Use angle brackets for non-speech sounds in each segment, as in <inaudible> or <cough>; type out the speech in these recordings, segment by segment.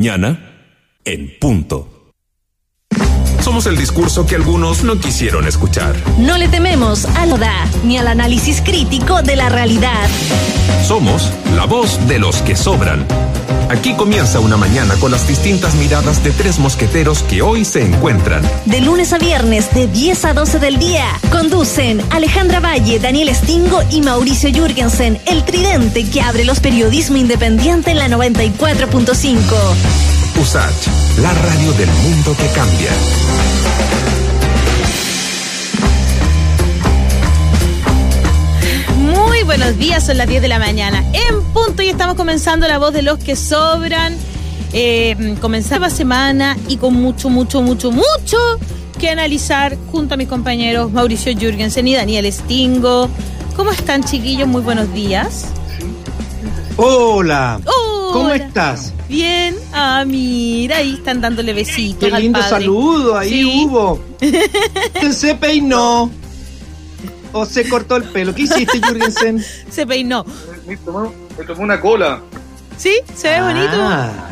Mañana en punto. Somos el discurso que algunos no quisieron escuchar. No le tememos a lo da ni al análisis crítico de la realidad. Somos la voz de los que sobran. Aquí comienza una mañana con las distintas miradas de tres mosqueteros que hoy se encuentran. De lunes a viernes, de 10 a 12 del día, conducen Alejandra Valle, Daniel Stingo y Mauricio Jürgensen, el tridente que abre los periodismo independiente en la 94.5. USACH, la radio del mundo que cambia. Muy buenos días, son las 10 de la mañana. En punto y estamos comenzando la voz de los que sobran. Eh, comenzaba semana y con mucho, mucho, mucho, mucho que analizar junto a mis compañeros Mauricio Jürgensen y Daniel Stingo. ¿Cómo están, chiquillos? Muy buenos días. Hola. ¿Cómo estás? Bien. Ah, mira, ahí están dándole besitos Qué al lindo padre. saludo ahí Sí. hubo. <laughs> se peinó. O se cortó el pelo. ¿Qué hiciste, Jürgensen? <laughs> Se peinó. Me tomó, me tomó una cola. ¿Sí? ¿Se ve bonito? Ah,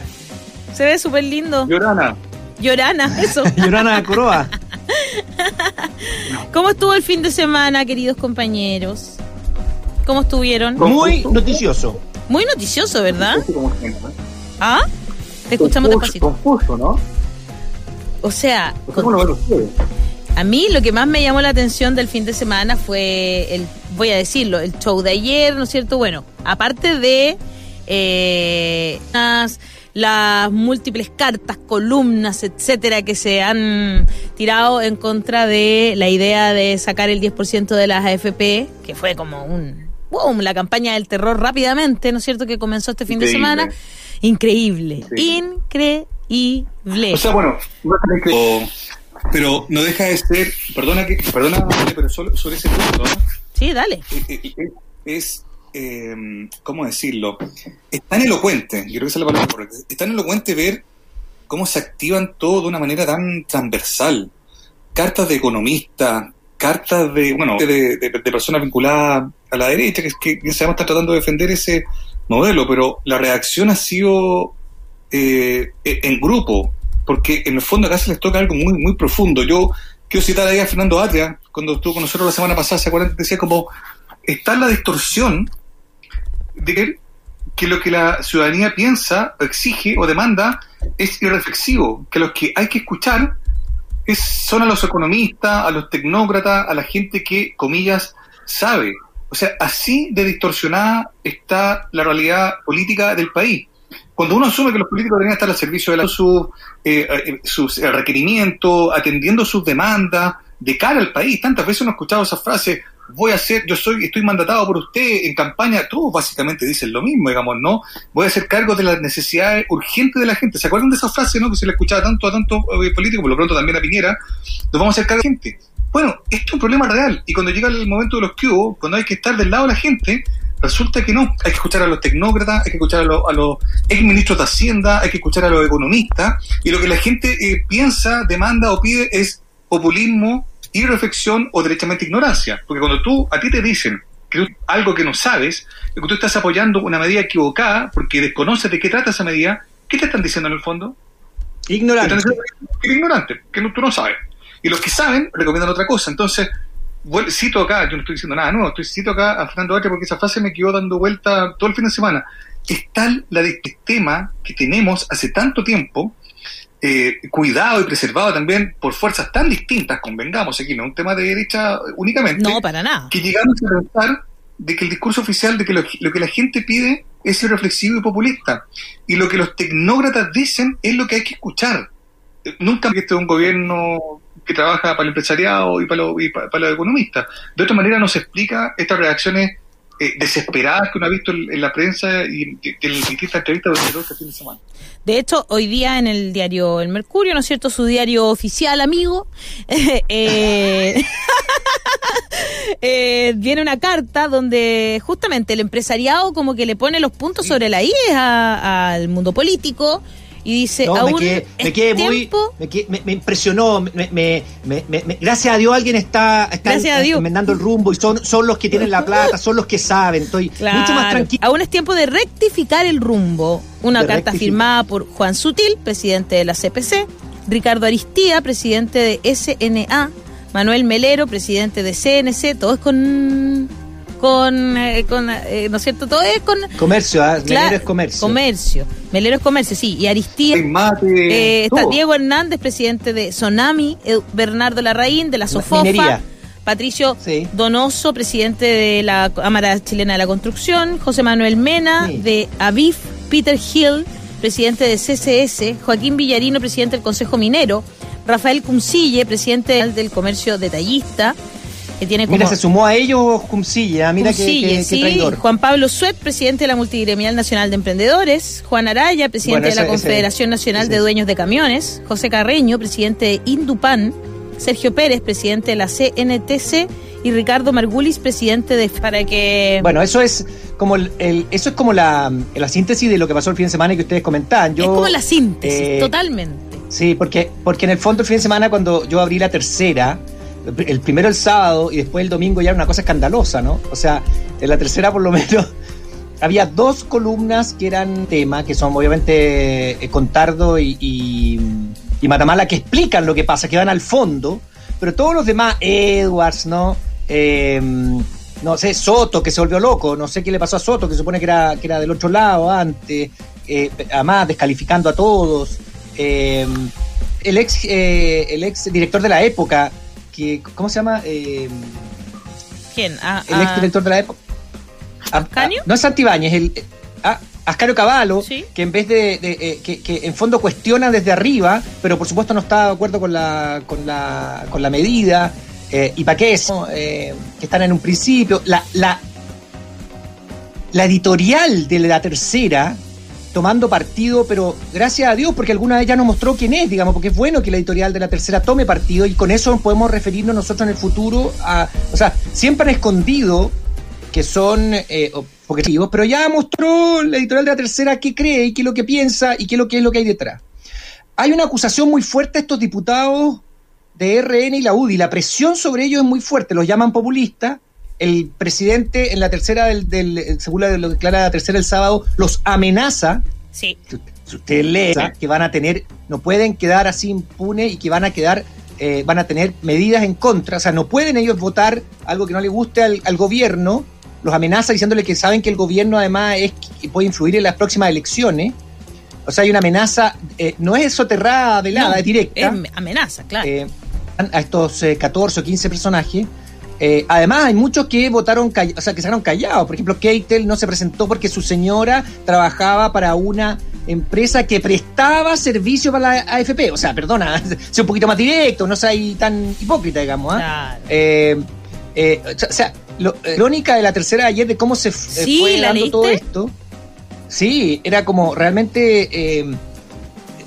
Se ve súper lindo. Llorana. Llorana, eso. <laughs> Llorana Coroa. <laughs> ¿Cómo estuvo el fin de semana, queridos compañeros? ¿Cómo estuvieron? Muy noticioso. Muy noticioso, ¿verdad? ¿Ah? Te escuchamos Confuso, despacito. Confuso, ¿no? O sea, No sé ¿Cómo lo ven ustedes? A mí lo que más me llamó la atención del fin de semana fue el, voy a decirlo, el show de ayer, ¿no es cierto? Bueno, aparte de eh, las, las múltiples cartas, columnas, etcétera, que se han tirado en contra de la idea de sacar el 10% de las AFP, que fue como un boom, la campaña del terror rápidamente, ¿no es cierto? Que comenzó este fin de semana. Increíble, Sí. increíble. O sea, bueno, pero no deja de ser, perdona que, perdona, pero solo sobre ese punto, ¿no? Sí, dale. Eh, eh, eh, es, eh, ¿cómo decirlo? Es tan elocuente, yo creo que esa es la palabra correcta, es tan elocuente ver cómo se activan todo de una manera tan transversal. Cartas de economistas, cartas de, bueno, de, de- de personas vinculadas a la derecha, que, que, que sabemos están tratando de defender ese modelo, pero la reacción ha sido eh, en grupo, porque en el fondo acá se les toca algo muy, muy profundo. Yo quiero citar ahí a Fernando Atria, cuando estuvo con nosotros la semana pasada, ¿se acuerdan? Decía como, está la distorsión de que, lo que la ciudadanía piensa, exige o demanda es irreflexivo, que los que hay que escuchar es, son a los economistas, a los tecnócratas, a la gente que, comillas, sabe. O sea, así de distorsionada está la realidad política del país. Cuando uno asume que los políticos deberían estar al servicio de la- sus, eh, eh, sus eh, requerimientos, atendiendo sus demandas de cara al país, tantas veces uno ha escuchado esa frase, voy a hacer, yo soy, estoy mandatado por usted en campaña, todos básicamente dicen lo mismo, digamos, ¿no? Voy a hacer cargo de las necesidades urgentes de la gente. ¿Se acuerdan de esa frase, no? Que se le escuchaba tanto a tantos eh, políticos, por lo pronto también a Piñera, nos vamos a hacer cargo de la gente. Bueno, esto es un problema real, y cuando llega el momento de los que hubo, cuando hay que estar del lado de la gente, resulta que no, hay que escuchar a los tecnócratas, hay que escuchar a los, a los ex ministros de Hacienda, hay que escuchar a los economistas, y lo que la gente eh, piensa, demanda o pide es populismo, irreflexión o derechamente ignorancia. Porque cuando tú, a ti te dicen que tú- algo que no sabes, que tú estás apoyando una medida equivocada porque desconoces de qué trata esa medida, ¿qué te están diciendo en el fondo? Te Ignorante. están diciendo que eres ignorante, que no- tú no sabes. Y los que saben recomiendan otra cosa. Entonces, cito acá, yo no estoy diciendo nada nuevo, estoy cito acá a Fernando Atria porque esa frase me quedó dando vuelta todo el fin de semana. Es tal la de sistema que tenemos hace tanto tiempo, eh, cuidado y preservado también por fuerzas tan distintas, convengamos aquí, no es un tema de derecha únicamente, No, para nada. que llegamos a pensar de que el discurso oficial de que lo, lo que la gente pide es irreflexivo y populista. Y lo que los tecnócratas dicen es lo que hay que escuchar. Eh, Nunca que este es un gobierno que trabaja para el empresariado y para, los- y pa- para los economistas. De otra manera no se explica estas reacciones eh, desesperadas que uno ha visto en, en la prensa y que, que en distintas entrevistas durante este fin de semana. De hecho, hoy día en el diario El Mercurio, ¿no es cierto? Su diario oficial, amigo, <laughs> eh, <laughs> eh, viene una carta donde justamente el empresariado como que le pone los puntos sobre la I al mundo político Y dice, No, aún me quedé, me quedé muy. Me, quedé- me- me impresionó. Me, gracias a Dios alguien está, está enmendando el rumbo y son, son los que tienen la plata, son los que saben. Estoy mucho más tranquilo. Aún es tiempo de rectificar el rumbo. Una De carta rectificar. firmada por Juan Sutil, presidente de la CPC, Ricardo Aristía, presidente de SNA, Manuel Melero, presidente de CNC, todo es con con, eh, con eh, ¿no es cierto? Todo es con Comercio. Claro, Melero es comercio. Comercio. Melero es comercio, sí. Y Aristía mate, eh, está todo. Diego Hernández, presidente de Sonami, Bernardo Larraín, de la Sofofa, minería. Patricio Sí. Donoso, presidente de la Cámara Chilena de la Construcción, José Manuel Mena, Sí. de Avif, Peter Hill, presidente de CCS, Joaquín Villarino, presidente del Consejo Minero, Rafael Cuncille, presidente del Comercio Detallista, que tiene como... Mira, se sumó a ellos Cumcilla. Mira qué, Cuncille, qué- qué sí. traidor. Juan Pablo Suet, presidente de la Multigremial Nacional de Emprendedores. Juan Araya, presidente Bueno, de la ese- Confederación Nacional ese de. Dueños de Camiones. José Carreño, presidente de Indupan. Sergio Pérez, presidente de la CNTC. Y Ricardo Margulis, presidente de... Para que... Bueno, eso es como el, el- eso es como la, la síntesis de lo que pasó el fin de semana y que ustedes comentaban. Yo, es como la síntesis, eh, totalmente. Sí, porque, porque en el fondo el fin de semana cuando yo abrí la tercera, el primero el sábado y después el domingo ya era una cosa escandalosa, ¿no? O sea, en la tercera por lo <laughs> menos había dos columnas que eran tema, que son obviamente eh, Contardo y, y, Matamala, que explican lo que pasa, que van al fondo, pero todos los demás, Edwards, ¿no? Eh, no sé, Soto, que se volvió loco, no sé qué le pasó a Soto, que se supone que era, que era del otro lado antes, eh, además descalificando a todos. Eh, el ex eh, el ex director de la época, que ¿cómo se llama? Eh, ¿Quién? Ah, el ah, ex director de la época. Ah, ¿Ascanio? ah, no es Santibáñez, el ah, Ascario Cavallo, Sí. que en vez de, de, eh, que, que en fondo cuestiona desde arriba, pero por supuesto no está de acuerdo con la con la con la medida. eh, ¿Y para qué? Eh, que están en un principio. La, la, la editorial de la tercera tomando partido, pero gracias a Dios, porque alguna vez ya nos mostró quién es, digamos, porque es bueno que la editorial de la tercera tome partido y con eso podemos referirnos nosotros en el futuro a. O sea, siempre han escondido que son eh, objetivos, pero ya mostró la editorial de la tercera qué cree y qué es lo que piensa y qué es lo que es lo que hay detrás. Hay una acusación muy fuerte a estos diputados de RN y la UDI, la presión sobre ellos es muy fuerte, los llaman populistas. El presidente en la tercera del, del según la- lo declara la tercera el sábado, los amenaza Sí. si si usted lee que van a tener, no pueden quedar así impunes y que van a quedar, eh, van a tener medidas en contra, o sea, no pueden ellos votar algo que no le guste al, al gobierno, los amenaza diciéndole que saben que el gobierno además es que puede influir en las próximas elecciones, o sea, hay una amenaza, eh, no es soterrada, velada, No, es directa es amenaza, claro. eh, a estos eh, 14 o 15 personajes. Eh, además, hay muchos que votaron, o sea, que se callados. Por ejemplo, Keitel no se presentó porque su señora trabajaba para una empresa que prestaba servicio para la AFP. O sea, perdona, <laughs> sea un poquito más directo, no sea ahí tan hipócrita, digamos. ¿ah? Claro. Eh, eh, o sea, lo, eh, crónica de la tercera de ayer de cómo se eh, Sí, fue ¿la dando todo esto. Sí, era como realmente, eh,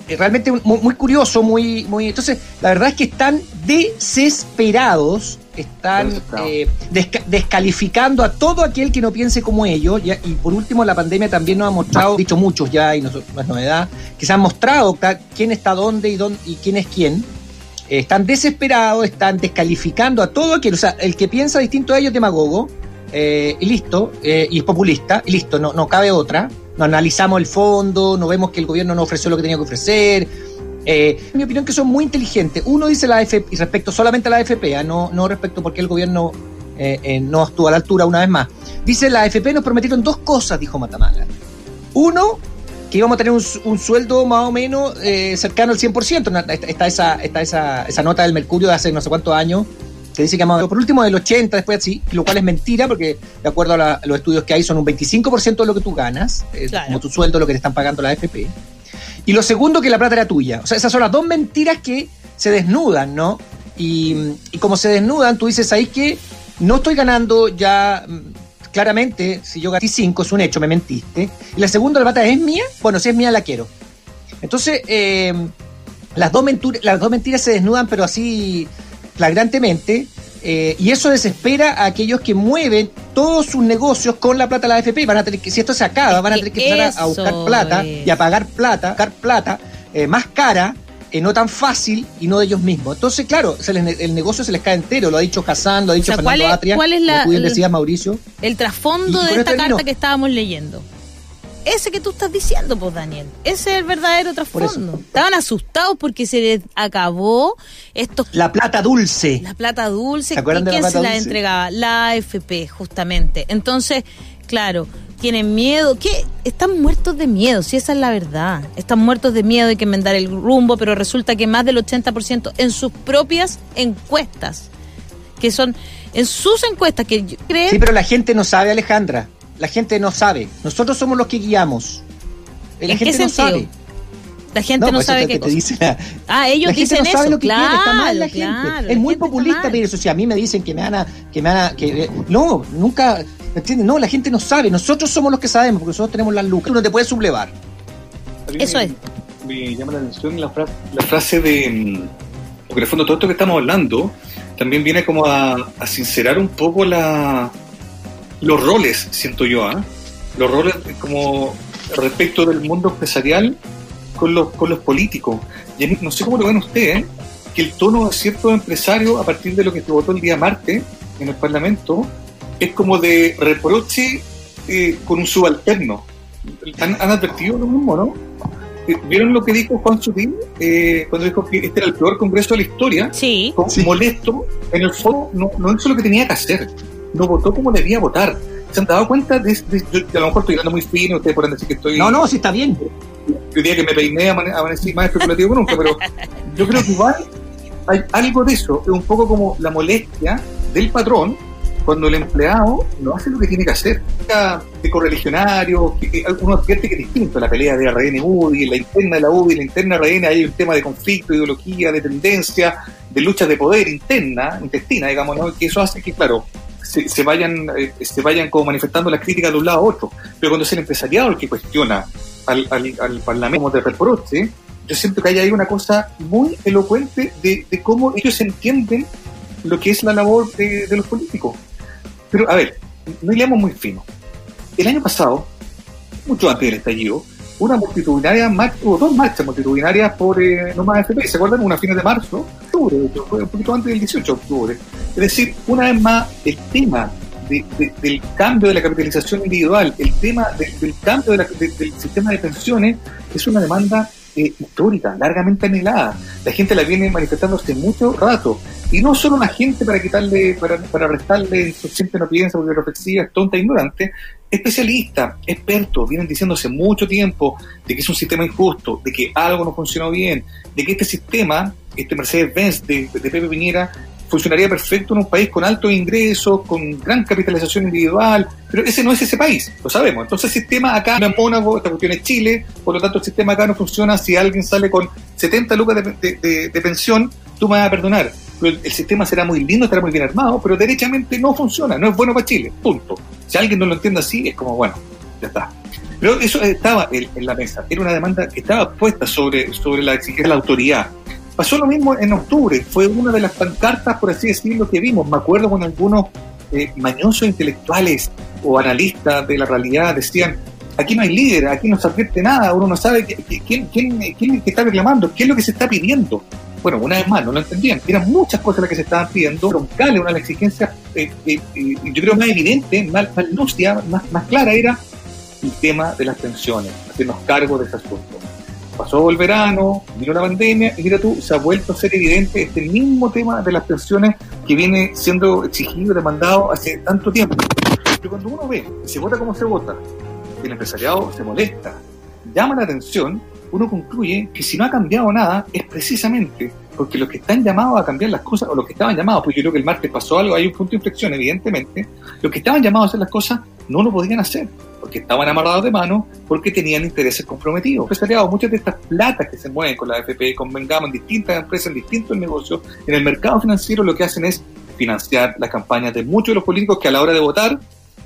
eh, realmente muy, muy curioso, muy, muy. Entonces, la verdad es que están desesperados, están eh, desca- descalificando a todo aquel que no piense como ellos. ya- y por último, la pandemia también nos ha mostrado, dicho muchos ya, y no, no es novedad, que se han mostrado quién está dónde y, dónde, y quién es quién. Eh, están desesperados, están descalificando a todo aquel, o sea, el que piensa distinto a ellos es demagogo, eh, y listo, eh, y es populista, y listo, no, no cabe otra. No analizamos el fondo, no vemos que el gobierno no ofreció lo que tenía que ofrecer. Eh, en mi opinión que son muy inteligentes. Uno dice la AFP, y respecto solamente a la AFP, ¿ah? no, no respecto porque el gobierno eh, eh, no estuvo a la altura una vez más. Dice la AFP nos prometieron dos cosas, dijo Matamala. Uno, que íbamos a tener un, su- un sueldo más o menos eh, cercano al 100%. Na- Está, está esa, está esa, esa nota del Mercurio de hace no sé cuántos años. Se dice que por último del 80, después así, lo cual es mentira porque de acuerdo a, la- a los estudios que hay son un 25% de lo que tú ganas, eh, Claro. como tu sueldo, lo que te están pagando la AFP. Y lo segundo, que la plata era tuya. O sea, esas son las dos mentiras que se desnudan, ¿no? Y, y como se desnudan, tú dices, ahí que no estoy ganando ya mm, claramente, si yo gané 5 es un hecho, me mentiste. Y la segunda, la plata es mía, bueno, si es mía la quiero. Entonces, eh, las, dos las dos mentiras se desnudan, pero así flagrantemente. Eh, y eso desespera a aquellos que mueven todos sus negocios con la plata de la AFP. Van a tener que, si esto se acaba, Es van a tener que empezar a, a buscar plata es. y a pagar plata, pagar plata eh, más cara, eh, no tan fácil y no de ellos mismos. Entonces, claro, se les- el negocio se les cae entero, lo ha dicho Hassan, lo ha dicho O sea, ¿cuál Fernando es- Atria, cuál es la- que bien Mauricio. El trasfondo de esta termino. carta que estábamos leyendo. Ese que tú estás diciendo, pues, Daniel. Ese es el verdadero trasfondo. Estaban asustados porque se les acabó estos La plata dulce. La plata dulce, ¿Se acuerdan ¿y quién se la entregaba? La AFP, justamente. Entonces, claro, tienen miedo. ¿Qué? Están muertos de miedo, si esa es la verdad. Están muertos de miedo, hay que enmendar el rumbo, pero resulta que más del 80% en sus propias encuestas, que son en sus encuestas, que creen Sí, pero la gente no sabe, Alejandra. La gente no sabe. Nosotros somos los que guiamos. Eh, La ¿En qué gente no sentido? sabe. la gente no, pues sabe qué te cosa. dice la- Ah, ellos la gente dicen no sabe eso, lo que claro, quiere, está mal la gente. la es muy gente populista pedir eso. Si a mí me dicen que me van a, que me van a, que, no, nunca, ¿me entiendes? No, la gente no sabe. Nosotros somos los que sabemos, porque nosotros tenemos las lucas. Tú no te puedes sublevar. Eso me, es. Me llama la atención la, fra- la frase de. mm, Porque en el fondo todo esto que estamos hablando también viene como a, a sincerar un poco la, los roles, siento yo, ¿ah? Los roles como respecto del mundo empresarial con los, con los políticos. Y mí, no sé cómo lo ven ustedes, que el tono de ciertos empresarios, a partir de lo que se votó el día martes en el Parlamento, es como de reproche eh, con un subalterno. ¿Han, han advertido lo mismo, no? Eh, ¿Vieron lo que dijo Juan Sutil eh, cuando dijo que este era el peor congreso de la historia? Sí, Con- Molesto, en el fondo no, no hizo lo que tenía que hacer, no votó como debía votar. ¿Se han dado cuenta? De, de- a lo mejor estoy hablando muy fino, ustedes pueden decir que estoy. No, no, sí está bien. Yo diría que me peiné amane- amanecí más especulativo que nunca, pero yo creo que igual hay algo de eso, es un poco como la molestia del patrón cuando el empleado no hace lo que tiene que hacer. De correligionario, que, que uno advierte que es distinto la pelea de RN UDI, la interna de la UDI, la interna de RN, hay un tema de conflicto, ideología, de tendencia, de luchas de poder interna, intestina, digamos, ¿no? que eso hace que, claro, se, se vayan eh, se vayan como manifestando las críticas de un lado a otro. Pero cuando es el empresariado el que cuestiona al, al, al Parlamento de reproche, yo siento que hay ahí una cosa muy elocuente de, de cómo ellos entienden lo que es la labor de, de los políticos. Pero, a ver, no leamos muy fino. El año pasado, mucho antes del estallido, una multitudinaria marcha, dos marchas multitudinarias por eh, no más FP, ¿se acuerdan? Una a fines de marzo, octubre, un poquito antes del 18 de octubre. Es decir, una vez más, el tema de- de- del cambio de la capitalización individual, el tema de- del cambio del sistema de pensiones, es una demanda eh, histórica, largamente anhelada. La gente la viene manifestando hace mucho rato. Y no solo la gente para quitarle, para, para restarle, no piensa porque es tonta, ignorante, especialistas, expertos, vienen diciendo hace mucho tiempo de que es un sistema injusto, de que algo no funcionó bien, de que este sistema, este Mercedes-Benz de, de Pepe Piñera, funcionaría perfecto en un país con altos ingresos, con gran capitalización individual, pero ese no es ese país, lo sabemos. Entonces el sistema acá no es Mónaco, esta cuestión es Chile, por lo tanto el sistema acá no funciona si alguien sale con 70 lucas de, pensión, tú me vas a perdonar. El sistema será muy lindo, estará muy bien armado, pero derechamente no funciona, no es bueno para Chile, punto. Si alguien no lo entiende así, es como, bueno, ya está. Pero eso estaba en, en la mesa, era una demanda que estaba puesta sobre, sobre la exigencia de la autoridad. Pasó lo mismo en octubre, fue una de las pancartas, por así decirlo, que vimos. Me acuerdo con algunos eh, mañosos intelectuales o analistas de la realidad decían, aquí no hay líder, aquí no se advierte nada, uno no sabe quién, es que está reclamando, qué es lo que se está pidiendo. Bueno, una vez más, no lo entendían. Eran muchas cosas las que se estaban pidiendo. Troncales, una de las exigencias, eh, eh, eh, yo creo más evidente, más, más lúcida, más, más clara, era el tema de las pensiones, hacernos cargo de ese asunto. Pasó el verano, vino la pandemia, y mira tú, se ha vuelto a ser evidente este mismo tema de las pensiones que viene siendo exigido demandado hace tanto tiempo. Pero cuando uno ve, se vota como se vota, el empresariado se molesta, llama la atención, uno concluye que si no ha cambiado nada es precisamente porque los que están llamados a cambiar las cosas, o los que estaban llamados, porque yo creo que el martes pasó algo, hay un punto de inflexión, evidentemente, los que estaban llamados a hacer las cosas no lo podían hacer, porque estaban amarrados de mano, porque tenían intereses comprometidos. Empresariado, muchas de estas platas que se mueven con la AFP, con Bengama, en distintas empresas, en distintos negocios, en el mercado financiero lo que hacen es financiar las campañas de muchos de los políticos que a la hora de votar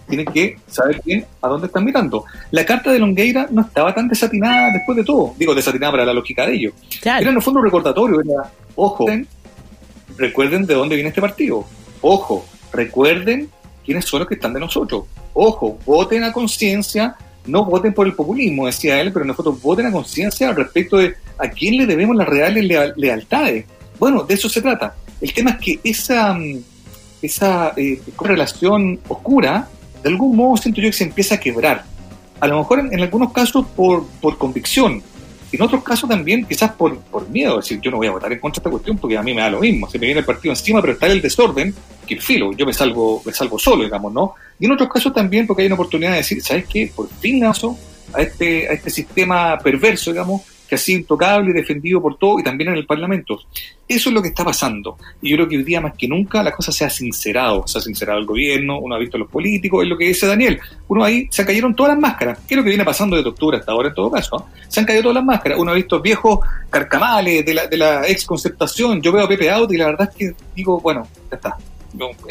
tienen que saber bien a dónde están mirando. La carta de Longueira no estaba tan desatinada después de todo. Digo, desatinada para la lógica de ellos. Era en el fondo un recordatorio. Era, ojo, recuerden de dónde viene este partido. Ojo, recuerden quiénes son los que están de nosotros. Ojo, voten a conciencia no voten por el populismo, decía él, pero nosotros voten a conciencia respecto de a quién le debemos las reales lealtades. Bueno, de eso se trata. El tema es que esa, mm, esa eh, correlación oscura, de algún modo siento yo que se empieza a quebrar. A lo mejor en, algunos casos por, por convicción, en otros casos también quizás por, por miedo, decir, yo no voy a votar en contra de esta cuestión porque a mí me da lo mismo, se me viene el partido encima, pero está el desorden, que filo, yo me salgo, me salgo solo, digamos, ¿no? Y en otros casos también porque hay una oportunidad de decir, ¿sabes qué? Por fin lanzo a este, a este sistema perverso, digamos, que ha sido intocable y defendido por todo y también en el Parlamento. Eso es lo que está pasando. Y yo creo que hoy día más que nunca la cosa se ha sincerado. Se ha sincerado el gobierno, uno ha visto a los políticos, es lo que dice Daniel. Uno ahí se cayeron todas las máscaras. ¿Qué es lo que viene pasando desde octubre hasta ahora en todo caso? Se han caído todas las máscaras. Uno ha visto viejos carcamales de la, de la ex concertación. Yo veo a Pepe Auto y la verdad es que digo, bueno, ya está.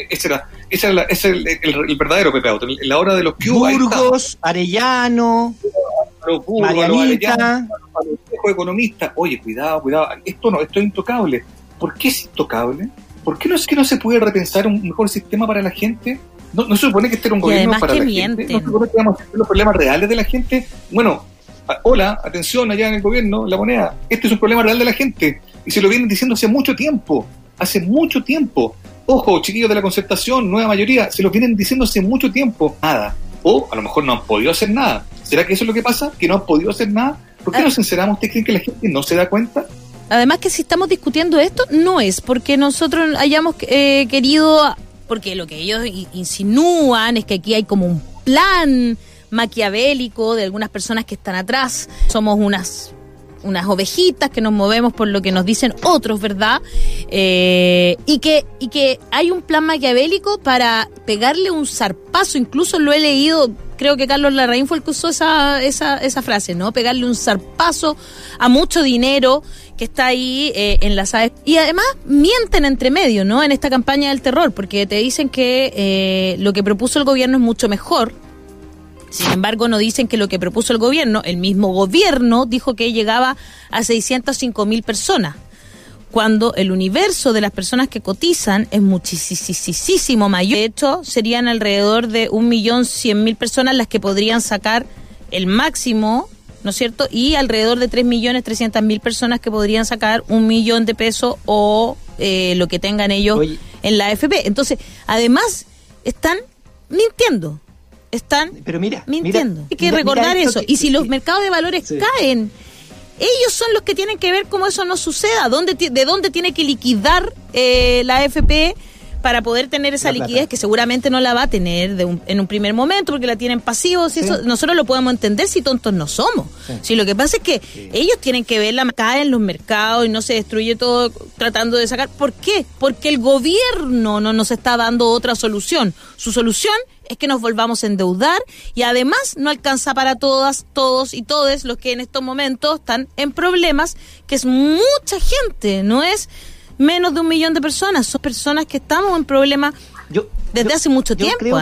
Ese era, ese era ese el, el, verdadero Pepe Auto. La hora de los Burgos, Arellano, Marianita economista, oye, cuidado, cuidado, esto no, esto es intocable. ¿Por qué es intocable? ¿Por qué no es que no se puede repensar un mejor sistema para la gente? No, no se supone que este era un gobierno para la gente. No se supone que vamos a los problemas reales de la gente. Bueno, hola, atención allá en el gobierno, la moneda. Este es un problema real de la gente. Y se lo vienen diciendo hace mucho tiempo. Hace mucho tiempo. Ojo, chiquillos de la concertación, nueva mayoría, se lo vienen diciendo hace mucho tiempo. Nada. O a lo mejor no han podido hacer nada. ¿Será que eso es lo que pasa? ¿Que no han podido hacer nada? ¿Por qué ah. nos sinceramos? ¿Usted cree que la gente no se da cuenta? Además que si estamos discutiendo esto, no es porque nosotros hayamos eh, querido, porque lo que ellos insinúan es que aquí hay como un plan maquiavélico de algunas personas que están atrás. Somos unas unas ovejitas que nos movemos por lo que nos dicen otros, ¿verdad? Eh, y, que, y que hay un plan maquiavélico para pegarle un zarpazo, incluso lo he leído creo que Carlos Larraín fue el que usó esa, esa, esa frase, ¿no? Pegarle un zarpazo a mucho dinero que está ahí eh, en las AES. Y además mienten entre medio, ¿no? En esta campaña del terror, porque te dicen que eh, lo que propuso el gobierno es mucho mejor. Sin embargo, no dicen que lo que propuso el gobierno, el mismo gobierno dijo que llegaba a 605 mil personas cuando el universo de las personas que cotizan es muchísimo mayor. De hecho, serían alrededor de un millón cien mil personas las que podrían sacar el máximo, ¿no es cierto? Y alrededor de tres millones trescientas mil personas que podrían sacar un millón de pesos o eh, lo que tengan ellos en la AFP. Entonces, además, están mintiendo. Están Pero mira, mintiendo. Hay que recordar eso. y si los mercados de valores caen ellos son los que tienen que ver cómo eso no suceda, dónde, de dónde tiene que liquidar eh, la AFP para poder tener esa liquidez que seguramente no la va a tener de en un primer momento porque la tienen pasivos y eso nosotros lo podemos entender si tontos no somos. Si lo que pasa es que ellos tienen que ver la cae en los mercados y no se destruye todo tratando de sacar. ¿Por qué? Porque el gobierno no nos está dando otra solución. Su solución es que nos volvamos a endeudar y además no alcanza para todas, todos y todes los que en estos momentos están en problemas, que es mucha gente, no es menos de un millón de personas, son personas que estamos en problemas desde hace mucho tiempo.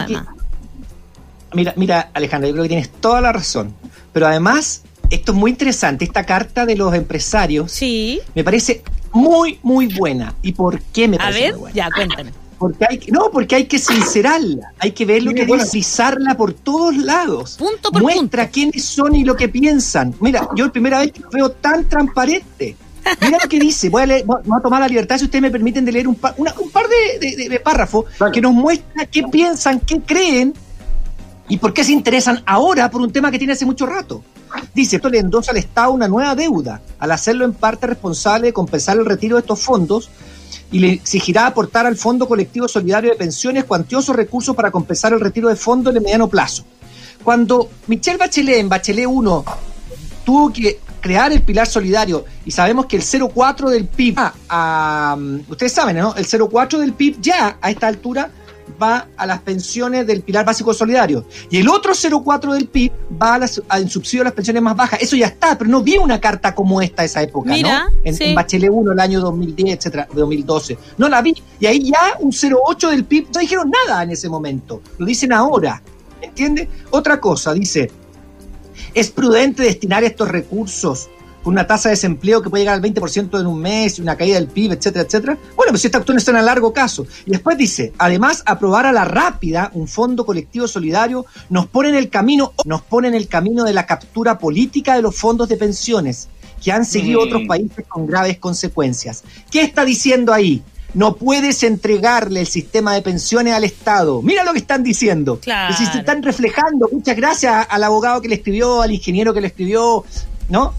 mira, mira, Alejandra, yo creo que tienes toda la razón, pero además esto es muy interesante, esta carta de los empresarios. Sí. Me parece muy, muy buena. ¿Y por qué me parece A ver, ya, cuéntame. Porque hay, no, porque hay que sincerarla, hay que ver lo que dice, por todos lados. Punto por Muestra quiénes son y lo que piensan. Mira, yo la primera vez que lo veo tan transparente. Mira lo que dice, voy a, leer, voy a tomar la libertad, si ustedes me permiten, de leer un, par, un par de, párrafos que nos muestra qué piensan, qué creen y por qué se interesan ahora por un tema que tiene hace mucho rato. Dice, esto le endosa al Estado una nueva deuda, al hacerlo en parte responsable de compensar el retiro de estos fondos y le exigirá aportar al Fondo Colectivo Solidario de Pensiones cuantiosos recursos para compensar el retiro de fondos en el mediano plazo. Cuando Michelle Bachelet en Bachelet 1 tuvo que crear el pilar solidario y sabemos que el 0,4 del PIB, ah, ustedes saben, ¿no? El 0,4 del PIB ya a esta altura va a las pensiones del pilar básico solidario. Y el otro 0,4 del PIB va a en subsidio a las pensiones más bajas. Eso ya está, pero no vi una carta como esta esa época, Mira, ¿no? En, Bachelet 1, el año 2010, etcétera, 2012. No la vi. Y ahí ya un 0,8 del PIB, no dijeron nada en ese momento. Lo dicen ahora. ¿Entiende? Otra cosa, dice, es prudente destinar estos recursos con una tasa de desempleo que puede llegar al 20% en un mes, una caída del PIB, etcétera, etcétera. Bueno, pues esta actuación está en a largo caso. Y después dice, además, aprobar a la rápida un fondo colectivo solidario nos pone en el camino, nos pone en el camino de la captura política de los fondos de pensiones que han seguido Mm. otros países con graves consecuencias. ¿Qué está diciendo ahí? No puedes entregarle el sistema de pensiones al Estado. Mira lo que están diciendo. Claro. Es decir, se están reflejando. Muchas gracias al abogado que le escribió, al ingeniero que le escribió, ¿no?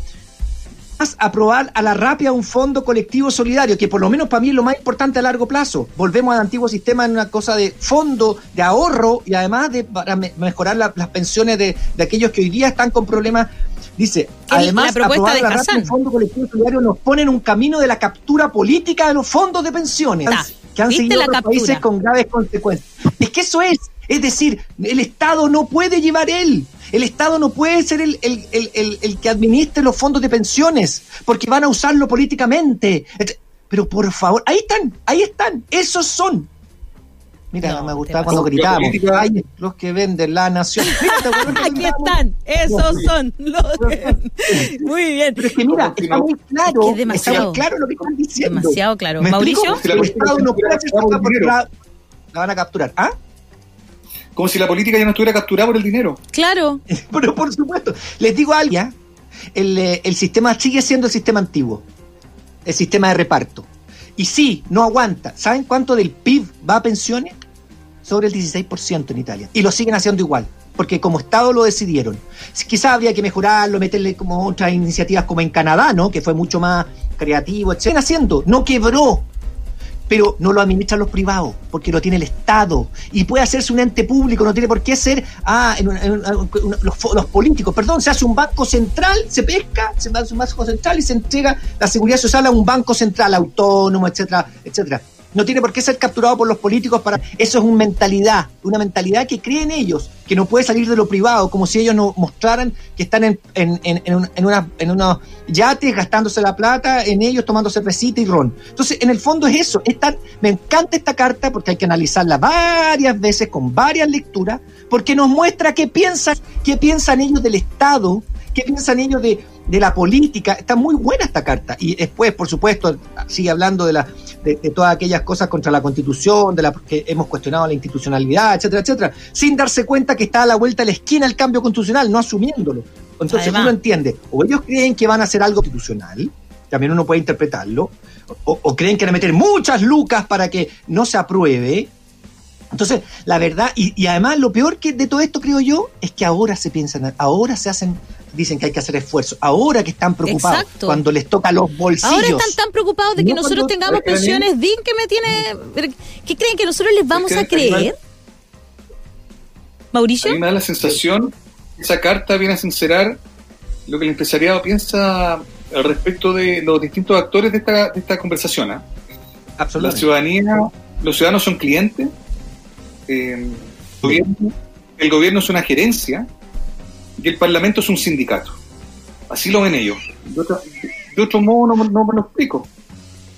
Aprobar a la rápida un fondo colectivo solidario, que por lo menos para mí es lo más importante a largo plazo. Volvemos al antiguo sistema en una cosa de fondo, de ahorro y además de para me- mejorar la- las pensiones de, de aquellos que hoy día están con problemas. Dice, la además, propuesta aprobar de la Hassan. un fondo colectivo solidario nos pone en un camino de la captura política de los fondos de pensiones Ta, que han ¿viste seguido la captura? países con graves consecuencias. Es que eso es. Es decir, el Estado no puede llevar él. El Estado no puede ser el, el- el- el- que administre los fondos de pensiones, porque van a usarlo políticamente. Pero por favor, ahí están, ahí están, esos son. Mira, No, me gustaba cuando gritábamos. Ay, los que venden la nación. <laughs> Mira, ¿te acuerdas que Aquí están, esos son los <laughs> Muy bien. Pero es que mira, está muy claro, Es que es está demasiado. muy claro lo que están diciendo. Demasiado claro. Mauricio, Si la el política Estado no la, la van a capturar. ¿Ah? Como si la política ya no estuviera capturada por el dinero. claro. <laughs> Pero por supuesto, les digo algo, ¿ya? El, eh, el sistema sigue siendo el sistema antiguo, el sistema de reparto. Y sí, no aguanta. ¿Saben cuánto del PIB va a pensiones? Sobre el 16% en Italia. Y lo siguen haciendo igual, porque como Estado lo decidieron. Quizás habría que mejorarlo, meterle como otras iniciativas como en Canadá, ¿no? Que fue mucho más creativo, etc. Siguen haciendo, no quebró, pero no lo administran los privados, porque lo tiene el Estado. Y puede hacerse un ente público, no tiene por qué ser ah, en un- en un- un- los, los políticos. Perdón, se hace un banco central, se pesca, se hace un banco central y se entrega la seguridad social a un banco central autónomo, etcétera, etcétera. No tiene por qué ser capturado por los políticos para. Eso es una mentalidad, una mentalidad que creen ellos, que no puede salir de lo privado, como si ellos no mostraran que están en, en, en, en, un- en una- en unos yates gastándose la plata, en ellos tomando cervecita y ron. Entonces, en el fondo es eso. Me encanta esta carta porque hay que analizarla varias veces, con varias lecturas, porque nos muestra qué piensan, qué piensan ellos del Estado, qué piensan ellos de, de la política. Está muy buena esta carta. Y después, por supuesto, sigue hablando de, la, de, de todas aquellas cosas contra la Constitución, de la que hemos cuestionado la institucionalidad, etcétera, etcétera, sin darse cuenta que está a la vuelta de la esquina el cambio constitucional, no asumiéndolo. Entonces Además. uno entiende, o ellos creen que van a hacer algo constitucional, también uno puede interpretarlo, o, o creen que van a meter muchas lucas para que no se apruebe. Entonces, la verdad, y, y además lo peor que de todo esto creo yo, es que ahora se piensan, ahora se hacen, dicen que hay que hacer esfuerzo, ahora que están preocupados, Exacto. cuando les toca los bolsillos. Ahora están tan preocupados de que No nosotros tengamos pensiones DIN que me tiene. ¿Qué creen que nosotros les vamos a creer? A Mauricio. mí me da la sensación que esa carta viene a sincerar lo que el empresariado piensa al respecto de los distintos actores de esta, de esta conversación. ¿ah? La Absolutamente. ciudadanía, los ciudadanos son clientes, eh, el, gobierno, es una gerencia y el parlamento es un sindicato. Así lo ven ellos. De otro, modo no, me lo explico.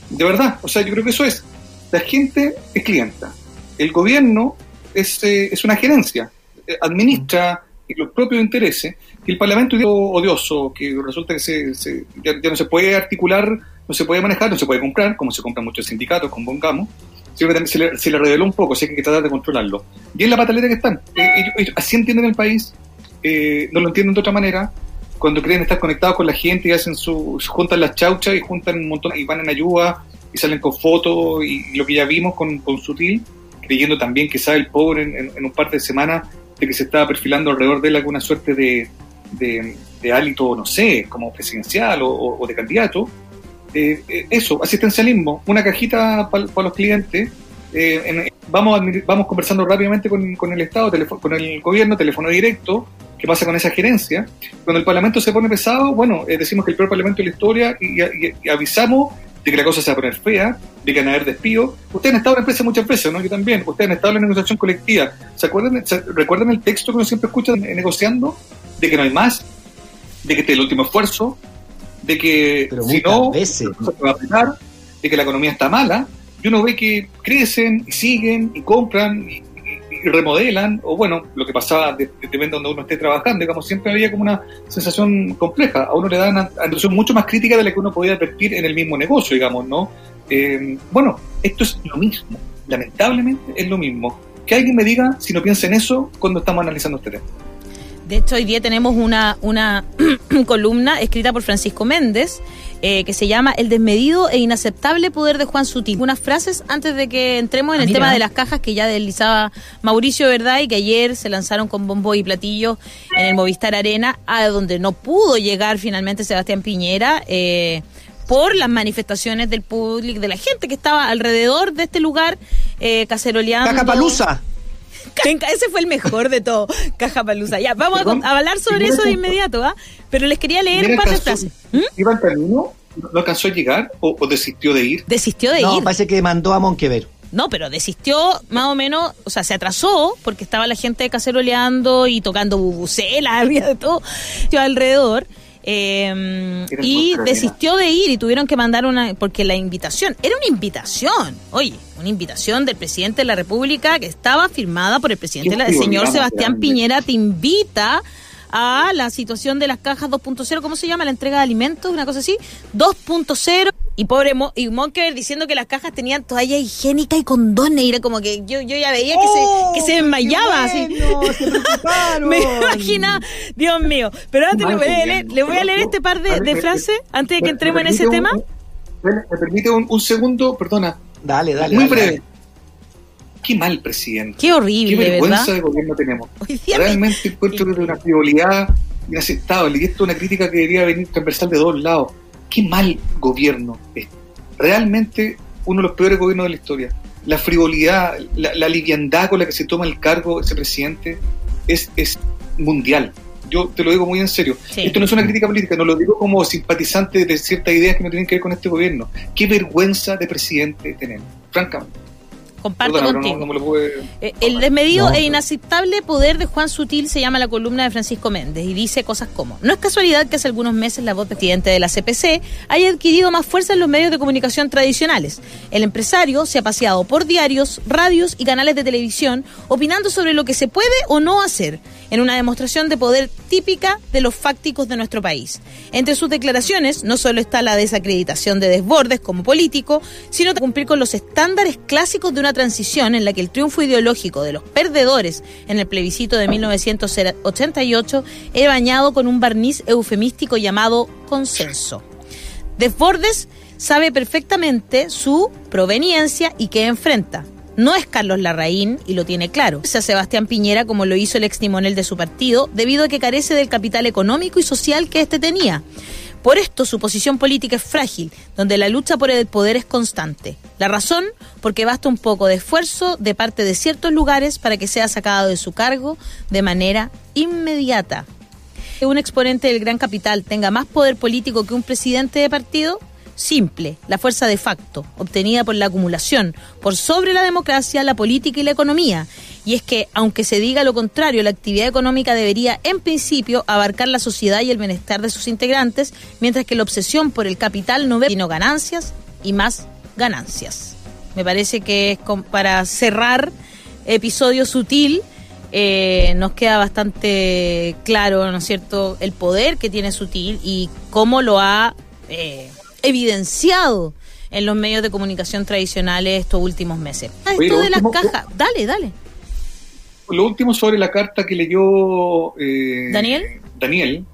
De verdad, o sea, yo creo que eso es. La gente es clienta. El gobierno es, eh, es una gerencia, eh, administra los propios intereses, el Parlamento es odioso, que resulta que se, ya, no se puede articular, no se puede manejar, no se puede comprar, como se compran muchos sindicatos, convengamos, sino que también se le, se le reveló un poco, así que hay que tratar de controlarlo. Y es la pataleta que están. Ellos- así entienden el país, eh, no lo entienden de otra manera, cuando creen estar conectados con la gente y hacen su, juntan las chauchas y juntan un montón y van en ayuda y salen con fotos y, lo que ya vimos con, con Sutil, creyendo también que sabe el pobre en, en- un par de semanas de que se estaba perfilando alrededor de él alguna suerte de, de, de hálito, no sé, como presidencial o de candidato. Eh, eh, eso, asistencialismo, una cajita para los clientes. eh, en- vamos, vamos conversando rápidamente con, el Estado, con el gobierno, teléfono directo, qué pasa con esa gerencia. Cuando el Parlamento se pone pesado, bueno, eh, decimos que el peor Parlamento de la historia y, avisamos de que la cosa se va a poner fea, de que van a haber. Ustedes han estado en la empresa muchas veces, ¿no? Yo también. Ustedes han estado en la negociación colectiva. ¿Se acuerdan, se- ¿Recuerdan el texto que uno siempre escucha negociando? De que no hay más, de que este es el último esfuerzo, de que Pero si no, veces. se va a apretar, de que la economía está mala, y uno ve que crecen y siguen y compran y, remodelan, o bueno, lo que pasaba, de- depende de donde uno esté trabajando, digamos, siempre había como una sensación compleja. A uno le dan una atención mucho más crítica de la que uno podía advertir en el mismo negocio, digamos, ¿no? Eh, bueno, esto es lo mismo, lamentablemente es lo mismo. Que alguien me diga si no piensa en eso cuando estamos analizando este tema. De hecho, hoy día tenemos una, una <clears throat> columna escrita por Francisco Méndez eh, que se llama El desmedido e inaceptable poder de Juan Sutil. Unas frases antes de que entremos en Ah, el mira. tema de las cajas que ya deslizaba Mauricio, ¿verdad? Y que ayer se lanzaron con bombo y platillo en el Movistar Arena, a donde no pudo llegar finalmente Sebastián Piñera. eh, por las manifestaciones del público, de la gente que estaba alrededor de este lugar, eh, caceroleando. Cajapalusa. Ese fue el mejor de todo, <laughs> Caja Palusa. Ya, vamos a, Perdón, con- a hablar sobre eso de inmediato, ¿ah? Pero les quería leer un par de frases. ¿Mm? ¿Iba en camino? ¿No alcanzó a llegar o, o desistió de ir? Desistió de No, ir. parece que mandó a Monquever. No, pero desistió más o menos, o sea, se atrasó porque estaba la gente caceroleando y tocando bubucelas, <laughs> había de todo alrededor. Eh, y desistió de ir y tuvieron que mandar una, porque la invitación, era una invitación, oye, una invitación del presidente de la República que estaba firmada por el presidente, el señor Sebastián. Piñera, te invita a la situación de las cajas 2.0, ¿cómo se llama? La entrega de alimentos, una cosa así, 2.0. Y pobre Mo, y Monker diciendo que las cajas tenían toalla higiénica y condones. Y era como que yo, yo ya veía que ¡Oh, se, que se desmayaba. así. <laughs> Me imagina, Dios mío. Pero antes le voy a leer, le voy a leer este par de, de frases antes de que ¿Me- entremos en ese tema. ¿Me permite un, un segundo? Perdona. Dale, dale. Muy dale, breve. dale. Qué mal presidente. Qué Qué horrible, vergüenza ¿verdad? de gobierno tenemos. Realmente encuentro que es una frivolidad inaceptable. Y esto es una crítica que debería venir transversal de dos lados. Qué mal gobierno es. Realmente uno de los peores gobiernos de la historia. La frivolidad, la, la liviandad con la que se toma el cargo ese presidente es, es mundial. Yo te lo digo muy en serio. Sí. Esto no es una crítica política, no lo digo como simpatizante de ciertas ideas que no tienen que ver con este gobierno. Qué vergüenza de presidente tenemos, francamente. Comparto contigo. no, no me lo puedo... Eh, El desmedido e inaceptable poder de Juan Sutil se llama la columna de Francisco Méndez y dice cosas como, no es casualidad que hace algunos meses la voz presidente de la CPC haya adquirido más fuerza en los medios de comunicación tradicionales. El empresario se ha paseado por diarios, radios y canales de televisión opinando sobre lo que se puede o no hacer en una demostración de poder típica de los fácticos de nuestro país. Entre sus declaraciones no solo está la desacreditación de desbordes como político, sino cumplir con los estándares clásicos de una transición en la que el triunfo ideológico de los perdedores en el plebiscito de 1988 era bañado con un barniz eufemístico llamado consenso. Desbordes sabe perfectamente su proveniencia y qué enfrenta. No es Carlos Larraín y lo tiene claro. Es a Sebastián Piñera como lo hizo el ex timonel de su partido, debido a que carece del capital económico y social que éste tenía. Por esto su posición política es frágil, donde la lucha por el poder es constante. La razón, porque basta un poco de esfuerzo de parte de ciertos lugares para que sea sacado de su cargo de manera inmediata. Que un exponente del gran capital tenga más poder político que un presidente de partido? Simple, la fuerza de facto, obtenida por la acumulación, por sobre la democracia, la política y la economía. Y es que, aunque se diga lo contrario, la actividad económica debería, en principio, abarcar la sociedad y el bienestar de sus integrantes, mientras que la obsesión por el capital no ve sino ganancias y más ganancias. Me parece que es para cerrar episodio sutil, eh, nos queda bastante claro, ¿no es cierto?, el poder que tiene Sutil y cómo lo ha eh, evidenciado en los medios de comunicación tradicionales estos últimos meses. Esto Oye, lo de las cajas, dale, dale. Lo último sobre la carta que leyó eh, ¿Daniel? Daniel.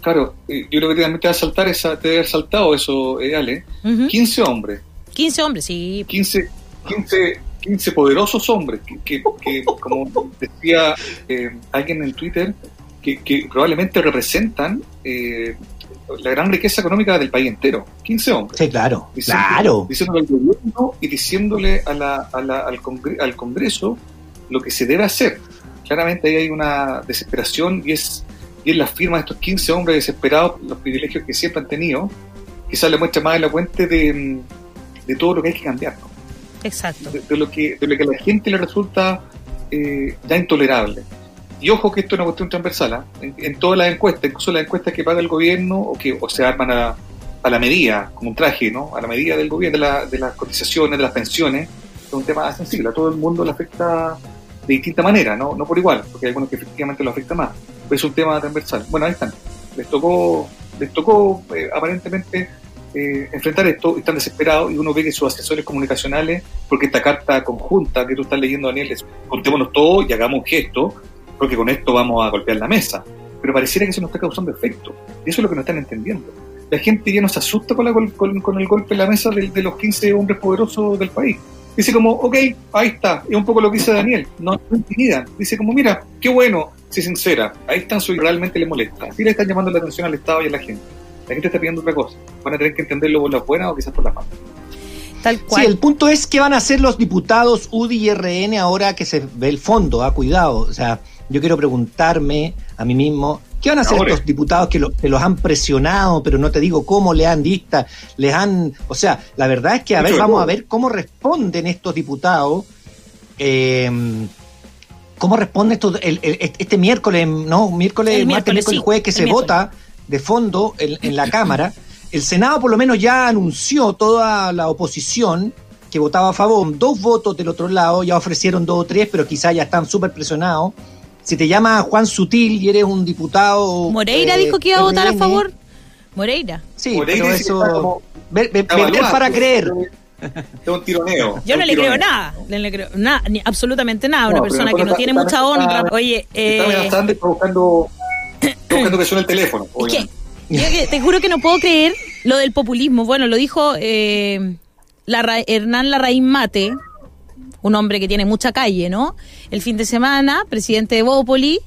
Claro, eh, yo creo que también te va a saltar esa, te debe haber saltado eso, eh, Ale. Ujú. 15 hombres, 15 hombres, sí. 15, 15, 15 poderosos hombres, que, que- que, como decía eh, alguien en Twitter, que, que probablemente representan eh, la gran riqueza económica del país entero. 15 hombres. Sí, claro. Diciendo- Claro. Diciéndole al gobierno y diciéndole a la- a la- al, Congre- al Congreso lo que se debe hacer. Claramente ahí hay una desesperación y es, y es la firma de estos 15 hombres desesperados, los privilegios que siempre han tenido, quizás le muestra más elocuente de, mm, de todo lo que hay que cambiar, ¿no? Exacto. de, de lo que, de lo que a la gente le resulta eh, ya intolerable. Y ojo que esto es una cuestión transversal, ¿ah? en, todas las encuestas, incluso las encuestas que paga el gobierno o que o se arman a, a la medida, como un traje, ¿no? a la medida del gobierno, de, la- de las cotizaciones, de las pensiones, es un tema sensible, a todo el mundo le afecta de distinta manera, no, no por igual, porque hay algunos que efectivamente lo afecta más. Pero es un tema transversal. Bueno, ahí están. Les tocó, les tocó eh, aparentemente eh, enfrentar esto, están desesperados y uno ve que sus asesores comunicacionales, porque esta carta conjunta que tú estás leyendo, Daniel, es contémonos todo y hagamos un gesto, porque con esto vamos a golpear la mesa. Pero pareciera que eso no está causando efecto. Y eso es lo que no están entendiendo. La gente ya no se asusta con, la, con, con el golpe en la mesa de, de los 15 hombres poderosos del país dice como, ok, ahí está, es un poco lo que dice Daniel, no, no intimidan, dice como, mira, qué bueno, si sincera, ahí están, soy realmente le molesta, así le están llamando la atención al Estado y a la gente, la gente está pidiendo otra cosa, van a tener que entenderlo por la buena o quizás por la mala. Tal cual. Sí, el punto es que van a hacer los diputados UDI y RN ahora que se ve el fondo, ha ah, cuidado, o sea, yo quiero preguntarme a mí mismo, ¿Qué van a hacer estos diputados que, que, los han presionado, pero no te digo cómo le han dista, les han, o sea, la verdad es que a ver, vamos a ver cómo responden estos diputados, eh, cómo responde esto, el, el, este miércoles, no, miércoles, el martes, miércoles, sí, jueves que se vota de fondo en, en la Cámara. El Senado por lo menos ya anunció toda la oposición que votaba a favor, dos votos del otro lado, ya ofrecieron dos o tres, pero quizás ya están súper presionados si te llama Juan Sutil y eres un diputado. Moreira eh, dijo que iba a votar a favor. Moreira. Sí, Moreira pero eso. Ver, ver, para creer. Es un tironeo. Yo no le creo nada, no le creo nada, ni absolutamente nada. Una persona que no tiene mucha honra. Oye, eh. Está amenazando buscando, buscando que suene el teléfono. Te juro que no puedo creer lo del populismo. Bueno, lo dijo eh, la, Hernán Larraín Mate, un hombre que tiene mucha calle, ¿no? El fin de semana, presidente de Bópoli,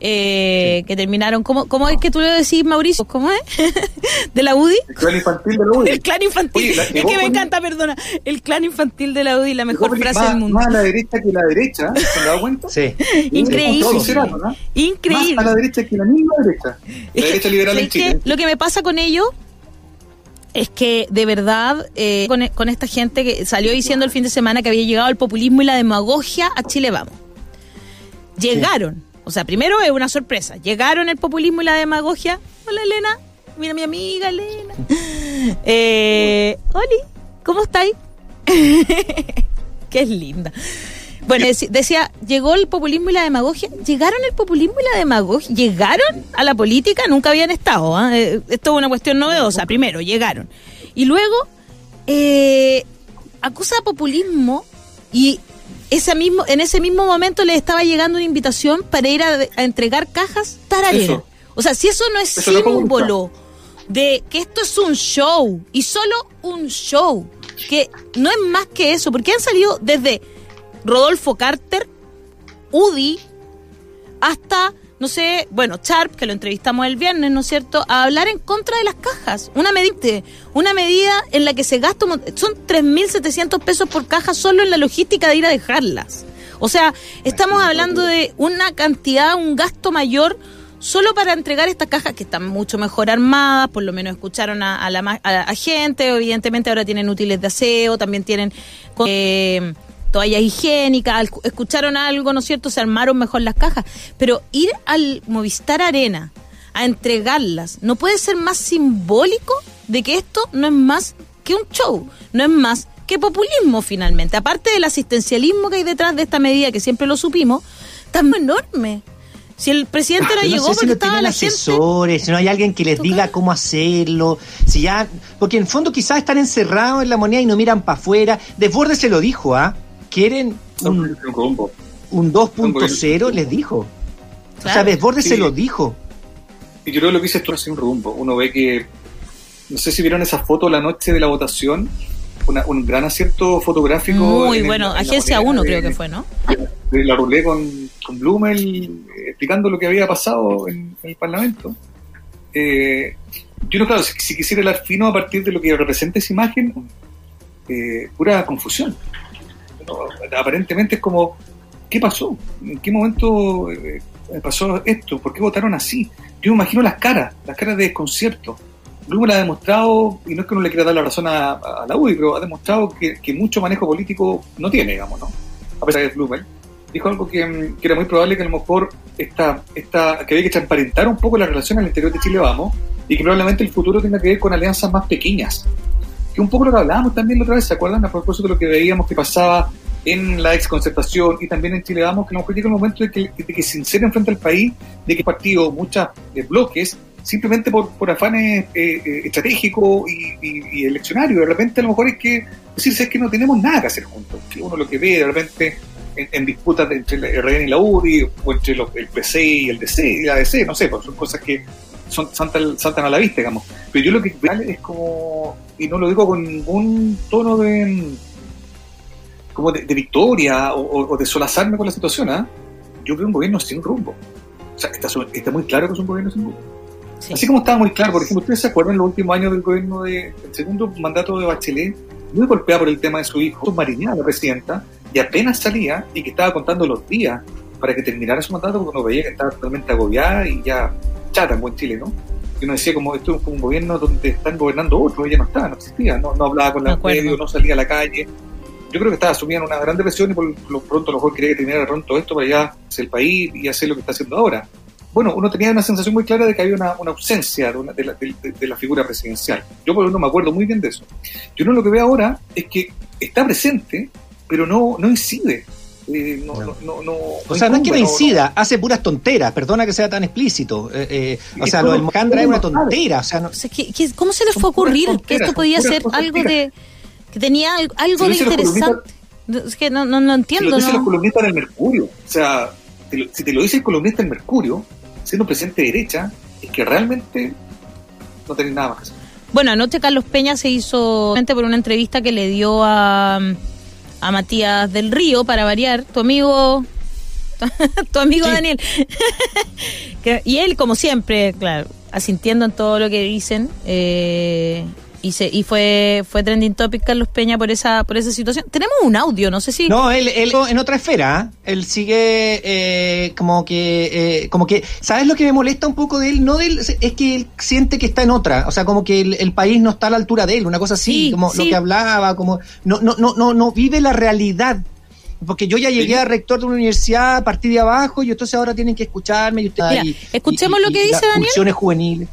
eh, que terminaron, ¿cómo, ¿cómo es que tú le decís, Mauricio? ¿Cómo es? <laughs> ¿De la UDI? El clan infantil de la UDI. El clan infantil. es que me encanta, perdona. El clan infantil de la UDI, la mejor frase del mundo. Más a la derecha que la derecha, ¿se han dado cuenta? Sí. Increíble. Increíble. Más a la derecha que la misma derecha. La derecha liberal en Chile. Lo que me pasa con ellos es que de verdad eh, con, con, esta gente que salió diciendo el fin de semana que había llegado el populismo y la demagogia a Chile Vamos. Llegaron, sí. o sea, primero es una sorpresa, llegaron el populismo y la demagogia. Hola Elena, mira mi amiga Elena. <laughs> Eh, Oli, ¿cómo estáis? <laughs> es linda. Bueno, decía, llegó el populismo y la demagogia. ¿Llegaron el populismo y la demagogia? ¿Llegaron a la política? Nunca habían estado. ¿eh? Esto es una cuestión novedosa. Primero, llegaron. Y luego, eh, acusa de populismo y ese mismo, en ese mismo momento le estaba llegando una invitación para ir a, a entregar cajas tarareras. O sea, si eso no es eso símbolo de que esto es un show y solo un show, que no es más que eso, porque han salido desde Rodolfo Carter, UDI, hasta, no sé, bueno, Sharp, que lo entrevistamos el viernes, ¿no es cierto?, a hablar en contra de las cajas. Una medida, una medida en la que se gasta, son 3.700 pesos por caja solo en la logística de ir a dejarlas. O sea, estamos hablando de una cantidad, un gasto mayor solo para entregar estas cajas que están mucho mejor armadas, por lo menos escucharon a, la gente, evidentemente ahora tienen útiles de aseo, también tienen... Eh, toallas higiénicas, escucharon algo, ¿no es cierto? Se armaron mejor las cajas. Pero ir al Movistar Arena a entregarlas, ¿no puede ser más simbólico de que esto no es más que un show? No es más que populismo finalmente. Aparte del asistencialismo que hay detrás de esta medida, que siempre lo supimos, tan enorme. Si el presidente no, no llegó porque si no estaba la asesores, gente... si no hay alguien que les diga cómo hacerlo, si ya, porque en fondo quizás están encerrados en la moneda y no miran para afuera. Desborde se lo dijo, ¿ah? Quieren un, un 2.0, les dijo. Claro. O sea, Desbordes sí. se lo dijo. Y yo creo que lo que dices tú es un rumbo. Uno ve que, no sé si vieron esa foto la noche de la votación, una, un gran acierto fotográfico. Muy bueno, el, Agencia 1 creo que fue, ¿no? De la rulé con, con Blumel eh, explicando lo que había pasado en, en el Parlamento. Eh, yo no, claro, si, si, quisiera hablar fino a partir de lo que representa esa imagen, eh, pura confusión aparentemente es como, ¿qué pasó? ¿En qué momento eh, pasó esto? ¿Por qué votaron así? Yo me imagino las caras, las caras de desconcierto. Blumel ha demostrado, y no es que no le quiera dar la razón a, la UDI, pero ha demostrado que, que, mucho manejo político no tiene, digamos, ¿no? A pesar de Blumel. Dijo algo que, que, era muy probable que a lo mejor esta, esta, que había que transparentar un poco la relación al interior de Chile Vamos y que probablemente el futuro tenga que ver con alianzas más pequeñas. Que un poco lo que hablábamos también la otra vez, ¿se acuerdan? A propósito de lo que veíamos que pasaba en la exconcertación y también en Chile Vamos, que nos llega el momento de que, de que se inseren frente al país, de que partidos, muchos bloques, simplemente por, por afanes eh, eh, estratégicos y, y, y, eleccionarios. De repente a lo mejor es que decirse es que no tenemos nada que hacer juntos. Que uno lo que ve de repente en, en disputas entre el RN y la UDI, o entre los, el PC y el DC y la DC, no sé, pues son cosas que son, saltan, saltan a la vista, digamos. Pero yo lo que veo es como, y no lo digo con ningún tono de como de, de victoria o, o, de solazarme con la situación, ¿eh? yo veo un gobierno sin rumbo. O sea, está, está muy claro que es un gobierno sin rumbo. Sí. Así como estaba muy claro, por ejemplo, ¿ustedes se acuerdan en los últimos años del gobierno de, el segundo mandato de Bachelet, muy golpeada por el tema de su hijo, Mariñada, la presidenta, y apenas salía y que estaba contando los días para que terminara su mandato porque uno veía que estaba totalmente agobiada y ya chata en buen Chile, ¿no? Y uno decía como esto es un gobierno donde están gobernando otros, ella no estaba, no existía, no, no hablaba con los medios, no salía a la calle. Yo creo que estaba asumiendo una gran depresión y por lo pronto a lo mejor quería que terminara pronto esto para ya hacer el país y hacer lo que está haciendo ahora bueno, uno tenía una sensación muy clara de que había una, una ausencia de, una, de, la, de, de, la, figura presidencial. Yo por lo menos me acuerdo muy bien de eso. Yo no lo que veo ahora es que está presente, pero no, no incide. Eh, no, no, no, no, o sea, no es que no incida, hace puras tonteras, perdona que sea tan explícito. Eh, eh, o sea, lo del Mojandra es una tontera. O sea, no, o sea, ¿qué, qué, ¿Cómo se les fue a ocurrir que esto podía ser algo de. que tenía algo de interesante? Es que no, no, no entiendo. Si lo dicen los columnistas del Mercurio. O sea, te lo, si te lo dice el columnista del Mercurio, siendo presidente de derecha, es que realmente no tenés nada más que hacer. Bueno, anoche Carlos Peña se hizo por una entrevista que le dio a, a Matías del Río, para variar, tu amigo, <laughs> tu amigo sí. Daniel. <laughs> y él, como siempre, claro, asintiendo en todo lo que dicen, eh, y se, y fue fue trending topic Carlos Peña por esa por esa situación. Tenemos un audio, no sé si No, él, él en otra esfera, él sigue eh, como que eh, como que ¿sabes lo que me molesta un poco de él? No de él, es que él siente que está en otra, o sea, como que el, el país no está a la altura de él, una cosa así, sí, como sí. lo que hablaba, como no no no no no vive la realidad. Porque yo ya llegué sí. a rector de una universidad, partí de abajo, y entonces ahora tienen que escucharme. Y usted, Mira, y, escuchemos y, lo que dice Daniel. Funciones juveniles.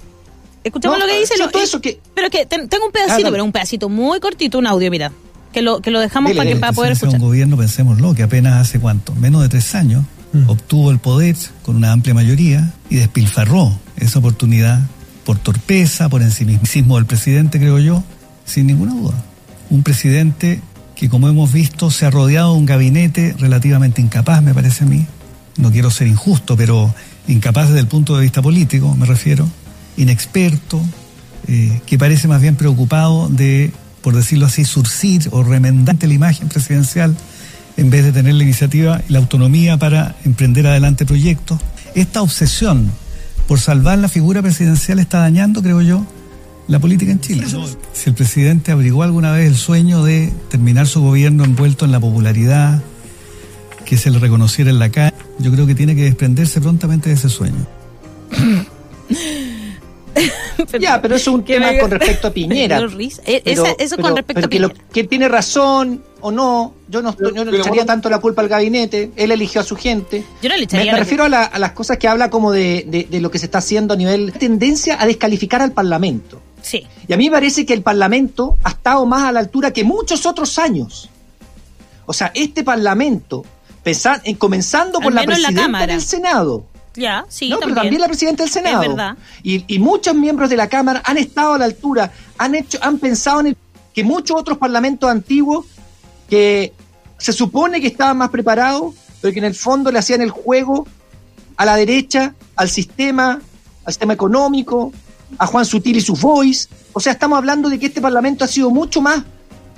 Escuchemos no, lo que dice. Lo, eso que... Pero que ten, tengo un pedacito, ah, pero un pedacito muy cortito, un audio, mira. Que lo, que lo dejamos Dile, para que para poder escuchar. un gobierno, pensémoslo, que apenas hace cuánto, menos de tres años, mm. obtuvo el poder con una amplia mayoría y despilfarró esa oportunidad por torpeza, por ensimismo del presidente, creo yo, sin ninguna duda. Un presidente que, como hemos visto, se ha rodeado de un gabinete relativamente incapaz, me parece a mí. No quiero ser injusto, pero incapaz desde el punto de vista político, me refiero inexperto, eh, que parece más bien preocupado de, por decirlo así, surcir o remendar la imagen presidencial en vez de tener la iniciativa y la autonomía para emprender adelante proyectos. Esta obsesión por salvar la figura presidencial está dañando, creo yo, la política en Chile. Si el presidente abrigó alguna vez el sueño de terminar su gobierno envuelto en la popularidad, que se le reconociera en la calle, yo creo que tiene que desprenderse prontamente de ese sueño. <laughs> <laughs> pero, ya, pero eso es un tema me... con respecto a <laughs> Piñera. pero, eso pero, con respecto a Piñera. Que, lo, que tiene razón o no, yo no, yo no le echaría tanto la culpa al gabinete, él eligió a su gente. Yo no le echaría me, me refiero a, la, a, las cosas que habla como de, de, de, lo que se está haciendo a nivel tendencia a descalificar al Parlamento. Sí. Y a mí me parece que el Parlamento ha estado más a la altura que muchos otros años. O sea, este Parlamento, pensando, comenzando por la presidenta la del Senado, ya, sí, no, también. pero también la presidenta del Senado. Es verdad. Y, y, muchos miembros de la Cámara han estado a la altura, han hecho, han pensado en el, que muchos otros parlamentos antiguos que se supone que estaban más preparados, pero que en el fondo le hacían el juego a la derecha, al sistema, al sistema económico, a Juan Sutil y sus voice. O sea, estamos hablando de que este parlamento ha sido mucho más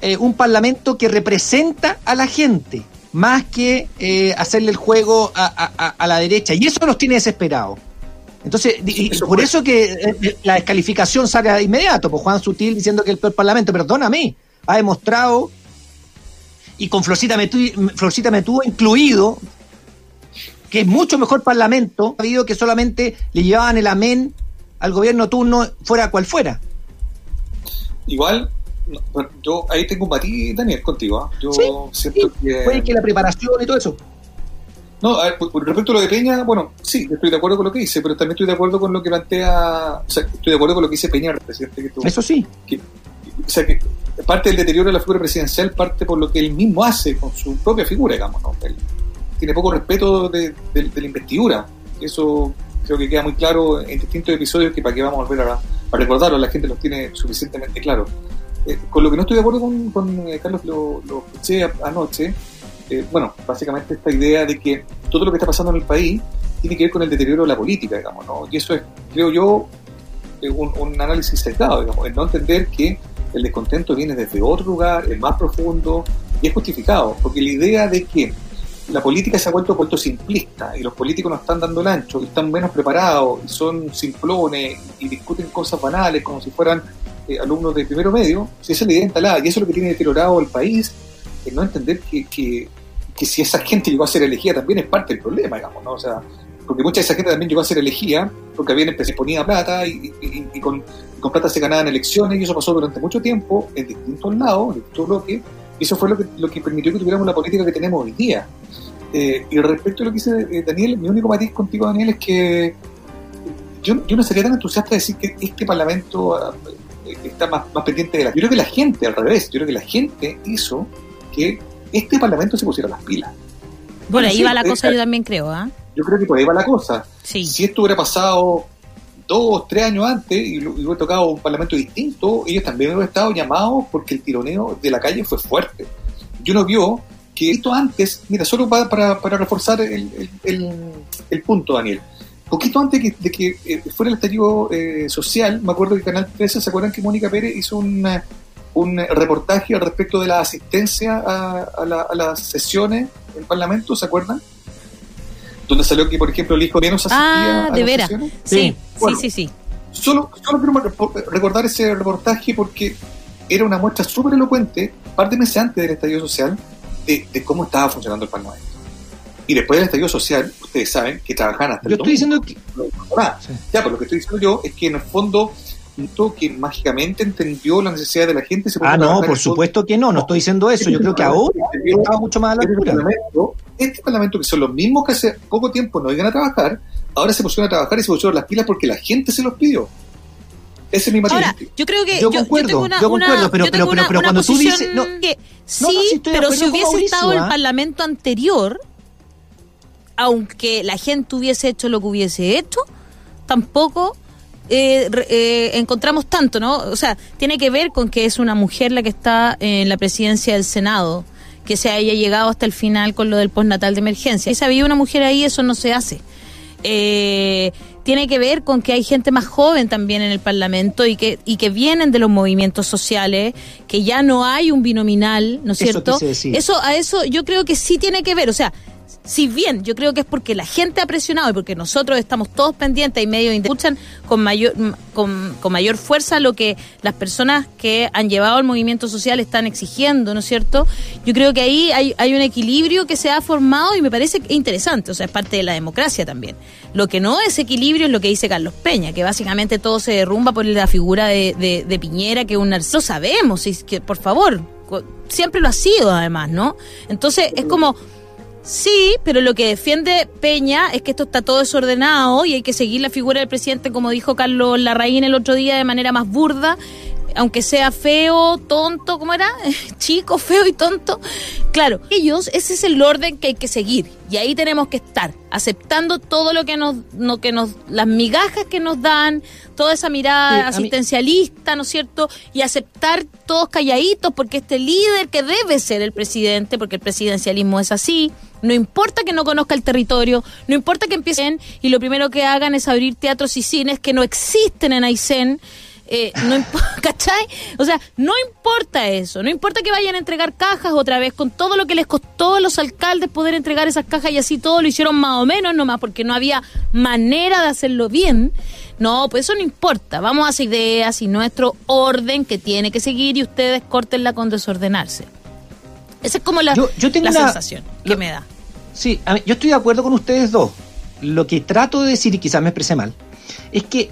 eh, un parlamento que representa a la gente más que eh, hacerle el juego a, a, a, la derecha. Y eso nos tiene desesperados. Entonces, y, eso por fue. eso que eh, la descalificación sale de inmediato, pues Juan Sutil diciendo que el peor parlamento, perdóname, ha demostrado, y con Florcita Metú, Florcita Metú incluido, que es mucho mejor parlamento, ha habido que solamente le llevaban el amén al gobierno turno, fuera cual fuera. Igual, bueno, yo ahí tengo un batí, Daniel, contigo. ¿eh? Yo sí, siento sí. que. Puede que la preparación y todo eso. No, a ver, respecto a lo de Peña, bueno, sí, estoy de acuerdo con lo que dice, pero también estoy de acuerdo con lo que plantea. O sea, estoy de acuerdo con lo que dice Peña, el presidente que tuvo. Eso sí. Que, o sea, que parte del deterioro de la figura presidencial parte por lo que él mismo hace con su propia figura, digamos. ¿no? Él tiene poco respeto de, la investidura. Eso creo que queda muy claro en distintos episodios que para qué vamos a volver a, recordarlo, la gente los tiene suficientemente claro. Eh, con lo que no estoy de acuerdo con, eh, Carlos, lo, escuché anoche, eh, bueno, básicamente esta idea de que todo lo que está pasando en el país tiene que ver con el deterioro de la política, digamos, ¿no? Y eso es, creo yo, un, análisis sesgado, digamos, el no entender que el descontento viene desde otro lugar, es más profundo y es justificado, porque la idea de que la política se ha vuelto puesto simplista y los políticos no están dando el ancho y están menos preparados y son simplones y discuten cosas banales como si fueran eh, alumnos de primero medio, si esa es la idea instalada y eso es lo que tiene deteriorado el país, el no entender que, que, si esa gente llegó a ser elegida también es parte del problema, digamos, ¿no? O sea, porque mucha de esa gente también llegó a ser elegida porque habían se ponía plata y, y, con, con, plata se ganaban elecciones y eso pasó durante mucho tiempo en distintos lados, en distintos bloques, y eso fue lo que, lo que permitió que tuviéramos la política que tenemos hoy día. Eh, y respecto a lo que dice eh, Daniel, mi único matiz contigo, Daniel, es que yo, yo no sería tan entusiasta de decir que este Parlamento eh, está más, más pendiente de la... Yo creo que la gente, al revés, yo creo que la gente hizo que este Parlamento se pusiera las pilas. Bueno, ahí va la cosa, yo también creo, ¿ah? Yo creo que por ahí va la cosa. Si esto hubiera pasado dos, tres años antes y, hubiera tocado un parlamento distinto, ellos también hubieran estado llamados porque el tironeo de la calle fue fuerte. Yo no vio que esto antes, mira, solo para, para, reforzar el, el, punto, Daniel, poquito antes de que eh, fuera el estallido eh, social, me acuerdo que Canal 13, ¿se acuerdan que Mónica Pérez hizo un, un reportaje al respecto de la asistencia a, a las sesiones del Parlamento, ¿se acuerdan? donde salió que, por ejemplo, el hijo menos asistía ah, de veras. Sí, sí, sí, sí. Solo, solo quiero recordar ese reportaje porque era una muestra súper elocuente, parte de meses antes del estallido social, de, cómo estaba funcionando el Parlamento. Y después del estallido social, ustedes saben que trabajan hasta yo estoy diciendo que... Ya, pero lo que estoy diciendo yo es que en el fondo que mágicamente entendió la necesidad de la gente. ah, no, por supuesto que no, no estoy diciendo eso. Yo creo que ahora estaba mucho más a la este. Este parlamento, que son los mismos que hace poco tiempo no iban a trabajar, ahora se pusieron a trabajar y se pusieron las pilas porque la gente se los pidió. Ese es mi Ahora, yo creo que yo, concuerdo, yo, una, concuerdo, pero, pero, pero, pero cuando tú dices no, que sí, pero si hubiese estado el ¿ah? parlamento anterior, aunque la gente hubiese hecho lo que hubiese hecho, tampoco eh, eh, encontramos tanto, ¿no? O sea, tiene que ver con que es una mujer la que está en la presidencia del Senado, que se haya llegado hasta el final con lo del postnatal de emergencia. Si había una mujer ahí, eso no se hace. Eh, tiene que ver con que hay gente más joven también en el Parlamento y que, y que vienen de los movimientos sociales, que ya no hay un binominal, ¿no es cierto? Eso, a eso yo creo que sí tiene que ver. O sea, si bien yo creo que es porque la gente ha presionado y porque nosotros estamos todos pendientes y medios escuchan con mayor, con, mayor fuerza lo que las personas que han llevado el movimiento social están exigiendo, ¿no es cierto? Yo creo que ahí hay, hay un equilibrio que se ha formado y me parece interesante, o sea, es parte de la democracia también. Lo que no es equilibrio es lo que dice Carlos Peña, que básicamente todo se derrumba por la figura de, de, Piñera, que un narciso sabemos, y que por favor, siempre lo ha sido además, ¿no? Entonces es como Sí, pero lo que defiende Peña es que esto está todo desordenado y hay que seguir la figura del presidente, como dijo Carlos Larraín el otro día, de manera más burda, aunque sea feo, tonto, ¿cómo era? <laughs> Chico, feo y tonto. Claro, ellos, ese es el orden que hay que seguir. Y ahí tenemos que estar, aceptando todo lo que nos, no, que nos, las migajas que nos dan, toda esa mirada asistencialista, ¿no es cierto? Y aceptar todos calladitos, porque este líder que debe ser el presidente, porque el presidencialismo es así, no importa que no conozca el territorio, no importa que empiecen y lo primero que hagan es abrir teatros y cines que no existen en Aysén. Eh, no <laughs> ¿Cachai? O sea, no importa eso, no importa que vayan a entregar cajas otra vez con todo lo que les costó a los alcaldes poder entregar esas cajas y así todo lo hicieron más o menos nomás porque no había manera de hacerlo bien. No, pues eso no importa, vamos a hacer ideas y nuestro orden que tiene que seguir y ustedes córtenla con desordenarse. Esa es como la, sensación que me da. Sí, yo estoy de acuerdo con ustedes dos. Lo que trato de decir, y quizás me expresé mal, es que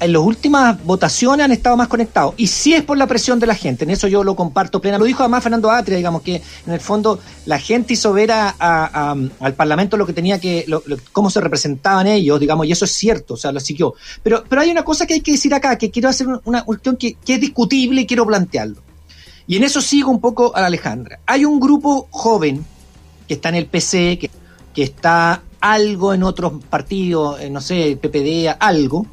en las últimas votaciones han estado más conectados. Y sí es por la presión de la gente, en eso yo lo comparto plena. Lo dijo además Fernando Atria, digamos que en el fondo la gente hizo ver al Parlamento lo que tenía que, cómo se representaban ellos, digamos, y eso es cierto, o sea, lo siguió. Pero, pero hay una cosa que hay que decir acá, que quiero hacer una cuestión que, es discutible y quiero plantearlo. Y en eso sigo un poco a Alejandra. Hay un grupo joven que está en el PC, que, que está algo en otros partidos, no sé, PPD, algo,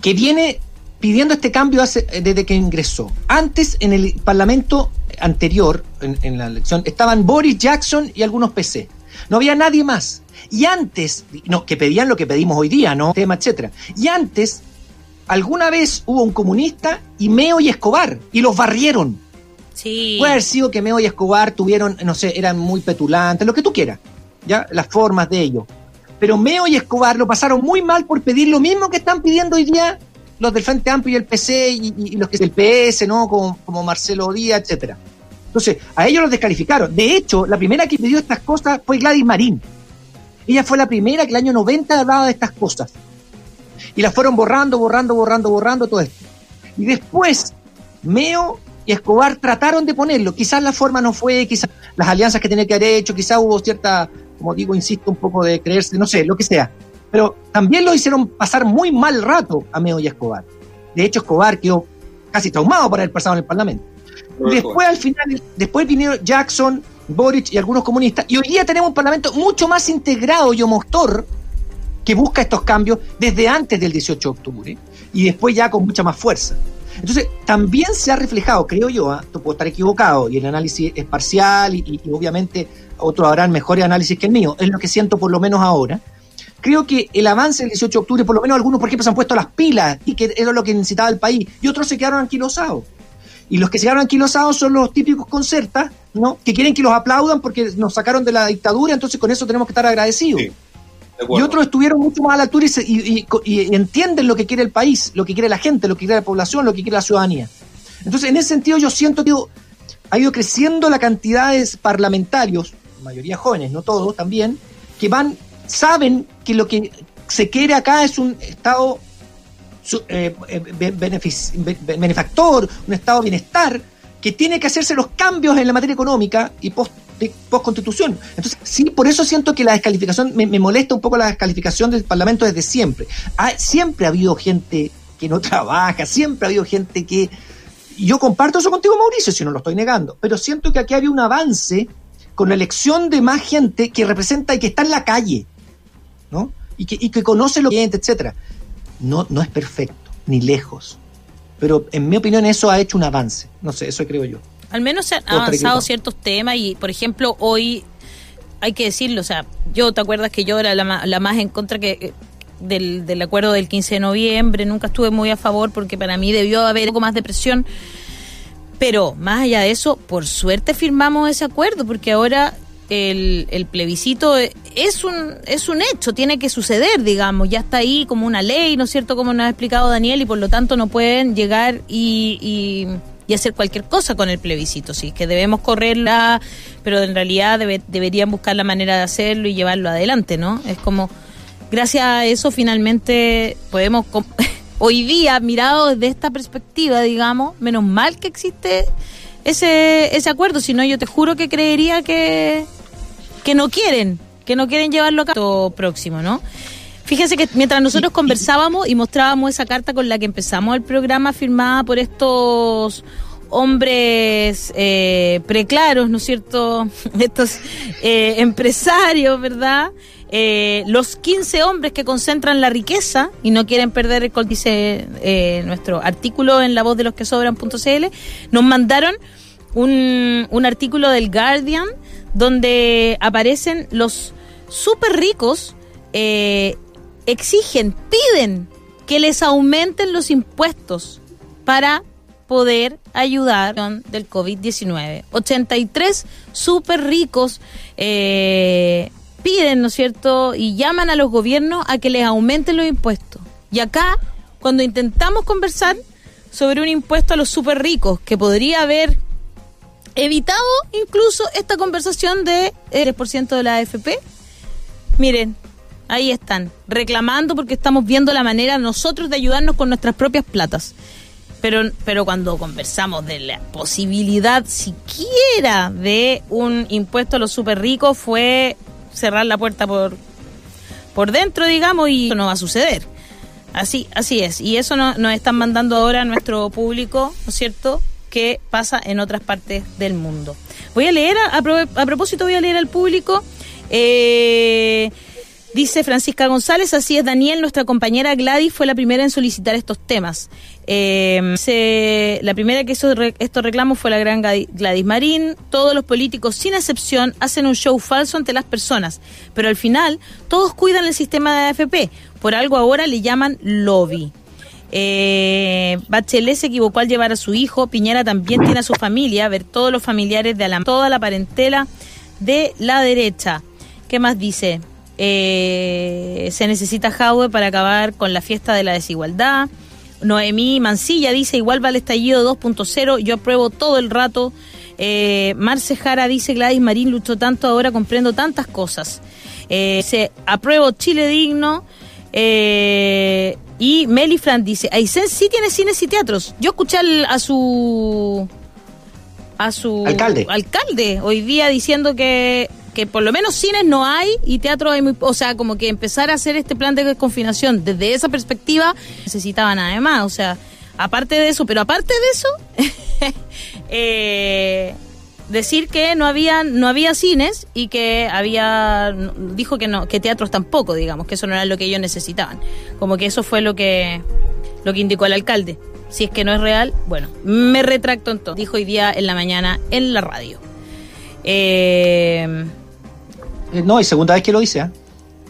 que viene pidiendo este cambio hace, desde que ingresó. Antes, en el Parlamento anterior, en, en, la elección, estaban Boris Jackson y algunos PC. No había nadie más. Y antes, no, que pedían lo que pedimos hoy día, ¿no? Tema, etcétera. Y antes, alguna vez hubo un comunista y Meo y Escobar, y los barrieron. Sí. Puede haber sido que Meo y Escobar tuvieron, no sé, eran muy petulantes, lo que tú quieras, ya, las formas de ellos. Pero Meo y Escobar lo pasaron muy mal por pedir lo mismo que están pidiendo hoy día los del Frente Amplio y el PC y, los que el PS, ¿no? Como, como Marcelo Díaz, etcétera. Entonces, a ellos los descalificaron. De hecho, la primera que pidió estas cosas fue Gladys Marín. Ella fue la primera que el año 90 hablaba de estas cosas. Y las fueron borrando, borrando, borrando, borrando todo esto. Y después, Meo y Escobar trataron de ponerlo. Quizás la forma no fue, quizás las alianzas que tenía que haber hecho, quizás hubo cierta, como digo, insisto, un poco de creerse, no sé, lo que sea. Pero también lo hicieron pasar muy mal rato a Meo y Escobar. De hecho, Escobar quedó casi traumado por haber pasado en el Parlamento. Después, al final, después vinieron Jackson, Boric y algunos comunistas. Y hoy día tenemos un Parlamento mucho más integrado y motor que busca estos cambios desde antes del 18 de octubre y después ya con mucha más fuerza. Entonces, también se ha reflejado, creo yo, ¿eh? puedo estar equivocado y el análisis es parcial y, obviamente otros harán mejores análisis que el mío, es lo que siento por lo menos ahora. Creo que el avance del 18 de octubre, por lo menos algunos, por ejemplo, se han puesto las pilas y que era lo que necesitaba el país, y otros se quedaron anquilosados. Y los que se quedaron anquilosados son los típicos concertas, ¿no? Que quieren que los aplaudan porque nos sacaron de la dictadura, entonces con eso tenemos que estar agradecidos. Y otros estuvieron mucho más a la altura y, y, y, y, entienden lo que quiere el país, lo que quiere la gente, lo que quiere la población, lo que quiere la ciudadanía. Entonces, en ese sentido, yo siento que ha ido creciendo la cantidad de parlamentarios, mayoría jóvenes, no todos también, que van, saben que lo que se quiere acá es un Estado eh, benefactor, un Estado de bienestar, que tiene que hacerse los cambios en la materia económica y post post constitución. Entonces, sí, por eso siento que la descalificación, me, molesta un poco la descalificación del Parlamento desde siempre. Ha, siempre ha habido gente que no <laughs> trabaja, siempre ha habido gente que... Yo comparto eso contigo, Mauricio, si no lo estoy negando, pero siento que aquí había un avance con la elección de más gente que representa y que está en la calle, ¿no? Y que, y que conoce lo que es, etcétera. No, no es perfecto, ni lejos. Pero en mi opinión eso ha hecho un avance. No sé, eso creo yo. Al menos se han avanzado ciertos temas y, por ejemplo, hoy hay que decirlo, o sea, yo te acuerdas que yo era la, la más en contra que del, del, acuerdo del 15 de noviembre, nunca estuve muy a favor porque para mí debió haber algo más de presión. Pero más allá de eso, por suerte firmamos ese acuerdo porque ahora el, el plebiscito es un, es un hecho, tiene que suceder, digamos, ya está ahí como una ley, ¿no es cierto? Como nos ha explicado Daniel y por lo tanto no pueden llegar y, y y hacer cualquier cosa con el plebiscito, sí, que debemos correrla, pero en realidad debe, deberían buscar la manera de hacerlo y llevarlo adelante, ¿no? Es como, gracias a eso finalmente podemos, <laughs> hoy día, mirado desde esta perspectiva, digamos, menos mal que existe ese, ese acuerdo, si no yo te juro que creería que, que no quieren, que no quieren llevarlo a cabo próximo, ¿no? Fíjense que mientras nosotros conversábamos y mostrábamos esa carta con la que empezamos el programa firmada por estos hombres eh, preclaros, ¿no es cierto? <laughs> Estos eh, empresarios, ¿verdad? Eh, los 15 hombres que concentran la riqueza y no quieren perder el dice eh, nuestro artículo en la voz de los que sobran.cl, nos mandaron un, un artículo del Guardian donde aparecen los súper ricos eh, exigen, piden que les aumenten los impuestos para poder ayudar del COVID-19. 83 súper ricos eh, piden, ¿no es cierto?, y llaman a los gobiernos a que les aumenten los impuestos. Y acá, cuando intentamos conversar sobre un impuesto a los súper ricos, que podría haber evitado incluso esta conversación de 3% de la AFP, miren, ahí están, reclamando porque estamos viendo la manera nosotros de ayudarnos con nuestras propias platas. Pero, pero cuando conversamos de la posibilidad siquiera de un impuesto a los super ricos fue cerrar la puerta por, por dentro, digamos, y eso no va a suceder. Así, así es. Y eso no, nos están mandando ahora a nuestro público, ¿no es cierto? que pasa en otras partes del mundo. Voy a leer, a, propósito, voy a leer al público. Eh, Dice Francisca González, así es Daniel, nuestra compañera Gladys fue la primera en solicitar estos temas. Eh, la primera que hizo estos reclamos fue la gran Gladys Marín. Todos los políticos, sin excepción, hacen un show falso ante las personas, pero al final todos cuidan el sistema de AFP. Por algo ahora le llaman lobby. Eh, Bachelet se equivocó al llevar a su hijo. Piñera también tiene a su familia. Ver todos los familiares de Alam, toda la parentela de la derecha. ¿Qué más dice? Eh, se necesita Jaue para acabar con la fiesta de la desigualdad. Noemí Mancilla dice, igual va el estallido 2.0, yo apruebo todo el rato. Eh, Marce Jara dice, Gladys Marín luchó tanto, ahora comprendo tantas cosas. Eh, se apruebo Chile digno. Eh, y Meli Fran dice, Aysén sí tiene cines y teatros. Yo escuché a su a su alcalde. alcalde hoy día diciendo que que por lo menos cines no hay y teatro hay muy... O sea, como que empezar a hacer este plan de desconfinación desde esa perspectiva necesitaban además, o sea, aparte de eso, pero aparte de eso, <laughs> eh, decir que no había, no había cines y que había... Dijo que no, que teatros tampoco, digamos, que eso no era lo que ellos necesitaban. Como que eso fue lo que, lo que indicó el alcalde. Si es que no es real, bueno, me retracto entonces, dijo hoy día en la mañana en la radio. Eh, eh, no, es segunda vez que lo dice, ¿eh?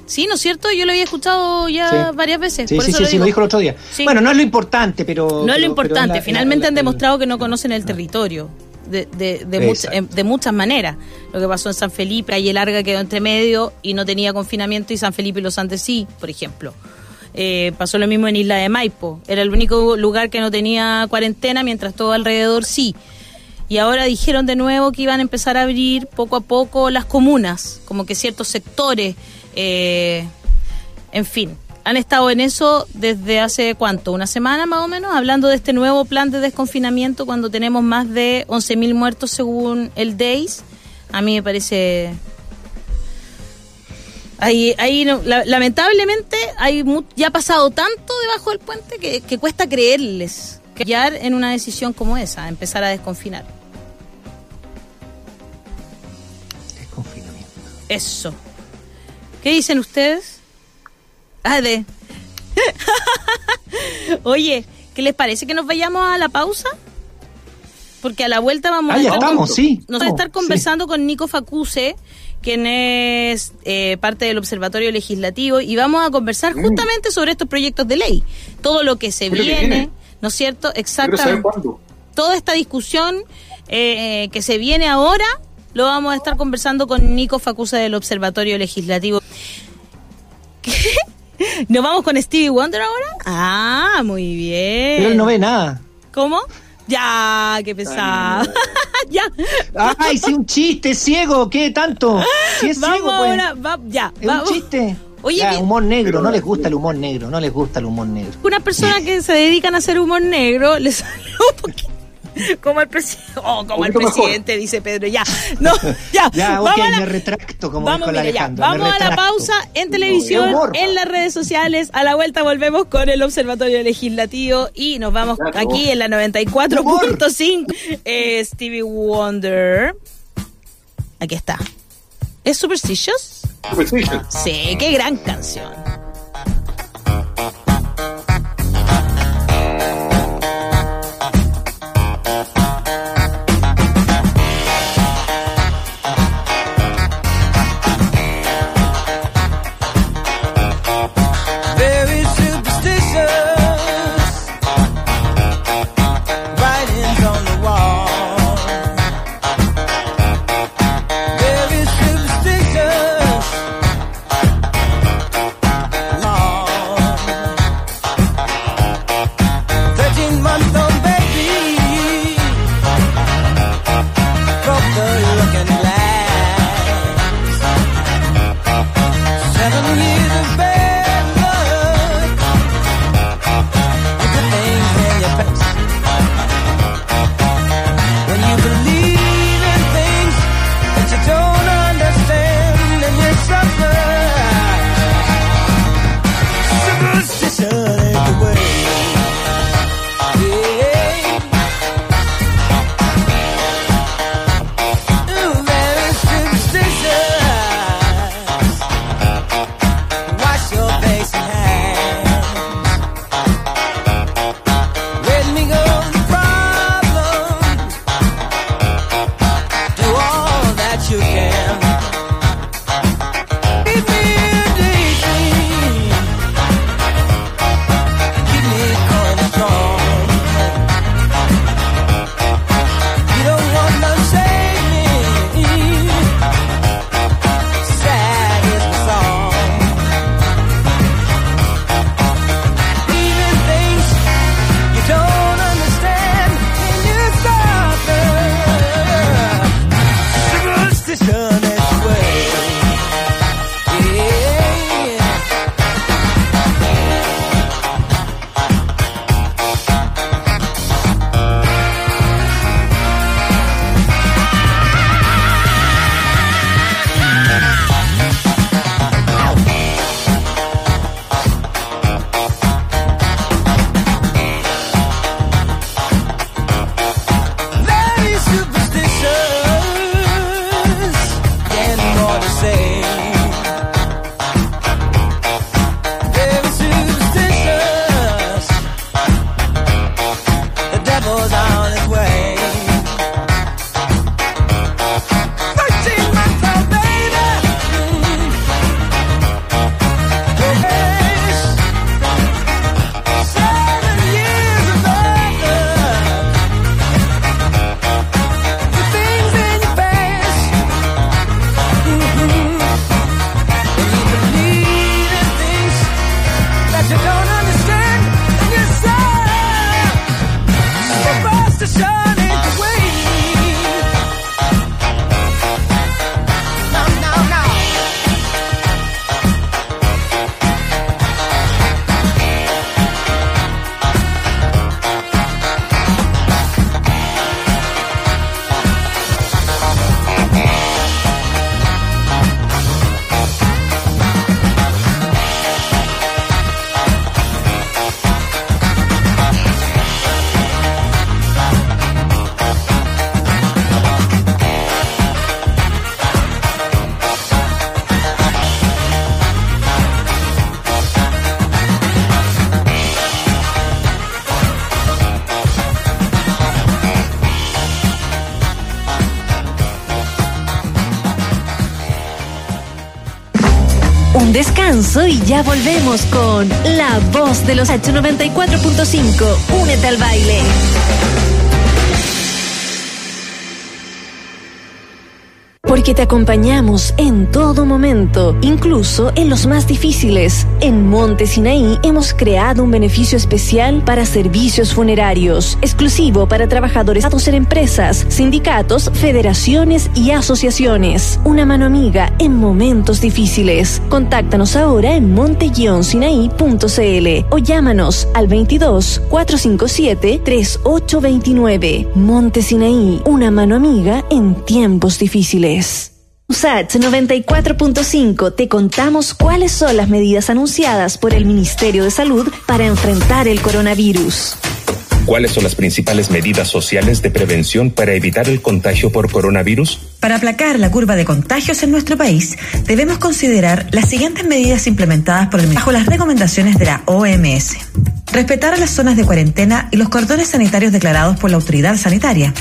Sí, ¿no es cierto? Yo lo había escuchado ya varias veces. Sí, sí, sí, lo, dijo el otro día. Bueno, no es lo importante, pero... No es lo importante. Finalmente han demostrado que no conocen el territorio. De, de, de, de, muchas maneras. Lo que pasó en San Felipe, Calle Larga quedó entre medio y no tenía confinamiento y San Felipe y Los Andes sí, por ejemplo. Eh, pasó lo mismo en Isla de Maipo. Era el único lugar que no tenía cuarentena, mientras todo alrededor sí y ahora dijeron de nuevo que iban a empezar a abrir poco a poco las comunas, como que ciertos sectores, eh, en fin. Han estado en eso desde hace cuánto, una semana más o menos, hablando de este nuevo plan de desconfinamiento cuando tenemos más de 11.000 muertos según el DEIS. A mí me parece Ahí, ahí lamentablemente hay ya ha pasado tanto debajo del puente que, que cuesta creerles que en una decisión como esa, empezar a desconfinar. Eso. ¿Qué dicen ustedes? Ah, de. <laughs> Oye, ¿qué les parece que nos vayamos a la pausa? Porque a la vuelta vamos a estar, estamos, sí. Nos a estar conversando con Nico Facuse, quien es eh, parte del Observatorio Legislativo, y vamos a conversar mm. justamente sobre estos proyectos de ley. Todo lo que se viene, ¿no es cierto? Exactamente. Toda esta discusión eh, que se viene ahora lo vamos a estar conversando con Nico Facusa del Observatorio Legislativo. ¿Qué? ¿Nos vamos con Stevie Wonder ahora? Ah, muy bien. Pero él no ve nada. ¿Cómo? Ya, qué pesado. <laughs> ya. Ay, sí, un chiste, ciego, ¿qué tanto? Si es vamos ciego, pues. ahora, va, ya. Es un chiste. Oye, humor negro, no les gusta el humor negro, no les gusta el humor negro. Una persona que se dedican a hacer humor negro les <laughs> salió un poquito <laughs> como el presidente, oh, como el presidente, dice Pedro, ya, no, <laughs> ya, ya vamos a la, me retracto, como vamos, vamos a la pausa en televisión, en las redes sociales, a la vuelta volvemos con el Observatorio Legislativo y nos vamos aquí en la 94.5, eh, Stevie Wonder, aquí está, ¿es Superstitious? Superstitious. Sí, qué gran canción. Ya volvemos con La Voz de los H94.5. Únete al baile. Porque te acompañamos en todo momento, incluso en los más difíciles. En Monte Sinaí hemos creado un beneficio especial para servicios funerarios, exclusivo para trabajadores en empresas, sindicatos, federaciones y asociaciones. Una mano amiga en momentos difíciles. Contáctanos ahora en monte-sinaí.cl o llámanos al 22 457 3829. Monte Sinaí, una mano amiga en tiempos difíciles. USAT 94.5 te contamos cuáles son las medidas anunciadas por el Ministerio de Salud para enfrentar el coronavirus. ¿Cuáles son las principales medidas sociales de prevención para evitar el contagio por coronavirus? Para aplacar la curva de contagios en nuestro país, debemos considerar las siguientes medidas implementadas por el bajo las recomendaciones de la OMS. Respetar las zonas de cuarentena y los cordones sanitarios declarados por la autoridad sanitaria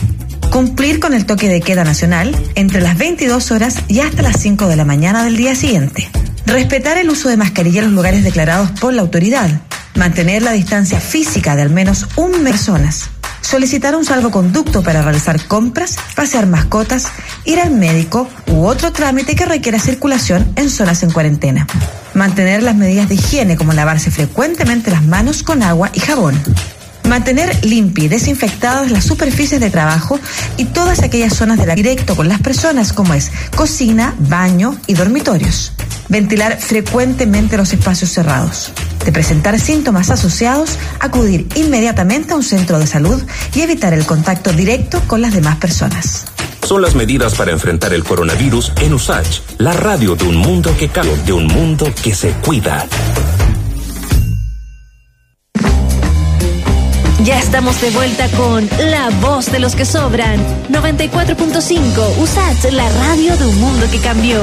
Cumplir con el toque de queda nacional entre las 22 horas y hasta las 5 de la mañana del día siguiente. Respetar el uso de mascarilla en los lugares declarados por la autoridad. Mantener la distancia física de al menos un personas. Solicitar un salvoconducto para realizar compras, pasear mascotas, ir al médico u otro trámite que requiera circulación en zonas en cuarentena. Mantener las medidas de higiene como lavarse frecuentemente las manos con agua y jabón Mantener limpias y desinfectadas las superficies de trabajo y todas aquellas zonas de la directo con las personas como es cocina, baño y dormitorios. Ventilar frecuentemente los espacios cerrados. De presentar síntomas asociados, acudir inmediatamente a un centro de salud y evitar el contacto directo con las demás personas. Son las medidas para enfrentar el coronavirus en USACH, la radio de un mundo que cambia, de un mundo que se cuida. Ya estamos de vuelta con La Voz de los que Sobran. 94.5. USAT, la radio de un mundo que cambió.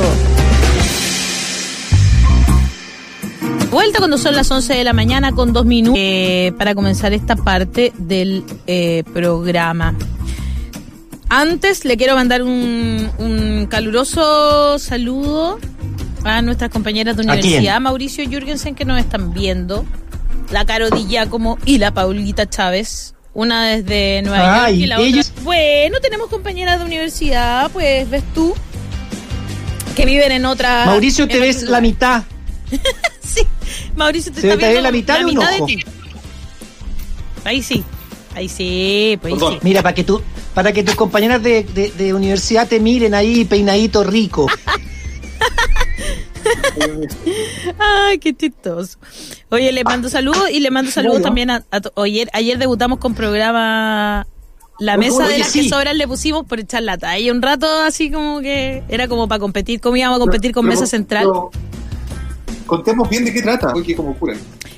Vuelta cuando son las 11 de la mañana con dos minutos eh, para comenzar esta parte del eh, programa. Antes le quiero mandar un, un caluroso saludo a nuestras compañeras de universidad, Mauricio Jürgensen, que nos están viendo la Carodilla como y la Paulita Chávez. Una desde Nueva York y la otra. Bueno, tenemos compañeras de universidad, pues ves tú, que viven en otra. Mauricio, te ves la mitad. <laughs> sí, Mauricio te está viendo la mitad, de, ti. Ahí sí, ahí sí, pues sí. Mira, para que tú, para que tus compañeras de, de universidad te miren ahí peinadito rico. <laughs> Ay, qué chistoso. Oye, le mando saludos y le mando saludos también a, ayer, ayer debutamos con programa La mesa de las que sobran le pusimos por echar lata. Ahí un rato así como que era como para competir, ¿cómo íbamos a competir con Mesa Central? contemos bien de qué trata, porque como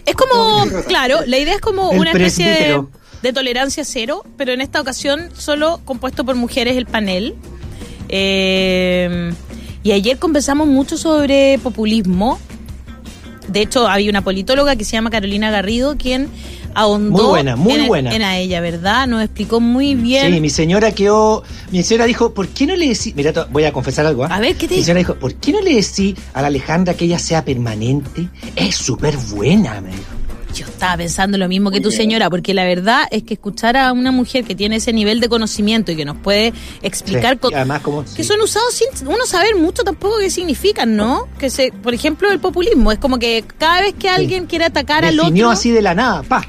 Es como, claro, la idea es como una especie de, de, tolerancia cero, pero en esta ocasión solo compuesto por mujeres el panel. Eh, y ayer conversamos mucho sobre populismo. De hecho, había una politóloga que se llama Carolina Garrido, quien ahondó muy buena, muy en, buena. en a ella, ¿verdad? Nos explicó muy bien. Sí, mi señora quedó, mi señora dijo, ¿por qué no le decís, mira, voy a confesar algo, ¿eh? A ver, ¿qué te Mi señora dijo, ¿por qué no le decís a la Alejandra que ella sea permanente? Es súper buena, me dijo. Yo estaba pensando lo mismo que tu señora, porque la verdad es que escuchar a una mujer que tiene ese nivel de conocimiento y que nos puede explicar que son usados sin uno saber mucho tampoco qué significan, ¿no? Que se, por ejemplo, el populismo es como que cada vez que alguien quiere atacar al otro, así de la nada, pa.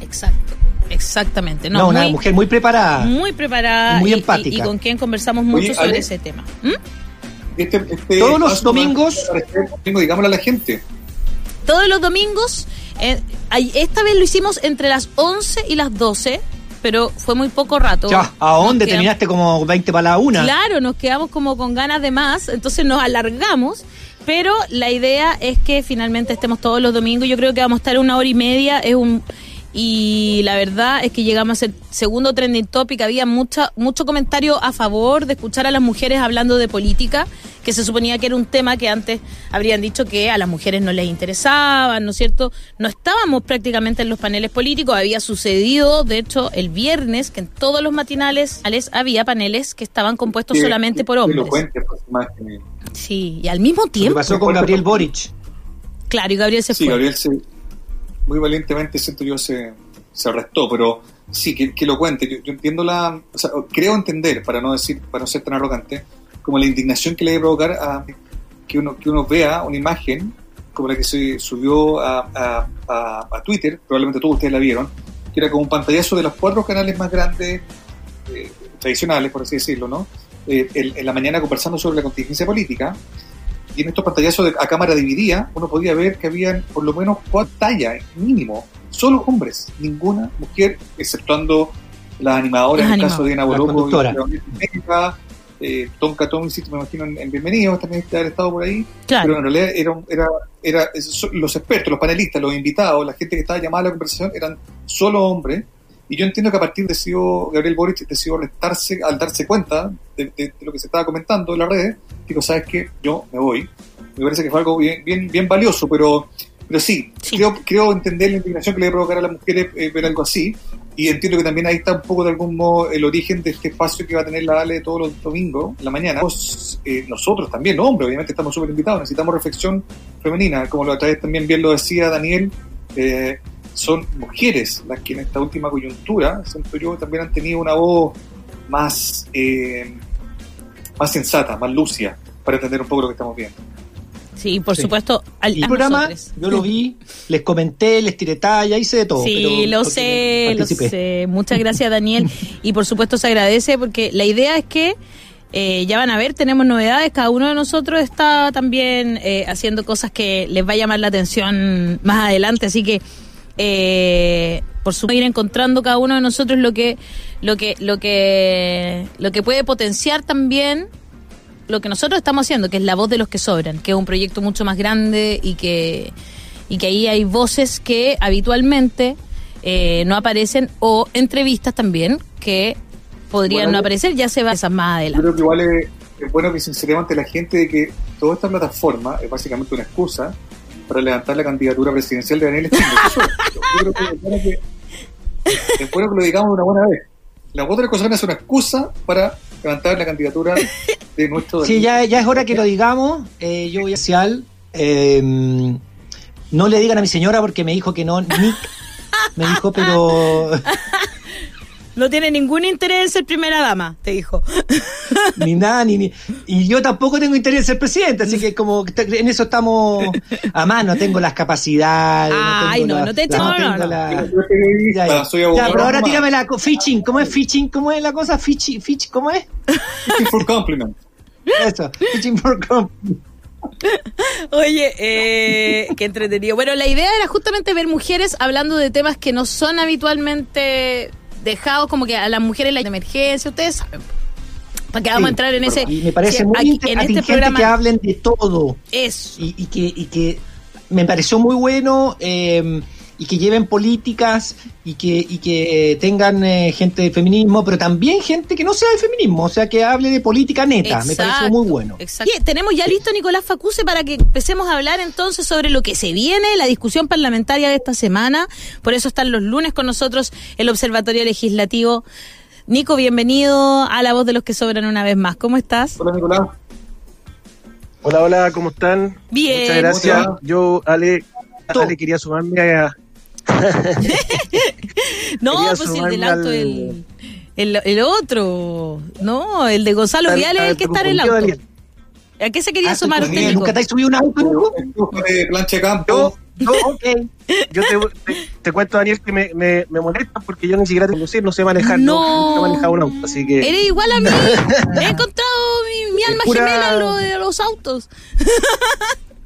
Exacto. Exactamente. No, una mujer muy preparada. Muy preparada. Muy empática. Y, con quien conversamos mucho sobre ese tema. ¿Mm? Este, este Todos los domingos. Digámosle a la gente. Todos los domingos eh, esta vez lo hicimos entre las 11 y las 12 pero fue muy poco rato. Ya, ¿a dónde terminaste como 20 para la una? Claro, nos quedamos como con ganas de más, entonces nos alargamos, pero la idea es que finalmente estemos todos los domingos, yo creo que vamos a estar una hora y media, es un y la verdad es que llegamos al segundo trending topic, había mucha, mucho comentario a favor de escuchar a las mujeres hablando de política, que se suponía que era un tema que antes habrían dicho que a las mujeres no les interesaba, ¿no es cierto? No estábamos prácticamente en los paneles políticos, había sucedido, de hecho, el viernes, que en todos los matinales había paneles que estaban compuestos solamente por hombres. Pues, sí, y al mismo tiempo... ¿Qué pasó con Gabriel Boric? Claro, y Gabriel se sí, fue. Gabriel se, muy valientemente, siento yo, se, se arrestó, pero sí, que, que lo cuente. Yo, yo entiendo la. O sea, creo entender, para no decir, para no ser tan arrogante, como la indignación que le debe provocar a que uno, que uno vea una imagen como la que se subió a, a, a, a Twitter, probablemente todos ustedes la vieron, que era como un pantallazo de los cuatro canales más grandes, eh, tradicionales, por así decirlo, ¿no? Eh, en, en la mañana conversando sobre la contingencia política, y en estos pantallazos de, a cámara dividida, uno podía ver que habían por lo menos cuatro tallas, mínimo, solo hombres, ninguna mujer, exceptuando las animadoras, Las en el caso de Las Boloco, eh, Tonka Tomisic, me imagino, en, en Bienvenidos, también debe haber estado por ahí, Claro. pero en realidad era, era, era los expertos, los panelistas, los invitados, la gente que estaba llamada a la conversación eran solo hombres. Y yo entiendo que a partir decidió, Gabriel Boric decidió restarse, al darse cuenta de, de- de lo que se estaba comentando en las redes, dijo, ¿sabes qué? Yo me voy. Me parece que fue algo bien, bien, bien valioso, pero, pero sí, Sí. Creo, creo entender la indignación que le debe provocar a las mujeres eh, ver algo así. Y entiendo que también ahí está un poco de algún modo el origen de este espacio que va a tener la Ale todos los domingos, la mañana. Eh, nosotros también, los hombres, obviamente estamos súper invitados, necesitamos reflexión femenina, como la otra vez también bien lo decía Daniel, eh, son mujeres las que en esta última coyuntura, siento yo, también han tenido una voz más, eh, más sensata, más lucia, para entender un poco lo que estamos viendo. Sí, por Sí. supuesto. Al, el programa, nosotros. yo lo vi, les comenté, les tiré talla, hice de todo. Sí, pero lo sé, lo sé. Muchas gracias, Daniel. <laughs> y por supuesto se agradece porque la idea es que eh, ya van a ver, tenemos novedades. Cada uno de nosotros está también eh, haciendo cosas que les va a llamar la atención más adelante. Así que, eh, por supuesto, ir encontrando cada uno de nosotros lo que, lo que, lo que, lo que puede potenciar también lo que nosotros estamos haciendo, que es la voz de los que sobran, que es un proyecto mucho más grande y que, y que ahí hay voces que habitualmente eh, no aparecen o entrevistas también que podrían Bueno, no aparecer, ya se va esas más Yo adelante. creo que igual es, es bueno que sinceremos ante la gente de que toda esta plataforma es básicamente una excusa para levantar la candidatura presidencial de Daniel yo creo que es bueno que, es bueno que lo digamos de una buena vez. La la cosa es una excusa para levantar la candidatura <laughs> de nuestro Sí, ya, ya es hora que lo digamos. Eh, yo voy a social. eh, no le digan a mi señora porque me dijo que no. Nick me dijo, pero <laughs> No tiene ningún interés en ser primera dama, te dijo. ni nada, ni, ni- Y yo tampoco tengo interés en ser presidente, así que como en eso estamos a mano. Tengo las capacidades. Ay, tengo no, la- no te la- no, no, la- Ya, ya. soy Ya, abogado. pero ahora tírame la fishing. ¿Cómo es fishing? ¿Cómo es la cosa? Fishing, fish, ¿cómo es? Fishing for compliment. Eso, fishing for compliment. Oye, eh, qué entretenido. Bueno, la idea era justamente ver mujeres hablando de temas que no son habitualmente dejados, como que a las mujeres la emergencia, ustedes saben. Para que vamos a entrar en ese. Y me parece muy aquí- en este programa. que hablen de todo. Eso. y, y que, y que me pareció muy bueno eh, y que lleven políticas y que, y que tengan eh, gente de feminismo, pero también gente que no sea de feminismo, o sea, que hable de política neta. Me pareció Exacto, muy bueno. exacto. Y tenemos ya listo a Nicolás Facuse para que empecemos a hablar entonces sobre lo que se viene, la discusión parlamentaria de esta semana. Por eso están los lunes con nosotros el Observatorio Legislativo. Nico, bienvenido a La Voz de los que Sobran una vez más. ¿Cómo estás? Hola, Nicolás. Hola, hola, ¿cómo están? Bien. Muchas gracias. ¿Cómo te Yo, Ale. Ale quería sumarme a... <laughs> No, Quería pues el del auto, al- el, el, el otro. No, el de Gonzalo Al- Vial es el que está en el auto. Daniel. ¿A qué se quería Ah, sumar ¿tú usted, nunca- Nico? ¿Nunca te has subido un auto, Nico? De plancha de Yo, campo. yo, yo te, te cuento, Daniel, que me, me, me molesta porque yo ni siquiera tengo conducir, no sé manejar, No. no, he manejado un auto, así que... Eres igual a mí. <laughs> He encontrado mi, mi alma pura- gemela en lo de los autos.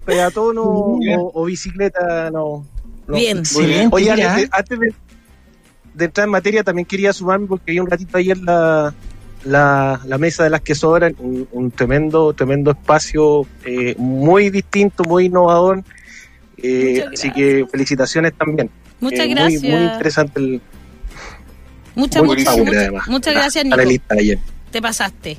peatón o, Bien. <laughs> o- o bicicleta, no. Bien. Muy bien. Oye, antes, de, antes de- de entrar en materia, también quería sumarme porque vi un ratito ayer la, la, la mesa de las que sobran, un, un tremendo, tremendo espacio, eh, muy distinto, muy innovador. Eh, así que felicitaciones también. Muchas Eh, gracias. Muy, interesante el Muchas, muy muchas, muchas, además. muchas gracias, Nico. ayer. Te pasaste.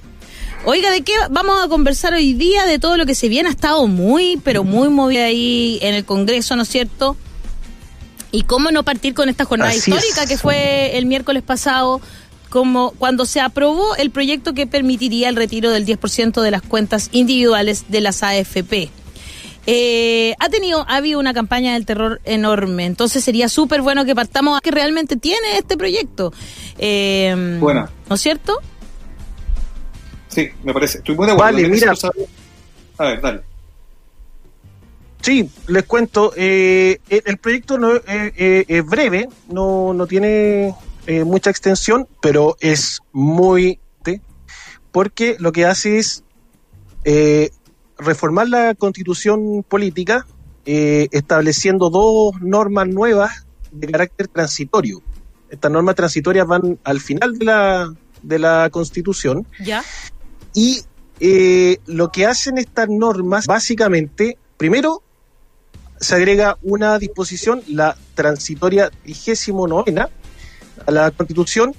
Oiga, ¿de qué vamos a conversar hoy día? De todo lo que se viene. Ha estado muy, pero muy movido ahí en el Congreso, ¿no es cierto? Y cómo no partir con esta jornada Así histórica es. que fue el miércoles pasado, como cuando se aprobó el proyecto que permitiría el retiro del 10% de las cuentas individuales de las AFP. eh, ha tenido, ha habido una campaña del terror enorme, entonces sería súper bueno que partamos a que realmente tiene este proyecto. Eh, bueno. ¿No es cierto? Sí, me parece. Estoy muy de acuerdo. Vale, mira. A ver, dale. Sí, les cuento. Eh, el proyecto no, eh, eh, es breve, no, no tiene eh, mucha extensión, pero es muy... porque lo que hace es eh, reformar la constitución política eh, estableciendo dos normas nuevas de carácter transitorio. Estas normas transitorias van al final de la, de la constitución Ya. y eh, lo que hacen estas normas, básicamente, primero se agrega una disposición, la transitoria vigésimo novena, a la Constitución,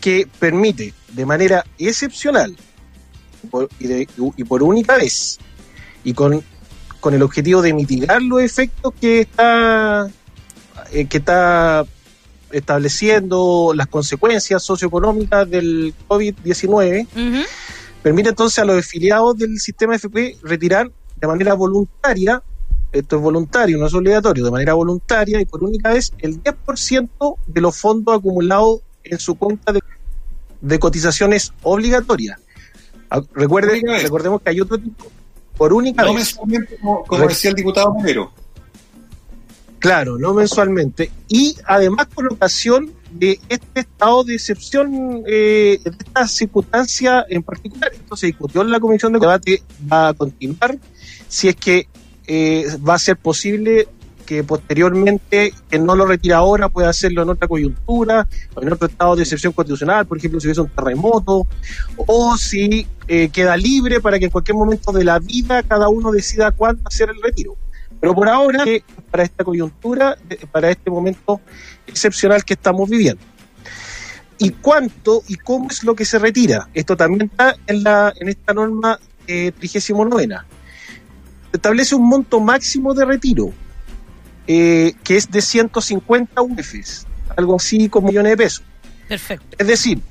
que permite de manera excepcional por- y, de- y por única vez, y con, con el objetivo de mitigar los efectos que está, eh, que está estableciendo las consecuencias socioeconómicas del COVID-19, Ujú. permite entonces a los afiliados del sistema FP retirar de manera voluntaria, esto es voluntario, no es obligatorio, de manera voluntaria y por única vez el 10% de los fondos acumulados en su cuenta de, de cotizaciones obligatorias. Ah, Recuerde, recordemos que hay otro tipo, por única No vez. mensualmente, como, decía el diputado Morero. Claro, no mensualmente. Y además con ocasión de este estado de excepción, eh, de esta circunstancia en particular. Esto se discutió en la comisión de debate, va a continuar. Si es que eh, va a ser posible que posteriormente, que no lo retira ahora, pueda hacerlo en otra coyuntura, o en otro estado de excepción constitucional, por ejemplo, si hubiese un terremoto, o si eh, queda libre para que en cualquier momento de la vida cada uno decida cuándo hacer el retiro. Pero por ahora, eh, para esta coyuntura, eh, para este momento excepcional que estamos viviendo. ¿Y cuánto y cómo es lo que se retira? Esto también está en, la, en esta norma eh, 39. Se establece un monto máximo de retiro, eh, que es de 150 UFs, algo así como millones de pesos. Perfecto. Es decir,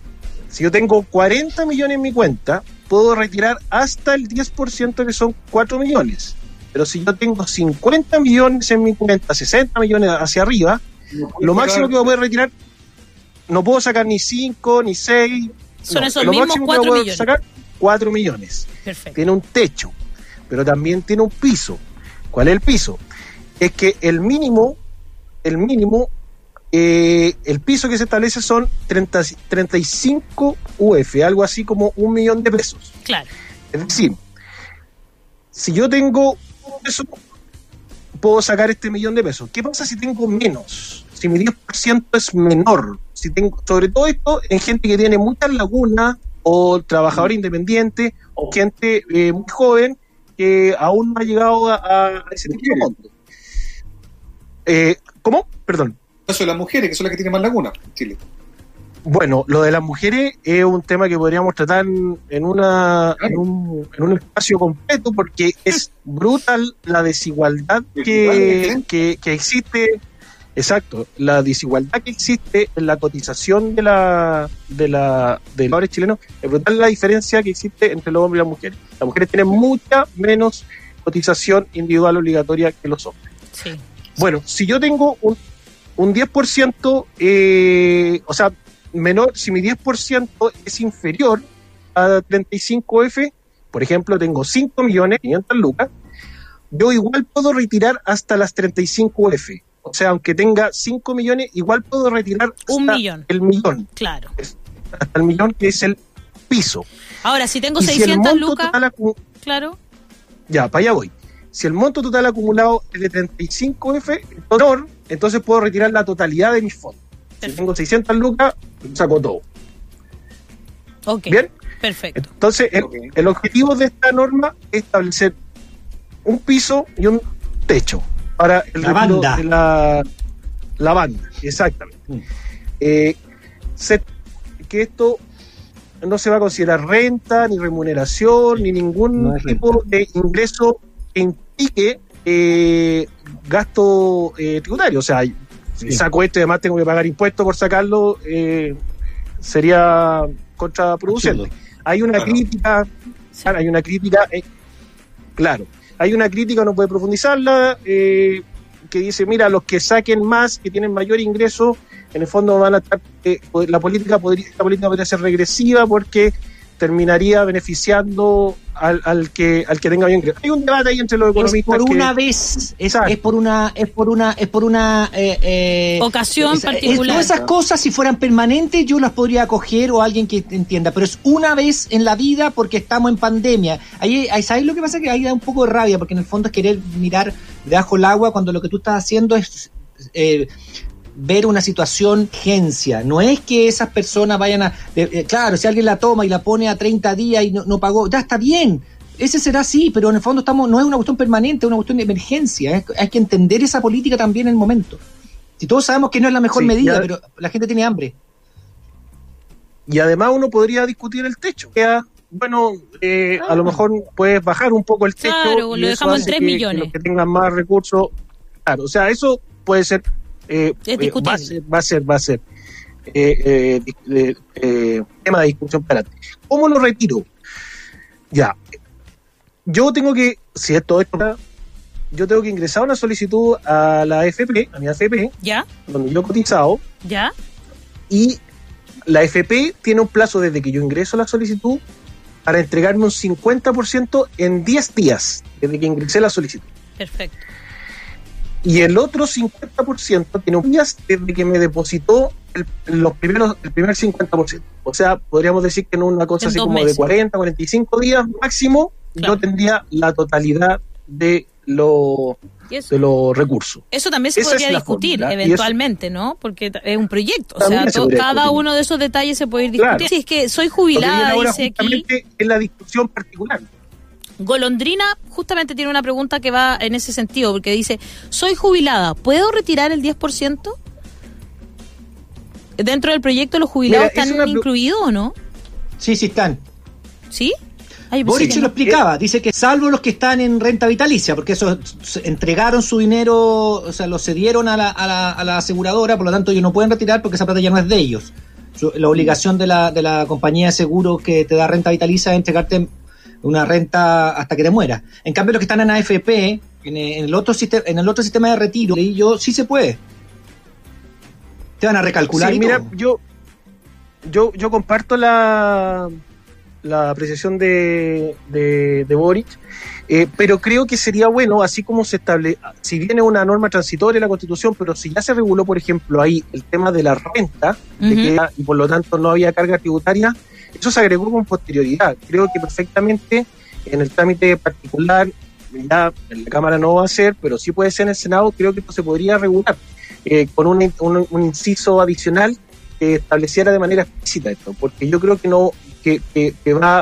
si yo tengo 40 millones en mi cuenta, puedo retirar hasta el 10% que son 4 millones. Pero si yo tengo 50 millones en mi cuenta, 60 millones hacia arriba, lo máximo que voy a poder retirar, no puedo sacar ni 5, ni 6. Son no, esos lo mismos máximo que 4 voy a poder millones. sacar, 4 millones. Perfecto. Tiene un techo, pero también tiene un piso. ¿Cuál es el piso? Es que el mínimo, el mínimo, eh, el piso que se establece son 30, 35 UF, algo así como un millón de pesos. Claro. Es decir, si yo tengo un peso, puedo sacar este millón de pesos. ¿Qué pasa si tengo menos? Si mi 10% es menor. Si tengo, sobre todo esto en gente que tiene muchas lagunas, o trabajador independiente, o gente eh, muy joven que aún no ha llegado a, a ese tipo de monto. Eh, ¿Cómo? Perdón. Eso de las mujeres, que son las que tienen más lagunas en Chile. Bueno, lo de las mujeres es un tema que podríamos tratar en, una, en, un, en un espacio completo porque es brutal la desigualdad que, que, que existe. Exacto, la desigualdad que existe en la cotización de la de la de los chilenos es brutal la diferencia que existe entre los hombres y las mujeres. Las mujeres tienen mucha menos cotización individual obligatoria que los hombres. Sí. Bueno, si yo tengo un, un 10%, eh, o sea, menor, si mi 10% es inferior a 35F, por ejemplo, tengo 5 millones 500 lucas, yo igual puedo retirar hasta las 35F. O sea, aunque tenga 5 millones, igual puedo retirar Un hasta millón. el millón, Claro. hasta el millón que es el piso. Ahora, si tengo Y si el 600 monto lucas, claro. ya, para allá voy. Si el monto total acumulado es de 35F, menor, entonces puedo retirar la totalidad de mis fondos. Si tengo 600 lucas, saco todo. Ok. ¿Bien? Perfecto. Entonces, el objetivo de esta norma es establecer un piso y un techo para el La banda. de la, la banda. Exactamente. Mm. Eh, se- que esto no se va a considerar renta, ni remuneración, ni ningún No tipo de ingreso que implique eh, gasto eh, tributario. O sea, si saco esto y además tengo que pagar impuestos por sacarlo, eh, sería contraproducente. Hay una Claro. crítica, Sí. hay una crítica, eh, claro, hay una crítica, no puede profundizarla, eh, que dice, mira, los que saquen más, que tienen mayor ingreso, en el fondo van a estar, eh, la política podría, la política podría ser regresiva porque terminaría beneficiando al, al que al que tenga bien hay un debate ahí entre los economistas es por una vez es, es, por una es por una es por una eh, eh, ocasión particular. todas esas cosas si fueran permanentes yo las podría acoger o alguien que entienda pero es una vez en la vida porque estamos en pandemia. Ahí, ahí sabes lo que pasa que ahí da un poco de rabia porque en el fondo es querer mirar debajo el agua cuando lo que tú estás haciendo es eh, ver una situación urgencia. No es que esas personas vayan a... Eh, claro, si alguien la toma y la pone a 30 días y no, no, pagó, ya está bien. Ese será así, pero en el fondo estamos no es una cuestión permanente, es una cuestión de emergencia. Es, hay que entender esa política también en el momento. Si todos sabemos que no es la mejor sí, medida, pero la gente tiene hambre. Y además uno podría discutir el techo. Bueno, eh, a lo mejor puedes bajar un poco el techo. Claro, y lo dejamos en 3 que, millones. Que los que tengan más recursos. Claro, o sea, eso puede ser eh, eh, va, a ser, va a ser, va a ser eh, tema de discusión para ti. ¿Cómo lo retiro? Ya, yo tengo que, si esto es yo tengo que ingresar una solicitud a la AFP, a mi AFP, ¿Ya? donde yo he cotizado, ¿Ya? y la AFP tiene un plazo desde que yo ingreso la solicitud para entregarme un 50% en 10 días, desde que ingresé la solicitud. Perfecto y el otro 50% tiene un días desde que me depositó el, los primeros, el primer 50%. O sea, podríamos decir que en una cosa En así como meses. de 40, 45 días máximo, Claro. yo tendría la totalidad de, lo, Y eso, de los recursos. eso también se Esa podría discutir fórmula, y eso- eventualmente, ¿no? Porque es un proyecto. O sea, se cada discutir. uno de esos detalles se puede ir Claro. discutiendo. Si es que soy jubilada, dice aquí. es la discusión particular. Golondrina justamente tiene una pregunta que va en ese sentido, porque dice, soy jubilada, ¿puedo retirar el 10%? ¿Dentro del proyecto los jubilados Mira, están incluidos o no? Sí, sí están. ¿Sí? Ay, Boric se lo explicaba, dice que salvo los que están en renta vitalicia, porque esos se- entregaron su dinero, o sea, lo cedieron a la, a, la, a la aseguradora, por lo tanto ellos no pueden retirar porque esa plata ya no es de ellos. La obligación de la, de la compañía de seguro que te da renta vitalicia es entregarte una renta hasta que te mueras. En cambio, los que están en AFP, en, en el otro sistema, en el otro sistema de retiro, leí yo, sí se puede. Te van a recalcular Sí, y mira, todo. yo, yo, yo comparto la, la apreciación de, de, de Boric, eh, pero creo que sería bueno, así como se establece, si viene una norma transitoria en la Constitución, pero si ya se reguló, por ejemplo, ahí el tema de la renta, de Ujú. que- y por lo tanto no había carga tributaria, eso se agregó con posterioridad. Creo que perfectamente en el trámite particular, ya en la Cámara no va a ser, pero sí puede ser en el Senado, creo que esto se podría regular eh, con un, inciso adicional que estableciera de manera explícita esto, porque yo creo que no que, que- que va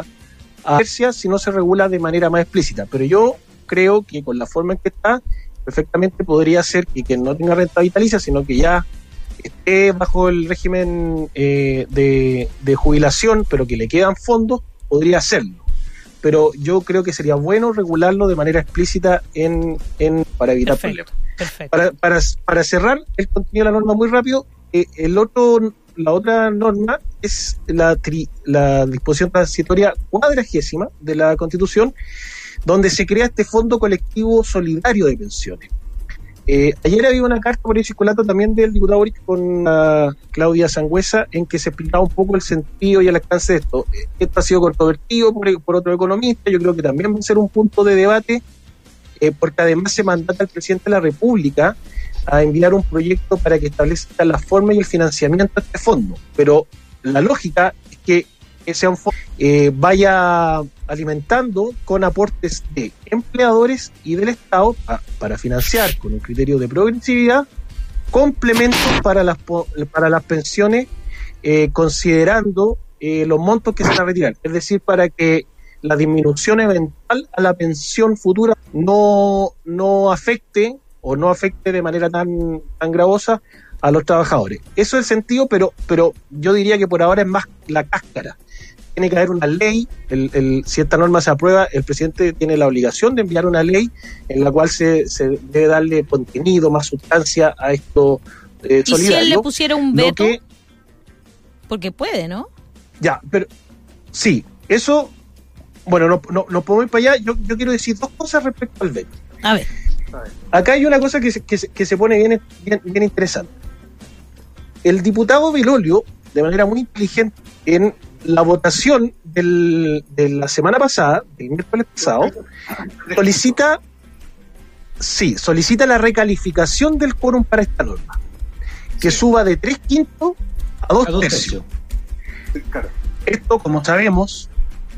a hacerse si no se regula de manera más explícita, pero yo creo que con la forma en que está, perfectamente podría ser que quien no tenga renta vitalicia, sino que ya esté bajo el régimen eh, de, de jubilación, pero que le quedan fondos, podría hacerlo. Pero yo creo que sería bueno regularlo de manera explícita en, en para evitar Perfecto, problemas. perfecto. Para, para, para cerrar el contenido de la norma muy rápido, eh, el otro, la otra norma es la, tri- la disposición transitoria cuadragésima de la Constitución, donde se crea este Fondo Colectivo Solidario de Pensiones. Eh, ayer había una carta por el circulato también del diputado Boric con ah, Claudia Sangüesa en que se explicaba un poco el sentido y el alcance de esto. Eh, Esto ha sido controvertido por, por otro economista, yo creo que también va a ser un punto de debate eh, porque además se mandata al presidente de la República a enviar un proyecto para que establezca la forma y el financiamiento de este fondo. Pero la lógica es que ese fondo eh, vaya alimentando con aportes de empleadores y del Estado pa- para financiar con un criterio de progresividad complementos para las, para las pensiones eh, considerando eh, los montos que se van a retirar. Es decir, para que la disminución eventual a la pensión futura no, no afecte o no afecte de manera tan, tan gravosa a los trabajadores. Eso es el sentido, pero, pero yo diría que por ahora es más la cáscara. Tiene que haber una ley, el, el- si esta norma se aprueba, el presidente tiene la obligación de enviar una ley en la cual se, se debe darle contenido, más sustancia a esto eh, ¿Y si él le pusiera un veto? que- Porque puede, ¿no? ya, pero sí, eso bueno, no, no, no podemos ir para allá. Yo, yo quiero decir dos cosas respecto al veto. A ver. Acá hay una cosa que se, que se, que se pone bien, bien, bien interesante. El diputado Belolio, de manera muy inteligente, en la votación del, de la semana pasada, del miércoles pasado, solicita, sí, solicita la recalificación del quórum para esta norma, que suba de tres quintos a dos, A dos tercios. tercios. Claro. Esto, como sabemos,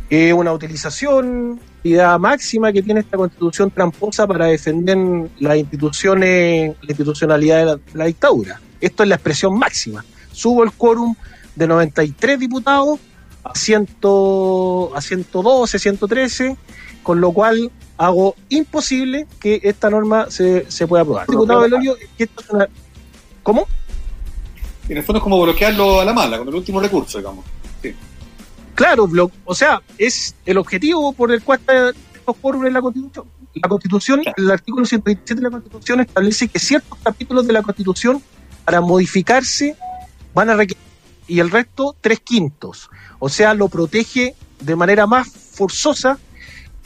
es una utilización idea máxima que tiene esta constitución tramposa para defender las instituciones, la institucionalidad de la, la dictadura. Esto es la expresión máxima. Subo el quórum de 93 diputados a, 100, a 112, 113, con lo cual hago imposible que esta norma se, se pueda aprobar. Diputado Velorio, que esto es una... ¿Cómo? En el fondo es como bloquearlo a la mala, con el último recurso, digamos. Sí. Claro, o sea, es el objetivo por el cual está estos quórums en la Constitución. La Constitución, Claro. el artículo 127 de la Constitución establece que ciertos capítulos de la Constitución, para modificarse, van a requerir, y el resto, tres quintos. O sea, lo protege de manera más forzosa.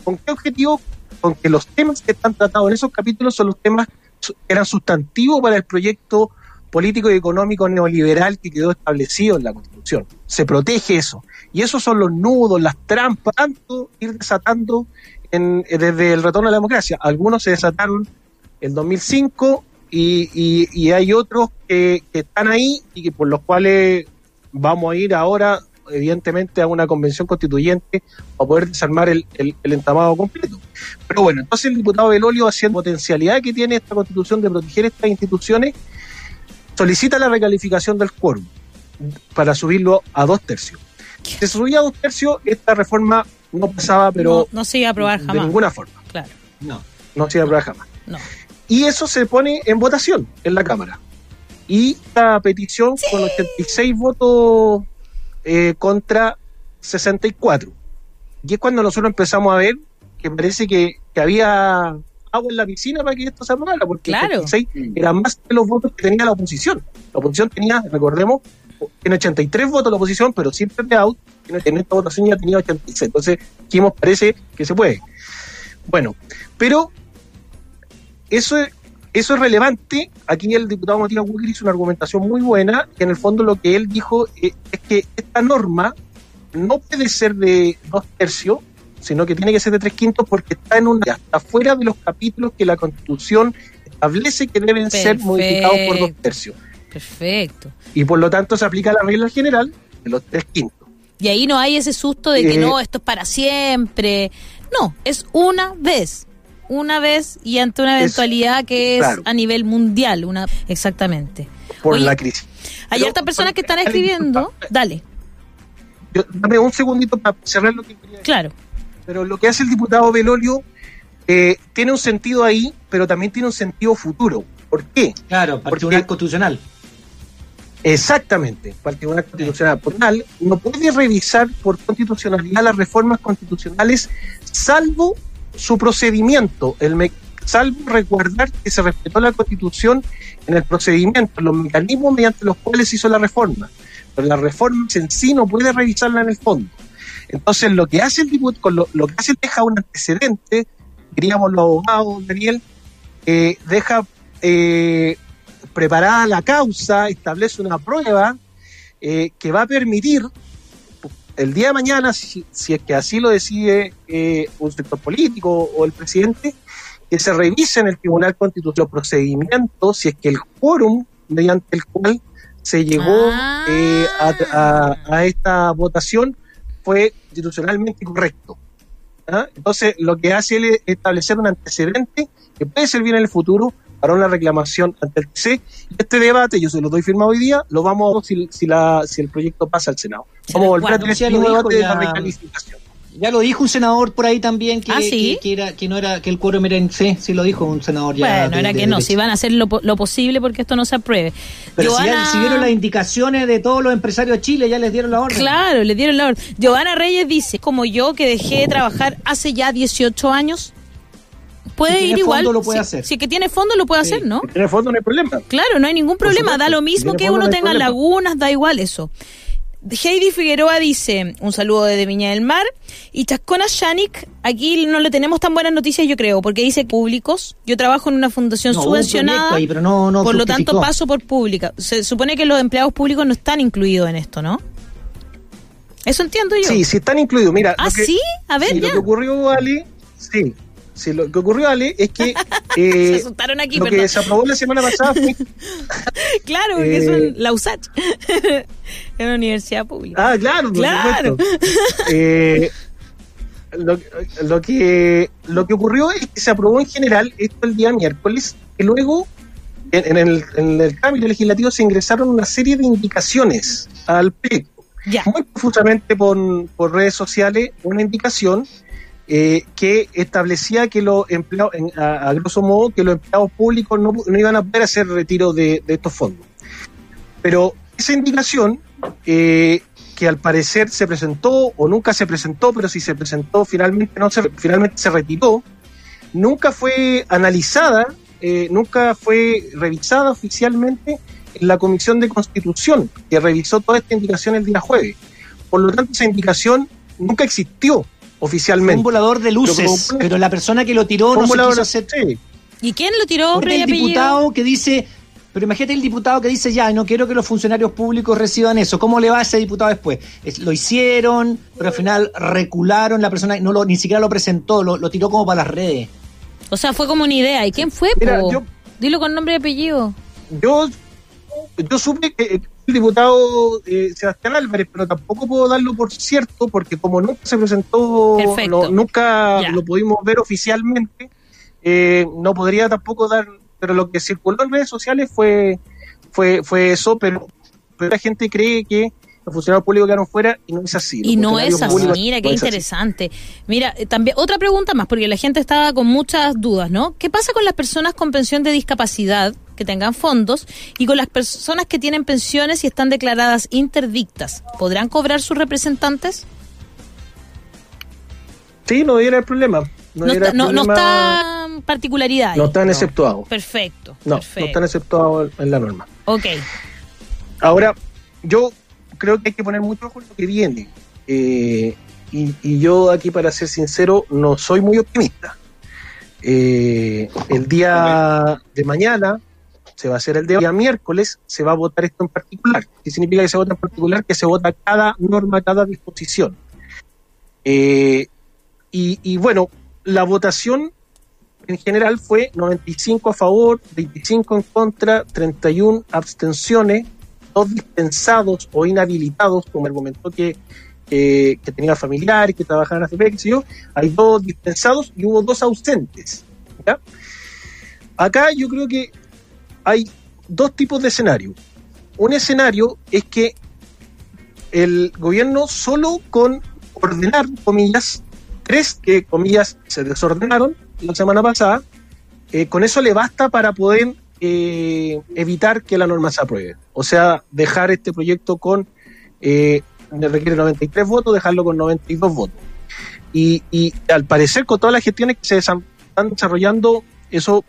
¿Con qué objetivo? Con que los temas que están tratados en esos capítulos son los temas que eran sustantivos para el proyecto político y económico neoliberal que quedó establecido en la Constitución. Se protege eso. Y esos son los nudos, las trampas, tanto ir desatando en- eh, desde el retorno a la democracia. Algunos se desataron en 2005 y, y- y hay otros que, que están ahí y que por los cuales vamos a ir ahora, evidentemente, a una convención constituyente para poder desarmar el, el- el entramado completo. Pero bueno, entonces el diputado Belolio, haciendo potencialidad que tiene esta constitución de proteger estas instituciones, solicita la recalificación del quórum para subirlo a dos tercios. Si se subía a dos tercios, esta reforma no pasaba, pero no, no se iba a aprobar de jamás. ninguna forma. Claro, No. No se iba a aprobar jamás. no. Y eso se pone en votación en la Cámara. Y esta petición con 86 votos eh, contra 64. Y es cuando nosotros empezamos a ver que parece que, que había agua en la piscina para que esto se aprobara, porque Claro. 86 eran más que los votos que tenía la oposición. La oposición tenía, recordemos, tiene 83 votos la oposición, pero siempre de out, en esta votación ya tenía 86. Entonces, dijimos, parece que se puede. Bueno, pero eso es, eso es relevante. Aquí el diputado Matías Walker hizo una argumentación muy buena, que en el fondo lo que él dijo eh, es que esta norma no puede ser de dos tercios, sino que tiene que ser de tres quintos porque está en una está fuera de los capítulos que la Constitución establece que deben ser modificados por dos tercios. Perfecto. Y por lo tanto se aplica la regla general de los tres quintos. Y ahí no hay ese susto de que Eh, no, esto es para siempre. No, es una vez. Una vez y ante una Es- eventualidad que es claro. a nivel mundial. una Exactamente. por Oye, la crisis. Hay hartas personas que están escribiendo. disculpa. Dale, Yo- dame un segundito para cerrar lo que quería decir. claro. Pero lo que hace el diputado Belolio eh, tiene un sentido ahí, pero también tiene un sentido futuro. ¿Por qué? Claro, para el Porque- Tribunal Constitucional. Exactamente, para el Tribunal Constitucional. Por tal, no puede revisar por constitucionalidad las reformas constitucionales, salvo su procedimiento, el me- salvo recordar que se respetó la Constitución en el procedimiento, en los mecanismos mediante los cuales se hizo la reforma. Pero las reformas en sí no puede revisarla en el fondo. Entonces, lo que hace el diputado, lo, lo que hace deja un antecedente, diríamos los abogados, Daniel, eh, deja eh, preparada la causa, establece una prueba eh, que va a permitir el día de mañana, si, si es que así lo decide eh, un sector político o el presidente, que se revise en el Tribunal Constitucional los procedimientos, si es que el quórum mediante el cual se llegó Ah. eh, a, a- a esta votación fue institucionalmente correcto. ¿ah? Entonces, lo que hace es establecer un antecedente que puede servir en el futuro para una reclamación ante el TC. Este debate, yo se lo doy firmado hoy día, lo vamos a si, si, la, si el proyecto pasa al Senado. Se Vamos a volver a tener Ya lo mismo dijo debate de la recalificación. Ya lo dijo un senador por ahí también que, ¿Ah, sí? que, que era, que no era que el quórum era en sí, sí lo dijo un senador ya. bueno, de- era de que no, derecha. si van a hacer lo, lo posible porque esto no se apruebe. Pero si, ya Giovanna- recibieron las indicaciones de todos los empresarios de Chile, ya les dieron la orden. Claro, le dieron la orden. Giovanna Reyes dice, como yo que dejé de trabajar hace ya 18 años, puede Si tiene ir igual. fondo, lo puede si, hacer. si que tiene fondo lo puede Sí. hacer, ¿no? En el fondo no hay problema. Claro, no hay ningún problema. Da lo si mismo tiene que fondo, uno no tenga problema. lagunas, da igual eso. Heidi Figueroa dice, un saludo desde Viña del Mar. Y Chascona Shanik, aquí no le tenemos tan buenas noticias, yo creo, porque dice públicos. Yo trabajo en una fundación subvencionada, por lo tanto paso por pública. Se supone que los empleados públicos no están incluidos en esto, ¿no? Eso entiendo yo. Sí, sí están incluidos. Mira, ¿Ah, sí? A ver, Lo que ocurrió, Ali, sí, Sí, lo que ocurrió, Ale, es que <laughs> eh, se asustaron aquí, lo que se aprobó la semana pasada fue... <laughs> claro, porque eh, la USACH, <laughs> es una universidad pública. Ah, claro, claro. eh, lo, que, lo que ocurrió es que se aprobó en general esto el día miércoles, y luego en, el, en el cambio legislativo se ingresaron una serie de indicaciones al proyecto. Muy profusamente por, por redes sociales, una indicación eh, que establecía que los empleados, a, grosso modo, que los empleados públicos no, iban a poder hacer retiro de, estos fondos. Pero esa indicación, eh, que al parecer se presentó o nunca se presentó, pero si se presentó finalmente no se, finalmente se retiró, nunca fue analizada, eh, nunca fue revisada oficialmente en la Comisión de Constitución, que revisó toda esta indicación el día jueves. Por lo tanto, esa indicación nunca existió oficialmente. Un volador de luces, pero, la persona que lo tiró no se quiso hacer. ¿Y quién lo tiró? el diputado que dice, pero imagínate el diputado que dice, ya, no quiero que los funcionarios públicos reciban eso. ¿Cómo le va a ese diputado después? lo hicieron, pero al final recularon la persona, no lo, ni siquiera lo presentó, lo, tiró como para las redes. O sea, fue como una idea. ¿Y quién fue? Dilo con nombre y apellido. Yo, yo supe que el diputado eh, Sebastián Álvarez, pero tampoco puedo darlo por cierto porque como nunca se presentó, nunca lo pudimos ver oficialmente, eh, no podría tampoco dar, pero lo que circuló en redes sociales fue, fue, fue eso, pero, pero la gente cree que los funcionarios públicos quedaron fuera y no es así. Y no es así, mira, qué interesante. Mira, eh, también otra pregunta más, porque la gente estaba con muchas dudas, ¿no? ¿Qué pasa con las personas con pensión de discapacidad que tengan fondos y con las personas que tienen pensiones y están declaradas interdictas? ¿Podrán cobrar sus representantes? Sí, no era el problema. No, está, no, está particularidad. No están exceptuados. Perfecto. No, no están exceptuados en la norma. Ok. Ahora, yo creo que hay que poner mucho ojo en lo que viene. Eh, y, yo aquí, para ser sincero, no soy muy optimista. Eh, el día de mañana se va a hacer el día miércoles, se va a votar esto en particular. ¿Qué significa que se vota en particular? Que se vota cada norma, cada disposición. Eh, y, bueno, la votación en general fue 95 a favor, 25 en contra, 31 abstenciones dos dispensados o inhabilitados, como argumentó que, que tenía familiares que trabajaban en AFP, yo, hay dos dispensados y hubo dos ausentes. Acá yo creo que hay dos tipos de escenario. Un escenario es que el gobierno solo con ordenar, comillas, tres que, comillas, se desordenaron la semana pasada, eh, con eso le basta para poder eh, evitar que la norma se apruebe. O sea, dejar este proyecto con, eh, requiere 93 votos, dejarlo con 92 votos. Y, y al parecer, con todas las gestiones que se están desarrollando, eso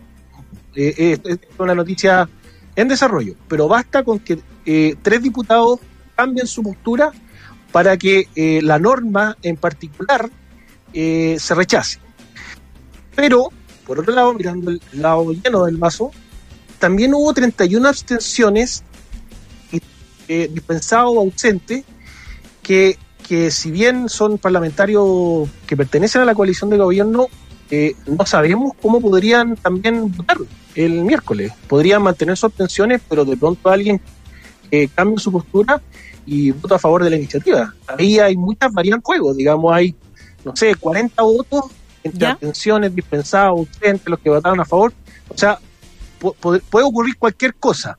eh, es, una noticia en desarrollo. Pero basta con que eh, tres diputados cambien su postura para que la norma en particular se rechace. Pero, por otro lado, mirando el lado lleno del vaso, también hubo 31 abstenciones eh, dispensados o ausentes que, que si bien son parlamentarios que pertenecen a la coalición de gobierno, eh, no sabemos cómo podrían también votar el miércoles. Podrían mantener sus abstenciones, pero de pronto alguien eh, cambia su postura y vota a favor de la iniciativa. Ahí hay muchas variantes juego, digamos, hay, no sé, 40 votos entre abstenciones, dispensados, ausentes, los que votaron a favor. O sea, puede ocurrir cualquier cosa.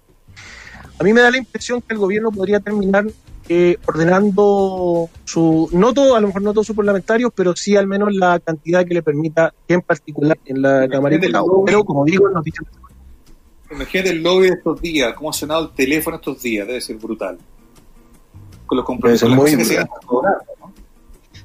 A mí me da la impresión que el gobierno podría terminar eh, ordenando su, no todo, a lo mejor no todos sus parlamentarios, pero sí al menos la cantidad que le permita, en particular en la Cámara de Pero como digo, noticias. Imagínate el lobby de estos días, cómo ha sonado el teléfono estos días, debe ser brutal. Con los compromisos que se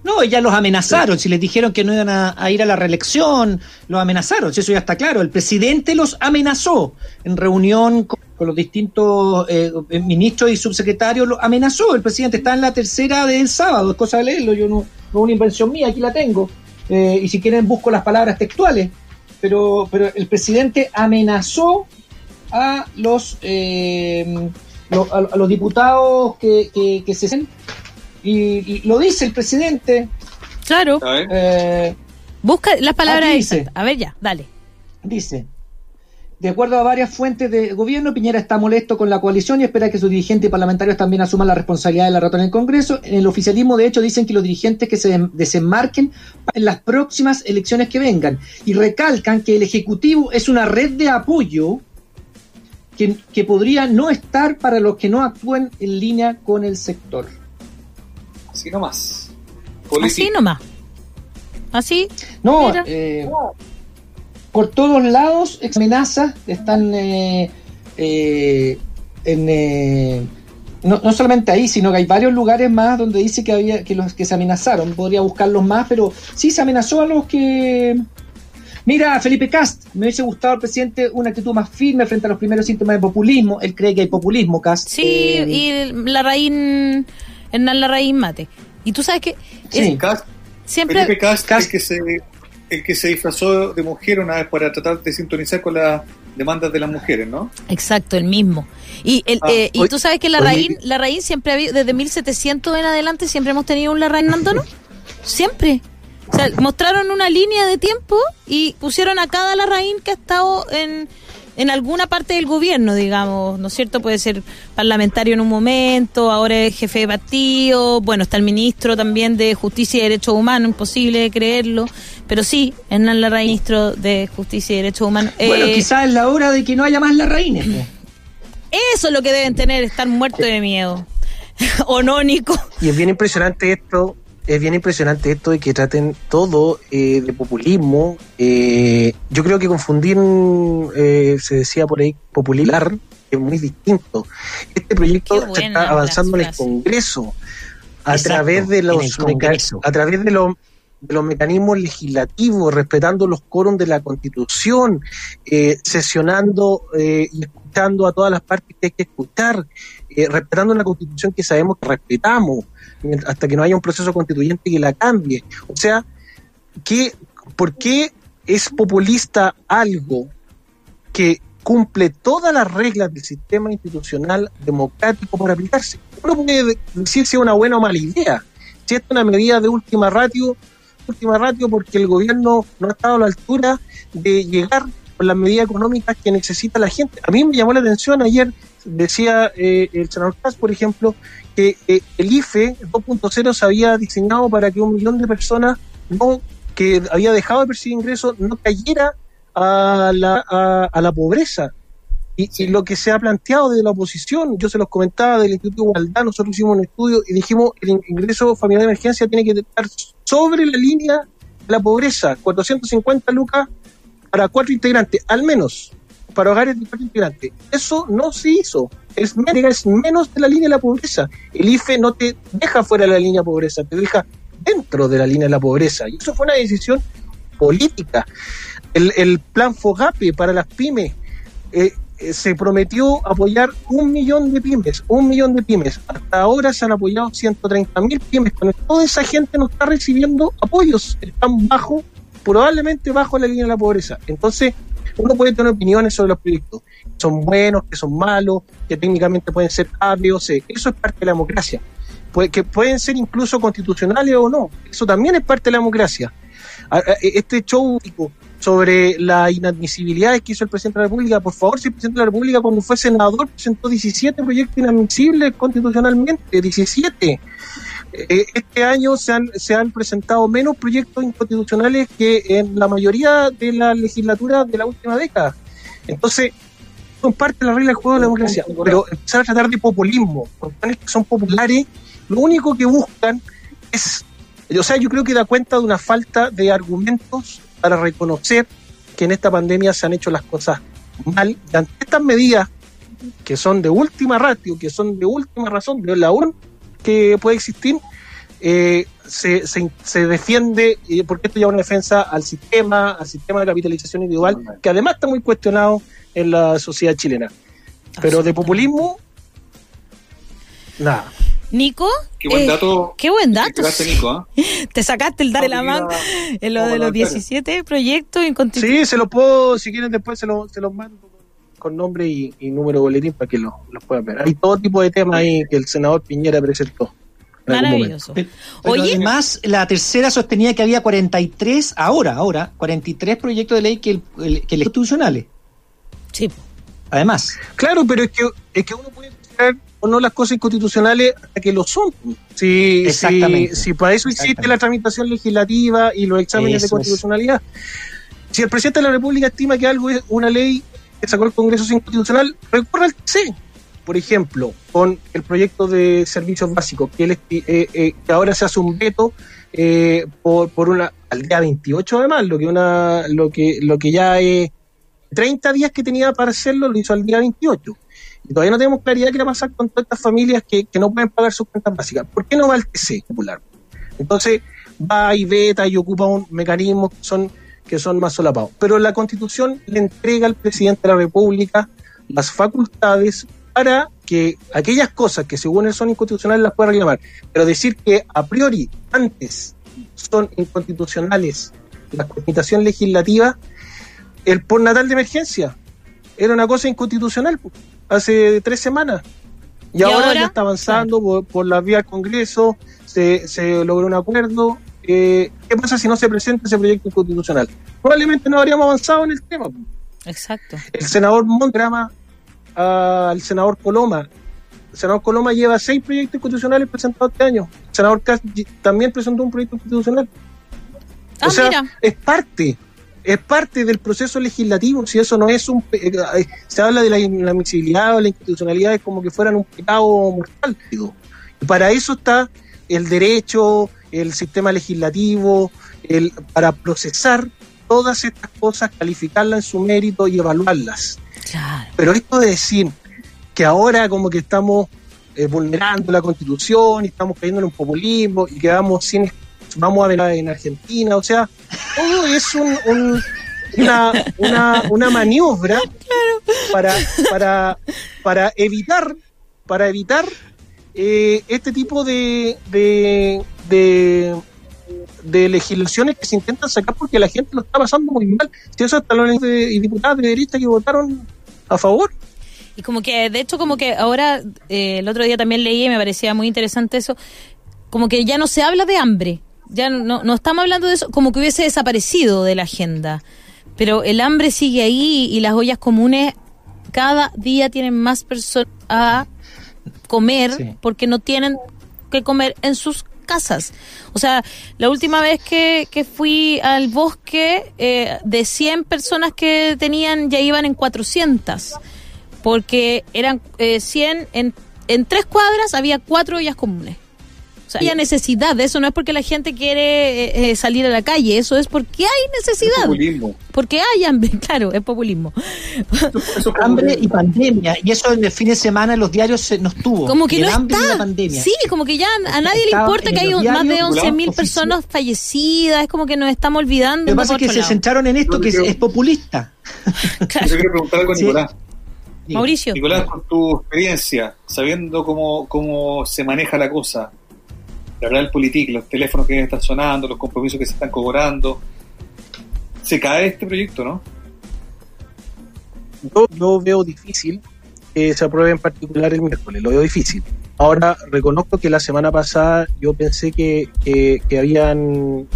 no, ya los amenazaron, si les dijeron que no iban a, ir a la reelección, los amenazaron, si eso ya está claro. El presidente los amenazó en reunión con con los distintos eh, ministros y subsecretarios, lo amenazó. El presidente está en la tercera del sábado, es cosa de leerlo, yo no, no es una invención mía, aquí la tengo. Eh, y si quieren busco las palabras textuales. Pero, pero el presidente amenazó a los, eh, lo- a, a los diputados que, que, que se y, y lo dice el presidente. Claro. Eh, Busca las palabras. A ver ya, dale. Dice, de acuerdo a varias fuentes de gobierno, Piñera está molesto con la coalición y espera que sus dirigentes y parlamentarios también asuman la responsabilidad de la rata en el Congreso. En el oficialismo, de hecho, dicen que los dirigentes que se desembarquen en las próximas elecciones que vengan y recalcan que el Ejecutivo es una red de apoyo que, que podría no estar para los que no actúen en línea con el sector. Así nomás. Así nomás. Así. No, Mira. eh, por todos lados amenazas están eh, eh, en, eh, no, no solamente ahí, sino que hay varios lugares más donde dice que había que los que se amenazaron. Podría buscarlos más, pero sí se amenazó a los que. Mira, Felipe Cast, me hubiese gustado al presidente una actitud más firme frente a los primeros síntomas de populismo. Él cree que hay populismo, Cast. Sí, Eh, y la raíz. Hernán Larraín Mate. Y tú sabes que. es- Sí. Cast- siempre. Felipe Cast, Cast- El, que se, el que se disfrazó de mujer una vez para tratar de sintonizar con las demandas de las mujeres, ¿no? Exacto, el mismo. Y, el, Ah, eh, y tú sabes que la oye, raíz, la raíz siempre ha habido, desde 1700 en adelante, siempre hemos tenido un Larraín Nando, ¿no? <laughs> Siempre. O sea, mostraron una línea de tiempo y pusieron a cada Larraín que ha estado en, en alguna parte del gobierno, digamos, ¿no es cierto? Puede ser parlamentario en un momento, ahora es jefe de partido, bueno, está el ministro también de Justicia y Derechos Humanos, imposible de creerlo, pero sí, Hernán Larraín, ministro de Justicia y Derechos Humanos. Bueno, Eh, quizás es la hora de que no haya más larraínes. pues. Eso es lo que deben tener, estar muertos de miedo. <laughs> ¿O no, Nico? Y es bien impresionante esto, es bien impresionante esto de que traten todo eh, de populismo. Eh, yo creo que confundir, eh, se decía por ahí, popular, es muy distinto. Este proyecto se está avanzando en el. Congreso a Exacto, través de en los el meca- Congreso. a través de los de los mecanismos legislativos, respetando los quórums de la Constitución, eh, sesionando eh, y escuchando a todas las partes que hay que escuchar, eh, respetando una Constitución que sabemos que respetamos, hasta que no haya un proceso constituyente que la cambie. O sea, ¿qué, ¿por qué es populista algo que cumple todas las reglas del sistema institucional democrático para aplicarse? Uno puede decir si es una buena o mala idea. Si es una medida de última ratio, última ratio porque el gobierno no ha estado a la altura de llegar con las medidas económicas que necesita la gente. A mí me llamó la atención ayer, decía eh, el senador Kass, por ejemplo, que eh, el IFE 2.0 se había diseñado para que un millón de personas no que había dejado de percibir ingresos no cayera a la, a, a la pobreza. Y, y lo que se ha planteado desde la oposición, yo se los comentaba del Instituto de Igualdad, nosotros hicimos un estudio y dijimos el in- ingreso familiar de emergencia tiene que estar sobre la línea de la pobreza, 450 lucas para cuatro integrantes, al menos para hogares de cuatro integrantes. Eso no se hizo, es, es menos de la línea de la pobreza. El IFE no te deja fuera de la línea de pobreza, te deja dentro de la línea de la pobreza. Y eso fue una decisión política. El, el plan FOGAPE para las pymes eh, eh, se prometió apoyar un millón de pymes, un millón de pymes. Hasta ahora se han apoyado 130 mil pymes. Con toda esa gente no está recibiendo apoyos, están bajo, probablemente bajo la línea de la pobreza. Entonces, uno puede tener opiniones sobre los proyectos, que son buenos, que son malos, que técnicamente pueden ser A, o C. Eso es parte de la democracia. Que pueden ser incluso constitucionales o no. Eso también es parte de la democracia. Este show sobre la inadmisibilidad que hizo el presidente de la República, por favor, si el presidente de la República cuando fue senador presentó 17 proyectos inadmisibles constitucionalmente, 17. Eh, Este año se han, se han presentado menos proyectos inconstitucionales que en la mayoría de la legislatura de la última década. Entonces, son parte de la regla del juego de la democracia. Pero empezar a tratar de populismo, con planes que son populares, lo único que buscan es, o sea, yo creo que da cuenta de una falta de argumentos para reconocer que en esta pandemia se han hecho las cosas mal. Y ante estas medidas que son de última ratio, que son de última razón, de la única que puede existir, eh, se, se, se defiende, eh, porque esto ya es una defensa al sistema, al sistema de capitalización individual, que además está muy cuestionado en la sociedad chilena. Pero de populismo, nada. Nico, Qué buen eh, dato. qué buen Te dato. Nico, ¿eh? <laughs> Te sacaste el dar de la mano en lo de los hablar. 17 proyectos inconstitucionales. Sí, se lo puedo, si quieren después se los se los mando con- nombre y, y número de boletín para que lo- los puedan ver. Hay todo tipo de temas ahí que el senador Piñera presentó. Maravilloso. Pero, pero Oye, además, la tercera sostenía que había 43, ahora, ahora, 43 proyectos de ley que, el, el- que el constitucionales. sí. Además, Claro, pero es que, es que uno puede considerar o no las cosas inconstitucionales hasta que lo son. Si, Exactamente. si para eso existe la tramitación legislativa y los exámenes de es. constitucionalidad. Si el presidente de la República estima que algo es una ley que sacó el Congreso es inconstitucional, recurra al TC. Por ejemplo, con el proyecto de servicios básicos, que, él eh, eh, que ahora se hace un veto eh, por, por una al día 28 además, lo que una lo que lo que ya es 30 días que tenía para hacerlo, lo hizo al día 28. Y todavía no tenemos claridad qué va a pasar con todas estas familias que, no pueden pagar sus cuentas básicas. ¿Por qué no va al TC popular? Entonces va y veta y ocupa un mecanismo que son, que son más solapados. Pero la Constitución le entrega al presidente de la República las facultades para que aquellas cosas que según él son inconstitucionales las pueda reclamar. Pero decir que a priori antes son inconstitucionales la tramitación legislativa, el postnatal de emergencia era una cosa inconstitucional po, hace tres semanas. Y, ¿Y ahora, ahora? ya está avanzando por, por la vía del Congreso, se, se logró un acuerdo. Eh, ¿Qué pasa si no se presenta ese proyecto inconstitucional? Probablemente no habríamos avanzado en el tema. Exacto. El senador Montrama al senador Coloma. El senador Coloma lleva seis proyectos constitucionales presentados este año. El senador Cast también presentó un proyecto constitucional. Ah, o sea, mira. es parte, es parte del proceso legislativo. Si eso no es un. pe- eh, Se habla de la inadmisibilidad o la inconstitucionalidad es como que fueran un pecado mortal. digo. Y para eso está el derecho, el sistema legislativo, el, para procesar todas estas cosas, calificarlas en su mérito y evaluarlas. Claro. Pero esto de decir que ahora como que estamos eh, vulnerando la constitución y estamos cayendo en un populismo y que vamos sin vamos a ver en Argentina, o sea, todo es un, un- una, una, una maniobra <laughs> para, para, para evitar para evitar eh, este tipo de, de, de, de legislaciones que se intentan sacar porque la gente lo está pasando muy mal. Si eso hasta los de- diputados de derecha que votaron a favor. Y como que, de hecho, como que ahora, eh, el otro día también leí y me parecía muy interesante eso, como que ya no se habla de hambre, ya no, no estamos hablando de eso, como que hubiese desaparecido de la agenda. Pero el hambre sigue ahí y las ollas comunes cada día tienen más personas a comer Sí. porque no tienen que comer en sus casas. O sea, la última vez que, que fui al bosque, eh, de 100 personas que tenían, ya iban en 400 porque eran eh, 100 en, en tres cuadras había cuatro ollas comunes. O sea, había necesidad de eso, no es porque la gente quiere eh, eh, salir a la calle, eso es porque hay necesidad. Populismo. Porque hay hambre, <laughs> claro, es populismo. Eso es hambre y pandemia. Y eso en el fin de semana en los diarios se- nos tuvo. Como que el no hambre y la está. pandemia. Sí, como que ya a nadie le importa que hay más de diarios, 11.000 oficio. personas fallecidas, es como que nos estamos olvidando. Lo que pasa es que se lado. centraron en esto que es, creo- es populista. <laughs> Yo quiero preguntar algo a. Nicolás. Mauricio. Nicolás, con tu experiencia, sabiendo cómo, cómo se maneja la cosa, la politique, los teléfonos que están sonando, los compromisos que se están cobrando, se cae este proyecto, ¿no? Yo, veo difícil que se apruebe en particular el miércoles, lo veo difícil. Ahora, reconozco que la semana pasada yo pensé que, que, que habían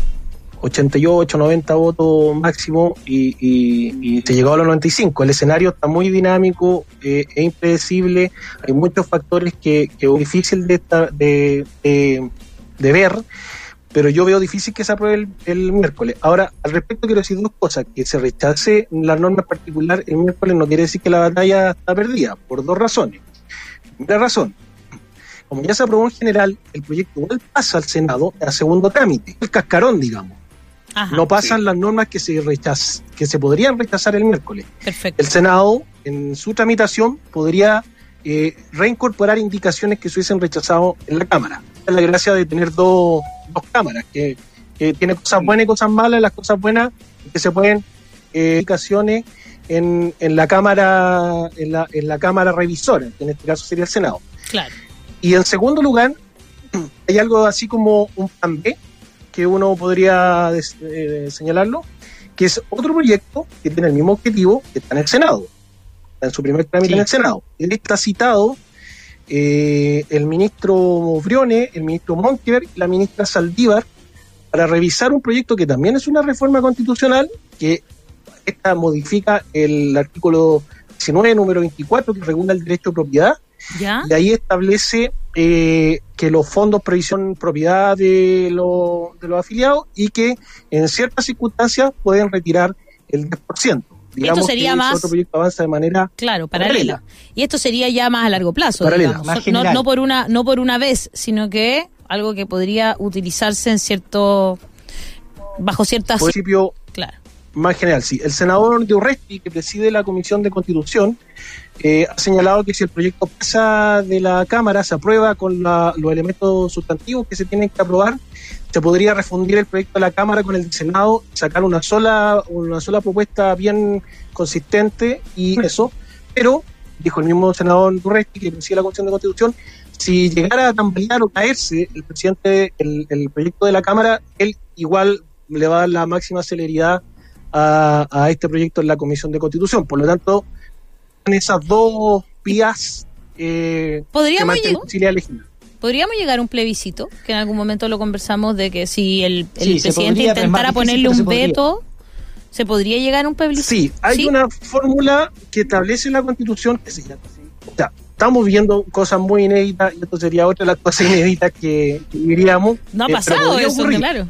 88, 90 votos máximo y, y, y se llegó a los 95. El escenario está muy dinámico, eh, es impredecible, hay muchos factores que, que es difícil de, de, de, de ver, pero yo veo difícil que se apruebe el, el miércoles. Ahora, al respecto quiero decir dos cosas, que se rechace la norma en particular el miércoles no quiere decir que la batalla está perdida, por dos razones. Primera razón, como ya se aprobó en general, el proyecto igual pasa al Senado a segundo trámite, el cascarón, digamos. Ajá, No pasan las normas que se rechaz, que se podrían rechazar el miércoles. perfecto. El Senado, en su tramitación, podría eh, reincorporar indicaciones que se hubiesen rechazado en la Cámara. Es la gracia de tener dos, dos cámaras, que, que tiene cosas buenas y cosas malas. Las cosas buenas que se pueden eh, indicaciones en, en la cámara en la, en la cámara revisora, que en este caso sería el Senado. Claro. Y en segundo lugar, <clears throat> hay algo así como un plan B, que uno podría eh, señalarlo, que es otro proyecto que tiene el mismo objetivo que está en el Senado, está en su primer trámite Sí. en el Senado. Ahí está citado eh, el ministro Briones, el ministro Montiver y la ministra Saldívar para revisar un proyecto que también es una reforma constitucional, que esta modifica el artículo 19, número 24, que regula el derecho de propiedad, ¿Ya? y ahí establece eh, que los fondos previsión propiedad de, lo- de los afiliados y que en ciertas circunstancias pueden retirar el 10%. Digamos sería que más- ese otro proyecto avanza de manera Claro, paralela. Paralela. Y esto sería ya más a largo plazo, Paralela, más no, por una no por una vez, sino que algo que podría utilizarse en cierto bajo ciertas por principio claro. más general. Sí, el senador de Urresti, que preside la Comisión de Constitución, eh, ha señalado que si el proyecto pasa de la Cámara, se aprueba con la- los elementos sustantivos que se tienen que aprobar, se podría refundir el proyecto de la Cámara con el del Senado, sacar una sola, una sola propuesta bien consistente y eso. Pero, dijo el mismo senador Durresti, que preside la Comisión de Constitución, si llegara a tambalear o caerse el presidente, el, el proyecto de la Cámara, él igual le va a dar la máxima celeridad a, a este proyecto en la Comisión de Constitución. Por lo tanto, en esas dos vías eh, que Podríamos mantienen posibilidad de elegir. Podríamos llegar a un plebiscito, que en algún momento lo conversamos de que si el, el Sí, se presidente podría, intentara ponerle se un podría. veto, se podría llegar a un plebiscito. Sí, hay una fórmula que establece la Constitución que se llama así. O sea, estamos viendo cosas muy inéditas y esto sería otra de las cosas inéditas que, que diríamos. No ha Eh, pasado eso, ocurrir. claro.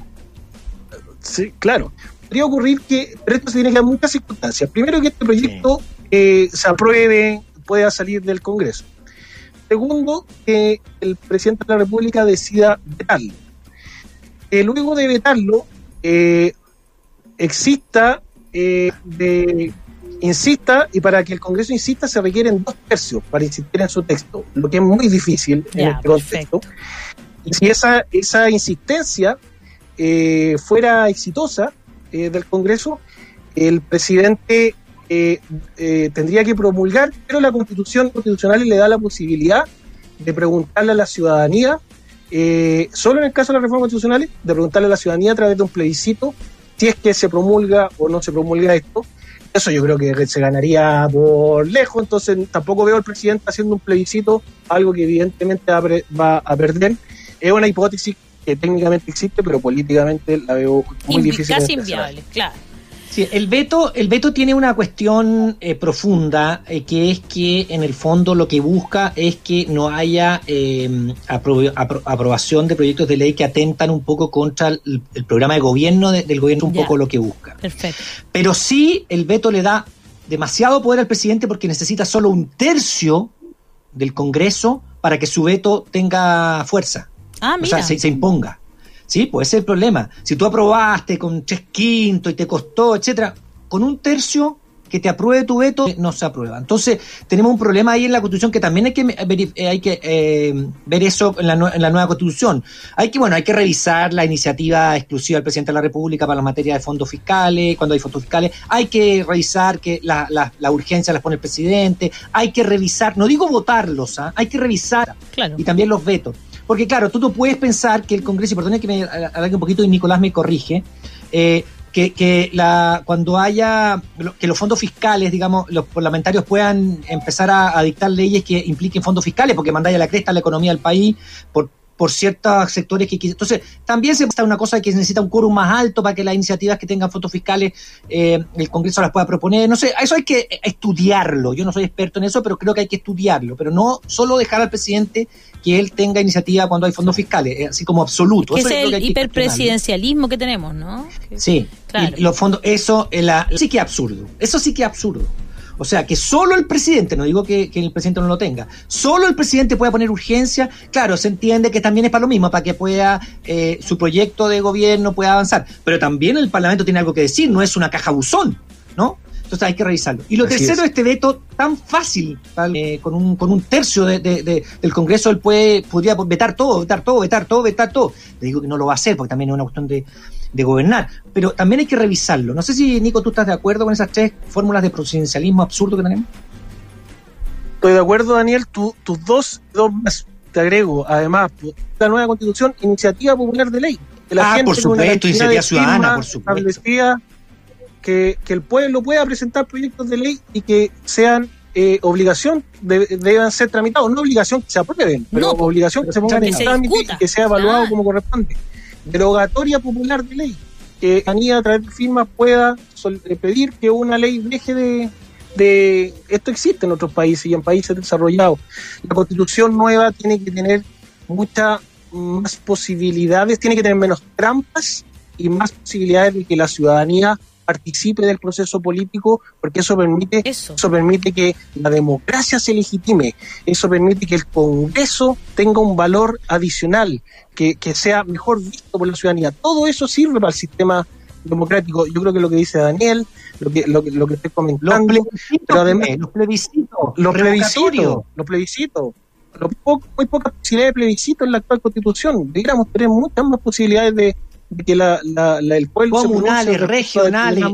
Sí, claro. Podría ocurrir que, pero esto se tiene que dar muchas circunstancias. Primero, que este proyecto eh, se apruebe, pueda salir del Congreso. Segundo, que el presidente de la República decida vetarlo. Que luego de vetarlo, eh, exista, eh, de, insista, y para que el Congreso insista se requieren dos tercios para insistir en su texto, lo que es muy difícil en este contexto. Y si esa, esa insistencia eh, fuera exitosa del Congreso, el presidente eh, eh, tendría que promulgar, pero la Constitución constitucional le da la posibilidad de preguntarle a la ciudadanía, eh, solo en el caso de las reformas constitucionales, de preguntarle a la ciudadanía a través de un plebiscito si es que se promulga o no se promulga esto. Eso yo creo que se ganaría por lejos, entonces tampoco veo al presidente haciendo un plebiscito, algo que evidentemente va a, perder. Es una hipótesis que técnicamente existe, pero políticamente la veo muy Invi- difícil. casi inviable, claro. Sí, el veto, el veto tiene una cuestión eh, profunda, eh, que es que en el fondo lo que busca es que no haya eh, apro- apro- aprobación de proyectos de ley que atentan un poco contra el, el programa de gobierno de- del gobierno, un Ya. poco lo que busca. Perfecto. Pero sí el veto le da demasiado poder al presidente porque necesita solo un tercio del Congreso para que su veto tenga fuerza. Ah, O sea, se, se imponga. Sí, pues ese es el problema. Si tú aprobaste con tres quintos y te costó, etcétera, con un tercio que te apruebe tu veto, eh, no se aprueba. Entonces, tenemos un problema ahí en la Constitución que también hay que, veri- eh, hay que eh, ver eso en la, en la nueva Constitución. Hay que, bueno, hay que revisar la iniciativa exclusiva del presidente de la República para la materia de fondos fiscales, cuando hay fondos fiscales. Hay que revisar que la, la, la urgencia las pone el presidente. Hay que revisar, no digo votarlos, ¿ah? hay que revisar Claro. y también los vetos. Porque claro, tú no puedes pensar que el Congreso, y perdone que me alargue un poquito y Nicolás me corrige, eh, que, que la, cuando haya, que los fondos fiscales, digamos, los parlamentarios puedan empezar a, a dictar leyes que impliquen fondos fiscales, porque mandáis a la cresta la economía del país por, por ciertos sectores que Entonces, también se está una cosa que se necesita un quórum más alto para que las iniciativas que tengan fondos fiscales eh, el Congreso las pueda proponer. No sé, a eso hay que estudiarlo. Yo no soy experto en eso, pero creo que hay que estudiarlo. Pero no solo dejar al presidente que él tenga iniciativa cuando hay fondos fiscales, eh, así como absoluto. Que Eso es creo el que hiperpresidencialismo que tenemos, ¿no? Sí, Claro. y los fondos, eso eh, la- sí que es absurdo. Eso sí que es absurdo. O sea, que solo el presidente, no digo que, que el presidente no lo tenga, solo el presidente pueda poner urgencia, claro, se entiende que también es para lo mismo, para que pueda, eh, su proyecto de gobierno pueda avanzar, pero también el Parlamento tiene algo que decir, no es una caja buzón, ¿no? Entonces hay que revisarlo. Y lo Así tercero, es. este veto tan fácil, tal, eh, con, un, con un tercio de- de- de- del Congreso, él puede, podría vetar todo, vetar todo, vetar todo, vetar todo. Le digo que no lo va a hacer, porque también es una cuestión de, de gobernar. Pero también hay que revisarlo. No sé si, Nico, tú estás de acuerdo con esas tres fórmulas de presidencialismo absurdo que tenemos. Estoy de acuerdo, Daniel. tus dos, dos más, te agrego, además, la nueva constitución, iniciativa popular de ley. La ah, por supuesto, iniciativa ciudadana, por supuesto. Que, que el pueblo pueda presentar proyectos de ley y que sean eh, obligación de, deben ser tramitados, no obligación que se aprueben, pero obligación que se pongan en trámite y que sea evaluado como corresponde. Derogatoria popular de ley, que Anía a través de firmas pueda eh, pedir que una ley deje de, de... Esto existe en otros países y en países desarrollados. La constitución nueva tiene que tener muchas más posibilidades, tiene que tener menos trampas y más posibilidades de que la ciudadanía participe del proceso político, porque eso permite, eso. permite que la democracia se legitime, eso permite que el Congreso tenga un valor adicional, que, sea mejor visto por la ciudadanía. Todo eso sirve para el sistema democrático. Yo creo que lo que dice Daniel, lo que, lo, lo que estoy comentando, pero además, los plebiscitos, los plebiscitos, los plebiscitos, muy pocas posibilidades de plebiscito en la actual constitución. Deberíamos tener muchas más posibilidades de, que la, la, el pueblo comunales, regionales.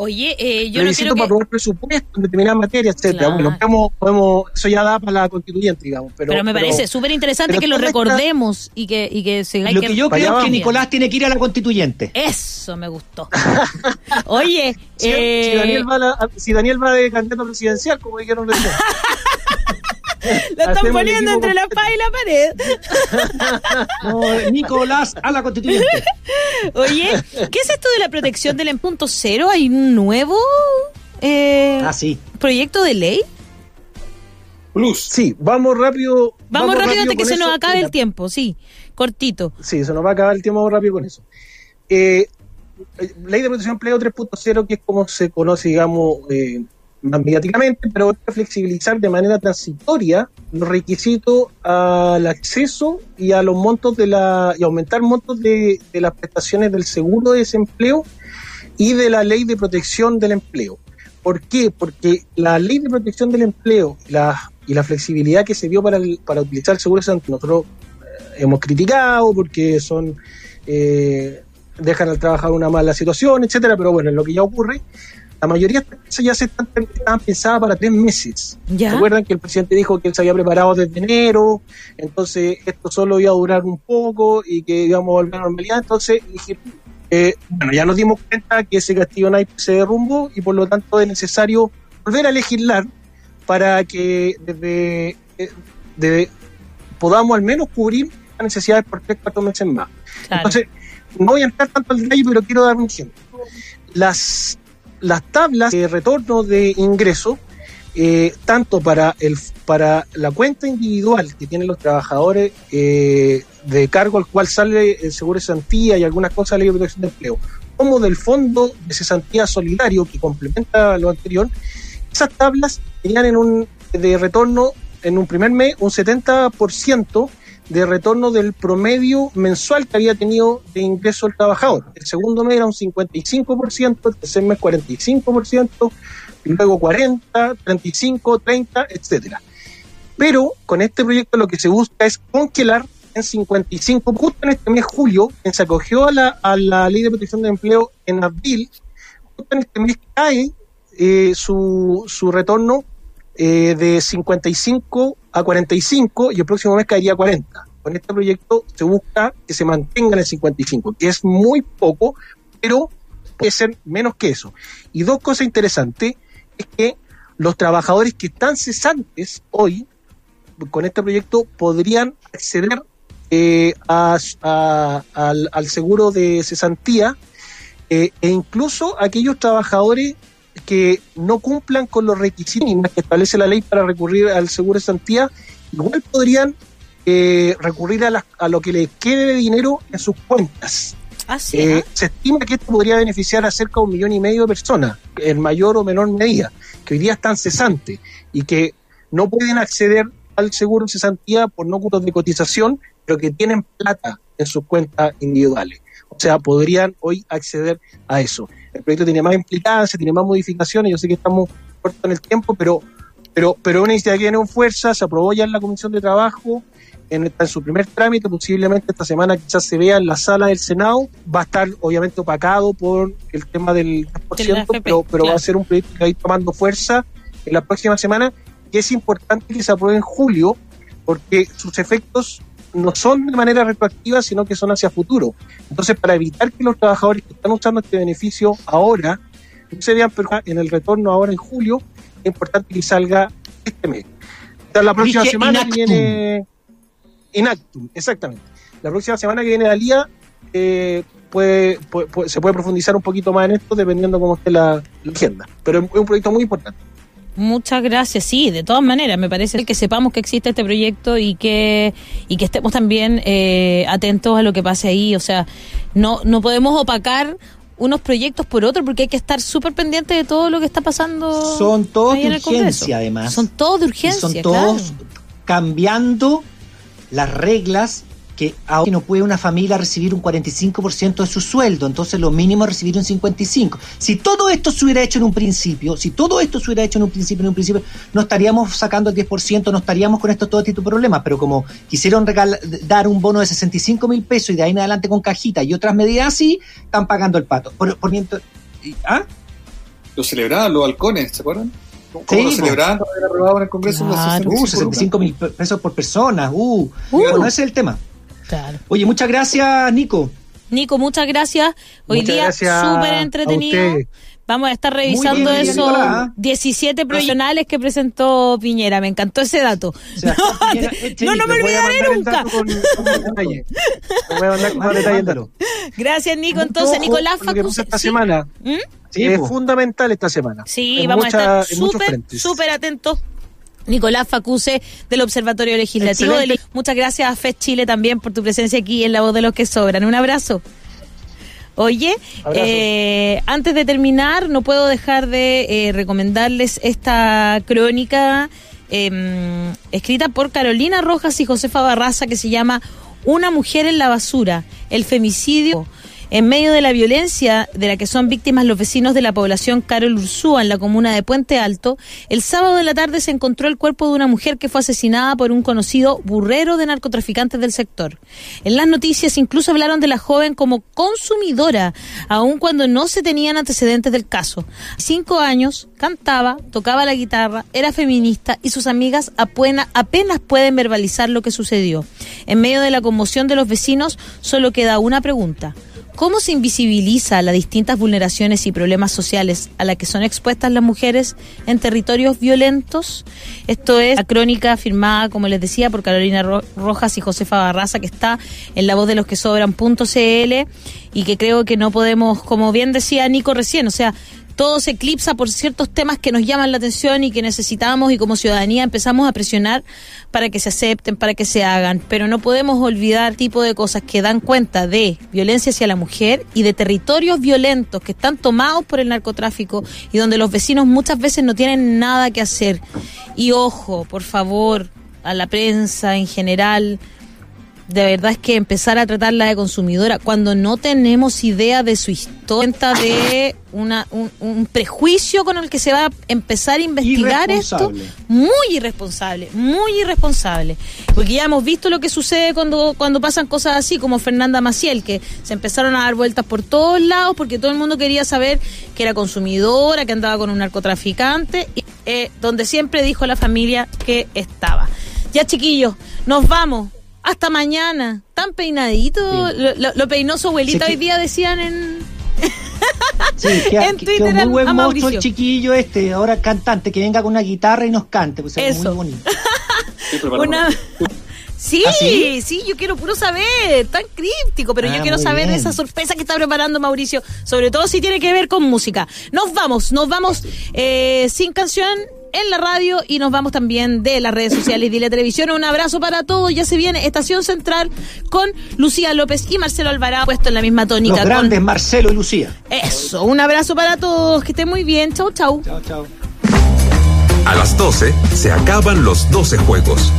Oye, eh, yo no quiero que... para probar presupuesto en determinadas materias, etcétera. Bueno, podemos, podemos, eso ya da para la constituyente, digamos. Pero, pero me parece súper interesante que lo recordemos y que, y que se... Lo que, yo creo es que Nicolás tiene que ir a la constituyente. Eso me gustó. <laughs> Oye... <laughs> si, eh... si, Daniel va la, si Daniel va de candidato presidencial, como dijeron. <laughs> <laughs> La están poniendo entre la paz y la pared. <laughs> Nicolás, a la constituyente. <laughs> Oye, ¿qué es esto de la protección del en punto cero? ¿Hay un nuevo eh, ah, proyecto de ley? Plus. Sí, vamos rápido. Vamos, rápido, hasta que se nos acabe el tiempo, sí, cortito. Sí, se nos va a acabar el tiempo rápido con eso. Eh, eh, ley de protección empleo 3.0, que es como se conoce, digamos, eh, más mediáticamente, pero flexibilizar de manera transitoria los requisitos al acceso y a los montos de la y aumentar montos de, las prestaciones del seguro de desempleo y de la ley de protección del empleo. ¿Por qué? Porque la ley de protección del empleo la, y la flexibilidad que se dio para, utilizar el seguro de nosotros eh, hemos criticado porque son eh, dejan al trabajador una mala situación, etcétera, pero bueno, lo que ya ocurre la mayoría de estas cosas ya se están, estaban pensadas para tres meses. ¿Ya? ¿Se que el presidente dijo que él se había preparado desde enero? Entonces esto solo iba a durar un poco y que íbamos a volver a la normalidad. Entonces dije, eh, bueno, ya nos dimos cuenta que ese castillo Nike se derrumbó y por lo tanto es necesario volver a legislar para que desde, eh, podamos al menos cubrir las necesidades por tres, cuatro meses más. Entonces, no voy a entrar tanto al detalle, pero quiero dar un ejemplo. Las las tablas de retorno de ingreso, eh, tanto para, el, para la cuenta individual que tienen los trabajadores eh, de cargo al cual sale el seguro de cesantía y algunas cosas de la ley de protección de empleo, como del fondo de cesantía solidario que complementa lo anterior, esas tablas tenían en un de retorno en un primer mes un 70% de retorno del promedio mensual que había tenido de ingreso el trabajador. El segundo mes era un 55%, el tercer mes 45%, luego 40, 35, 30, etcétera. Pero con este proyecto lo que se busca es congelar en 55, justo en este mes julio, quien se acogió a la, a la ley de protección de empleo en abril, justo en este mes cae eh, su, su retorno eh, de 55 a 45 y el próximo mes caería a 40. Con este proyecto se busca que se mantenga en el 55, que es muy poco, pero puede ser menos que eso. Y dos cosas interesantes es que los trabajadores que están cesantes hoy con este proyecto podrían acceder eh, al, seguro de cesantía eh, e incluso aquellos trabajadores que no cumplan con los requisitos que establece la ley para recurrir al seguro de cesantía, igual podrían eh, recurrir a, a, lo que le quede de dinero en sus cuentas. Ah, eh, se estima que esto podría beneficiar a cerca de un millón y medio de personas, en mayor o menor medida, que hoy día están cesantes y que no pueden acceder al seguro de cesantía por no de cotización, pero que tienen plata en sus cuentas individuales. O sea, podrían hoy acceder a eso. El proyecto tiene más implicancias, tiene más modificaciones, yo sé que estamos cortos en el tiempo, pero, pero, pero una iniciativa que tiene fuerza, se aprobó ya en la Comisión de Trabajo en, su primer trámite, posiblemente esta semana quizás se vea en la sala del Senado, va a estar obviamente opacado por el tema del 10%, pero, pero va a ser un proyecto que va a ir tomando fuerza en la próxima semana, y es importante que se apruebe en julio, porque sus efectos no son de manera retroactiva, sino que son hacia futuro. Entonces, para evitar que los trabajadores que están usando este beneficio ahora no se vean en el retorno ahora en julio, es importante que salga este mes. la próxima semana viene Inactum, exactamente. La próxima semana que viene la LIA eh, puede, se puede profundizar un poquito más en esto dependiendo cómo esté la, agenda. Pero es un proyecto muy importante. Muchas gracias. Sí, de todas maneras, me parece que sepamos que existe este proyecto y que y que estemos también eh, atentos a lo que pase ahí. O sea, no no podemos opacar unos proyectos por otros porque hay que estar súper pendiente de todo lo que está pasando. Son todos de urgencia, además. Son todos de urgencia. son todos cambiando las reglas que ahora no puede una familia recibir un 45% de su sueldo, entonces lo mínimo es recibir un 55%. Si todo esto se hubiera hecho en un principio, si todo esto se hubiera hecho en un principio, en un principio, no estaríamos sacando el 10%, no estaríamos con estos todo tipo de problemas, pero como quisieron dar un bono de 65 mil pesos y de ahí en adelante con cajita y otras medidas así, están pagando el pato. Por, por mientras, ¿ah? Lo celebraban los halcones, ¿se acuerdan? ¿Cómo lo celebraban haber aprobado en el Congreso? Claro. 65 mil pesos por persona. Uh, uh. ese es el tema. Oye, muchas gracias, Nico. Nico, muchas gracias. Hoy día súper entretenido. Vamos a estar revisando esos 17 profesionales que presentó Piñera. Me encantó ese dato. <laughs> no, no, me olvidaré nunca. <laughs> Gracias, Nico. Entonces, Nicolás Facus. esta semana. ¿Mm? es fundamental esta semana. Sí, vamos a estar súper, súper atentos Nicolás Facuse del Observatorio Legislativo. Muchas gracias a FED Chile también por tu presencia aquí en La Voz de los que Sobran. Un abrazo. Oye, eh, antes de terminar, no puedo dejar de eh, recomendarles esta crónica em, escrita por Carolina Rojas y Josefa Barraza que se llama Una mujer en la basura, el femicidio en medio de la violencia de la que son víctimas los vecinos de la población Carol Ursúa en la comuna de Puente Alto, el sábado de la tarde se encontró el cuerpo de una mujer que fue asesinada por un conocido burrero de narcotraficantes del sector. En las noticias incluso hablaron de la joven como consumidora, aun cuando no se tenían antecedentes del caso. Cinco años, cantaba, tocaba la guitarra, era feminista y sus amigas apenas, apenas pueden verbalizar lo que sucedió. En medio de la conmoción de los vecinos solo queda una pregunta. ¿Cómo se invisibiliza las distintas vulneraciones y problemas sociales a las que son expuestas las mujeres en territorios violentos? Esto es la crónica firmada, como les decía, por Carolina Rojas y Josefa Barraza, que está en la voz de los que sobran.cl y que creo que no podemos, como bien decía Nico recién, o sea, todo se eclipsa por ciertos temas que nos llaman la atención y que necesitamos y como ciudadanía empezamos a presionar para que se acepten, para que se hagan, pero no podemos olvidar tipo de cosas que dan cuenta de violencia hacia la mujer y de territorios violentos que están tomados por el narcotráfico y donde los vecinos muchas veces no tienen nada que hacer. Y ojo, por favor, a la prensa en general, de verdad es que empezar a tratarla de consumidora cuando no tenemos idea de su historia, de una, un, prejuicio con el que se va a empezar a investigar esto, muy irresponsable, muy irresponsable. Porque ya hemos visto lo que sucede cuando, cuando pasan cosas así, como Fernanda Maciel, que se empezaron a dar vueltas por todos lados porque todo el mundo quería saber que era consumidora, que andaba con un narcotraficante, y, eh, donde siempre dijo la familia que estaba. Ya chiquillos, nos vamos hasta mañana. Tan peinadito. Lo, peinó su abuelita hoy día, decían en. <laughs> Sí, que, en Twitter muy buen monstruo el chiquillo este, ahora cantante, que venga con una guitarra y nos cante, pues es muy bonito. <laughs> <laughs> Sí, ¿Ah, sí, sí, yo quiero puro saber, tan críptico, pero yo ah, quiero saber esa sorpresa que está preparando Mauricio, sobre todo si tiene que ver con música. Nos vamos, nos vamos eh, sin canción, en la radio y nos vamos también de las redes sociales y de la televisión. Un abrazo para todos. Ya se viene Estación Central con Lucía López y Marcelo Alvarado, puesto en la misma tónica. Los grandes Marcelo y Lucía. Eso, un abrazo para todos. Que estén muy bien. Chau, chau. Chau, chau. A las 12 se acaban los 12 juegos.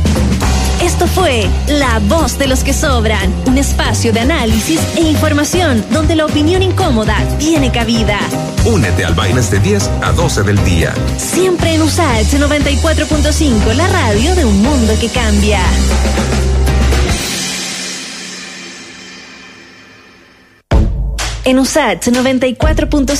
Esto fue La Voz de los que Sobran, un espacio de análisis e información donde la opinión incómoda tiene cabida. Únete al vainas de 10 a 12 del día. Siempre en USAH 94.5, la radio de un mundo que cambia. En USAH 94.5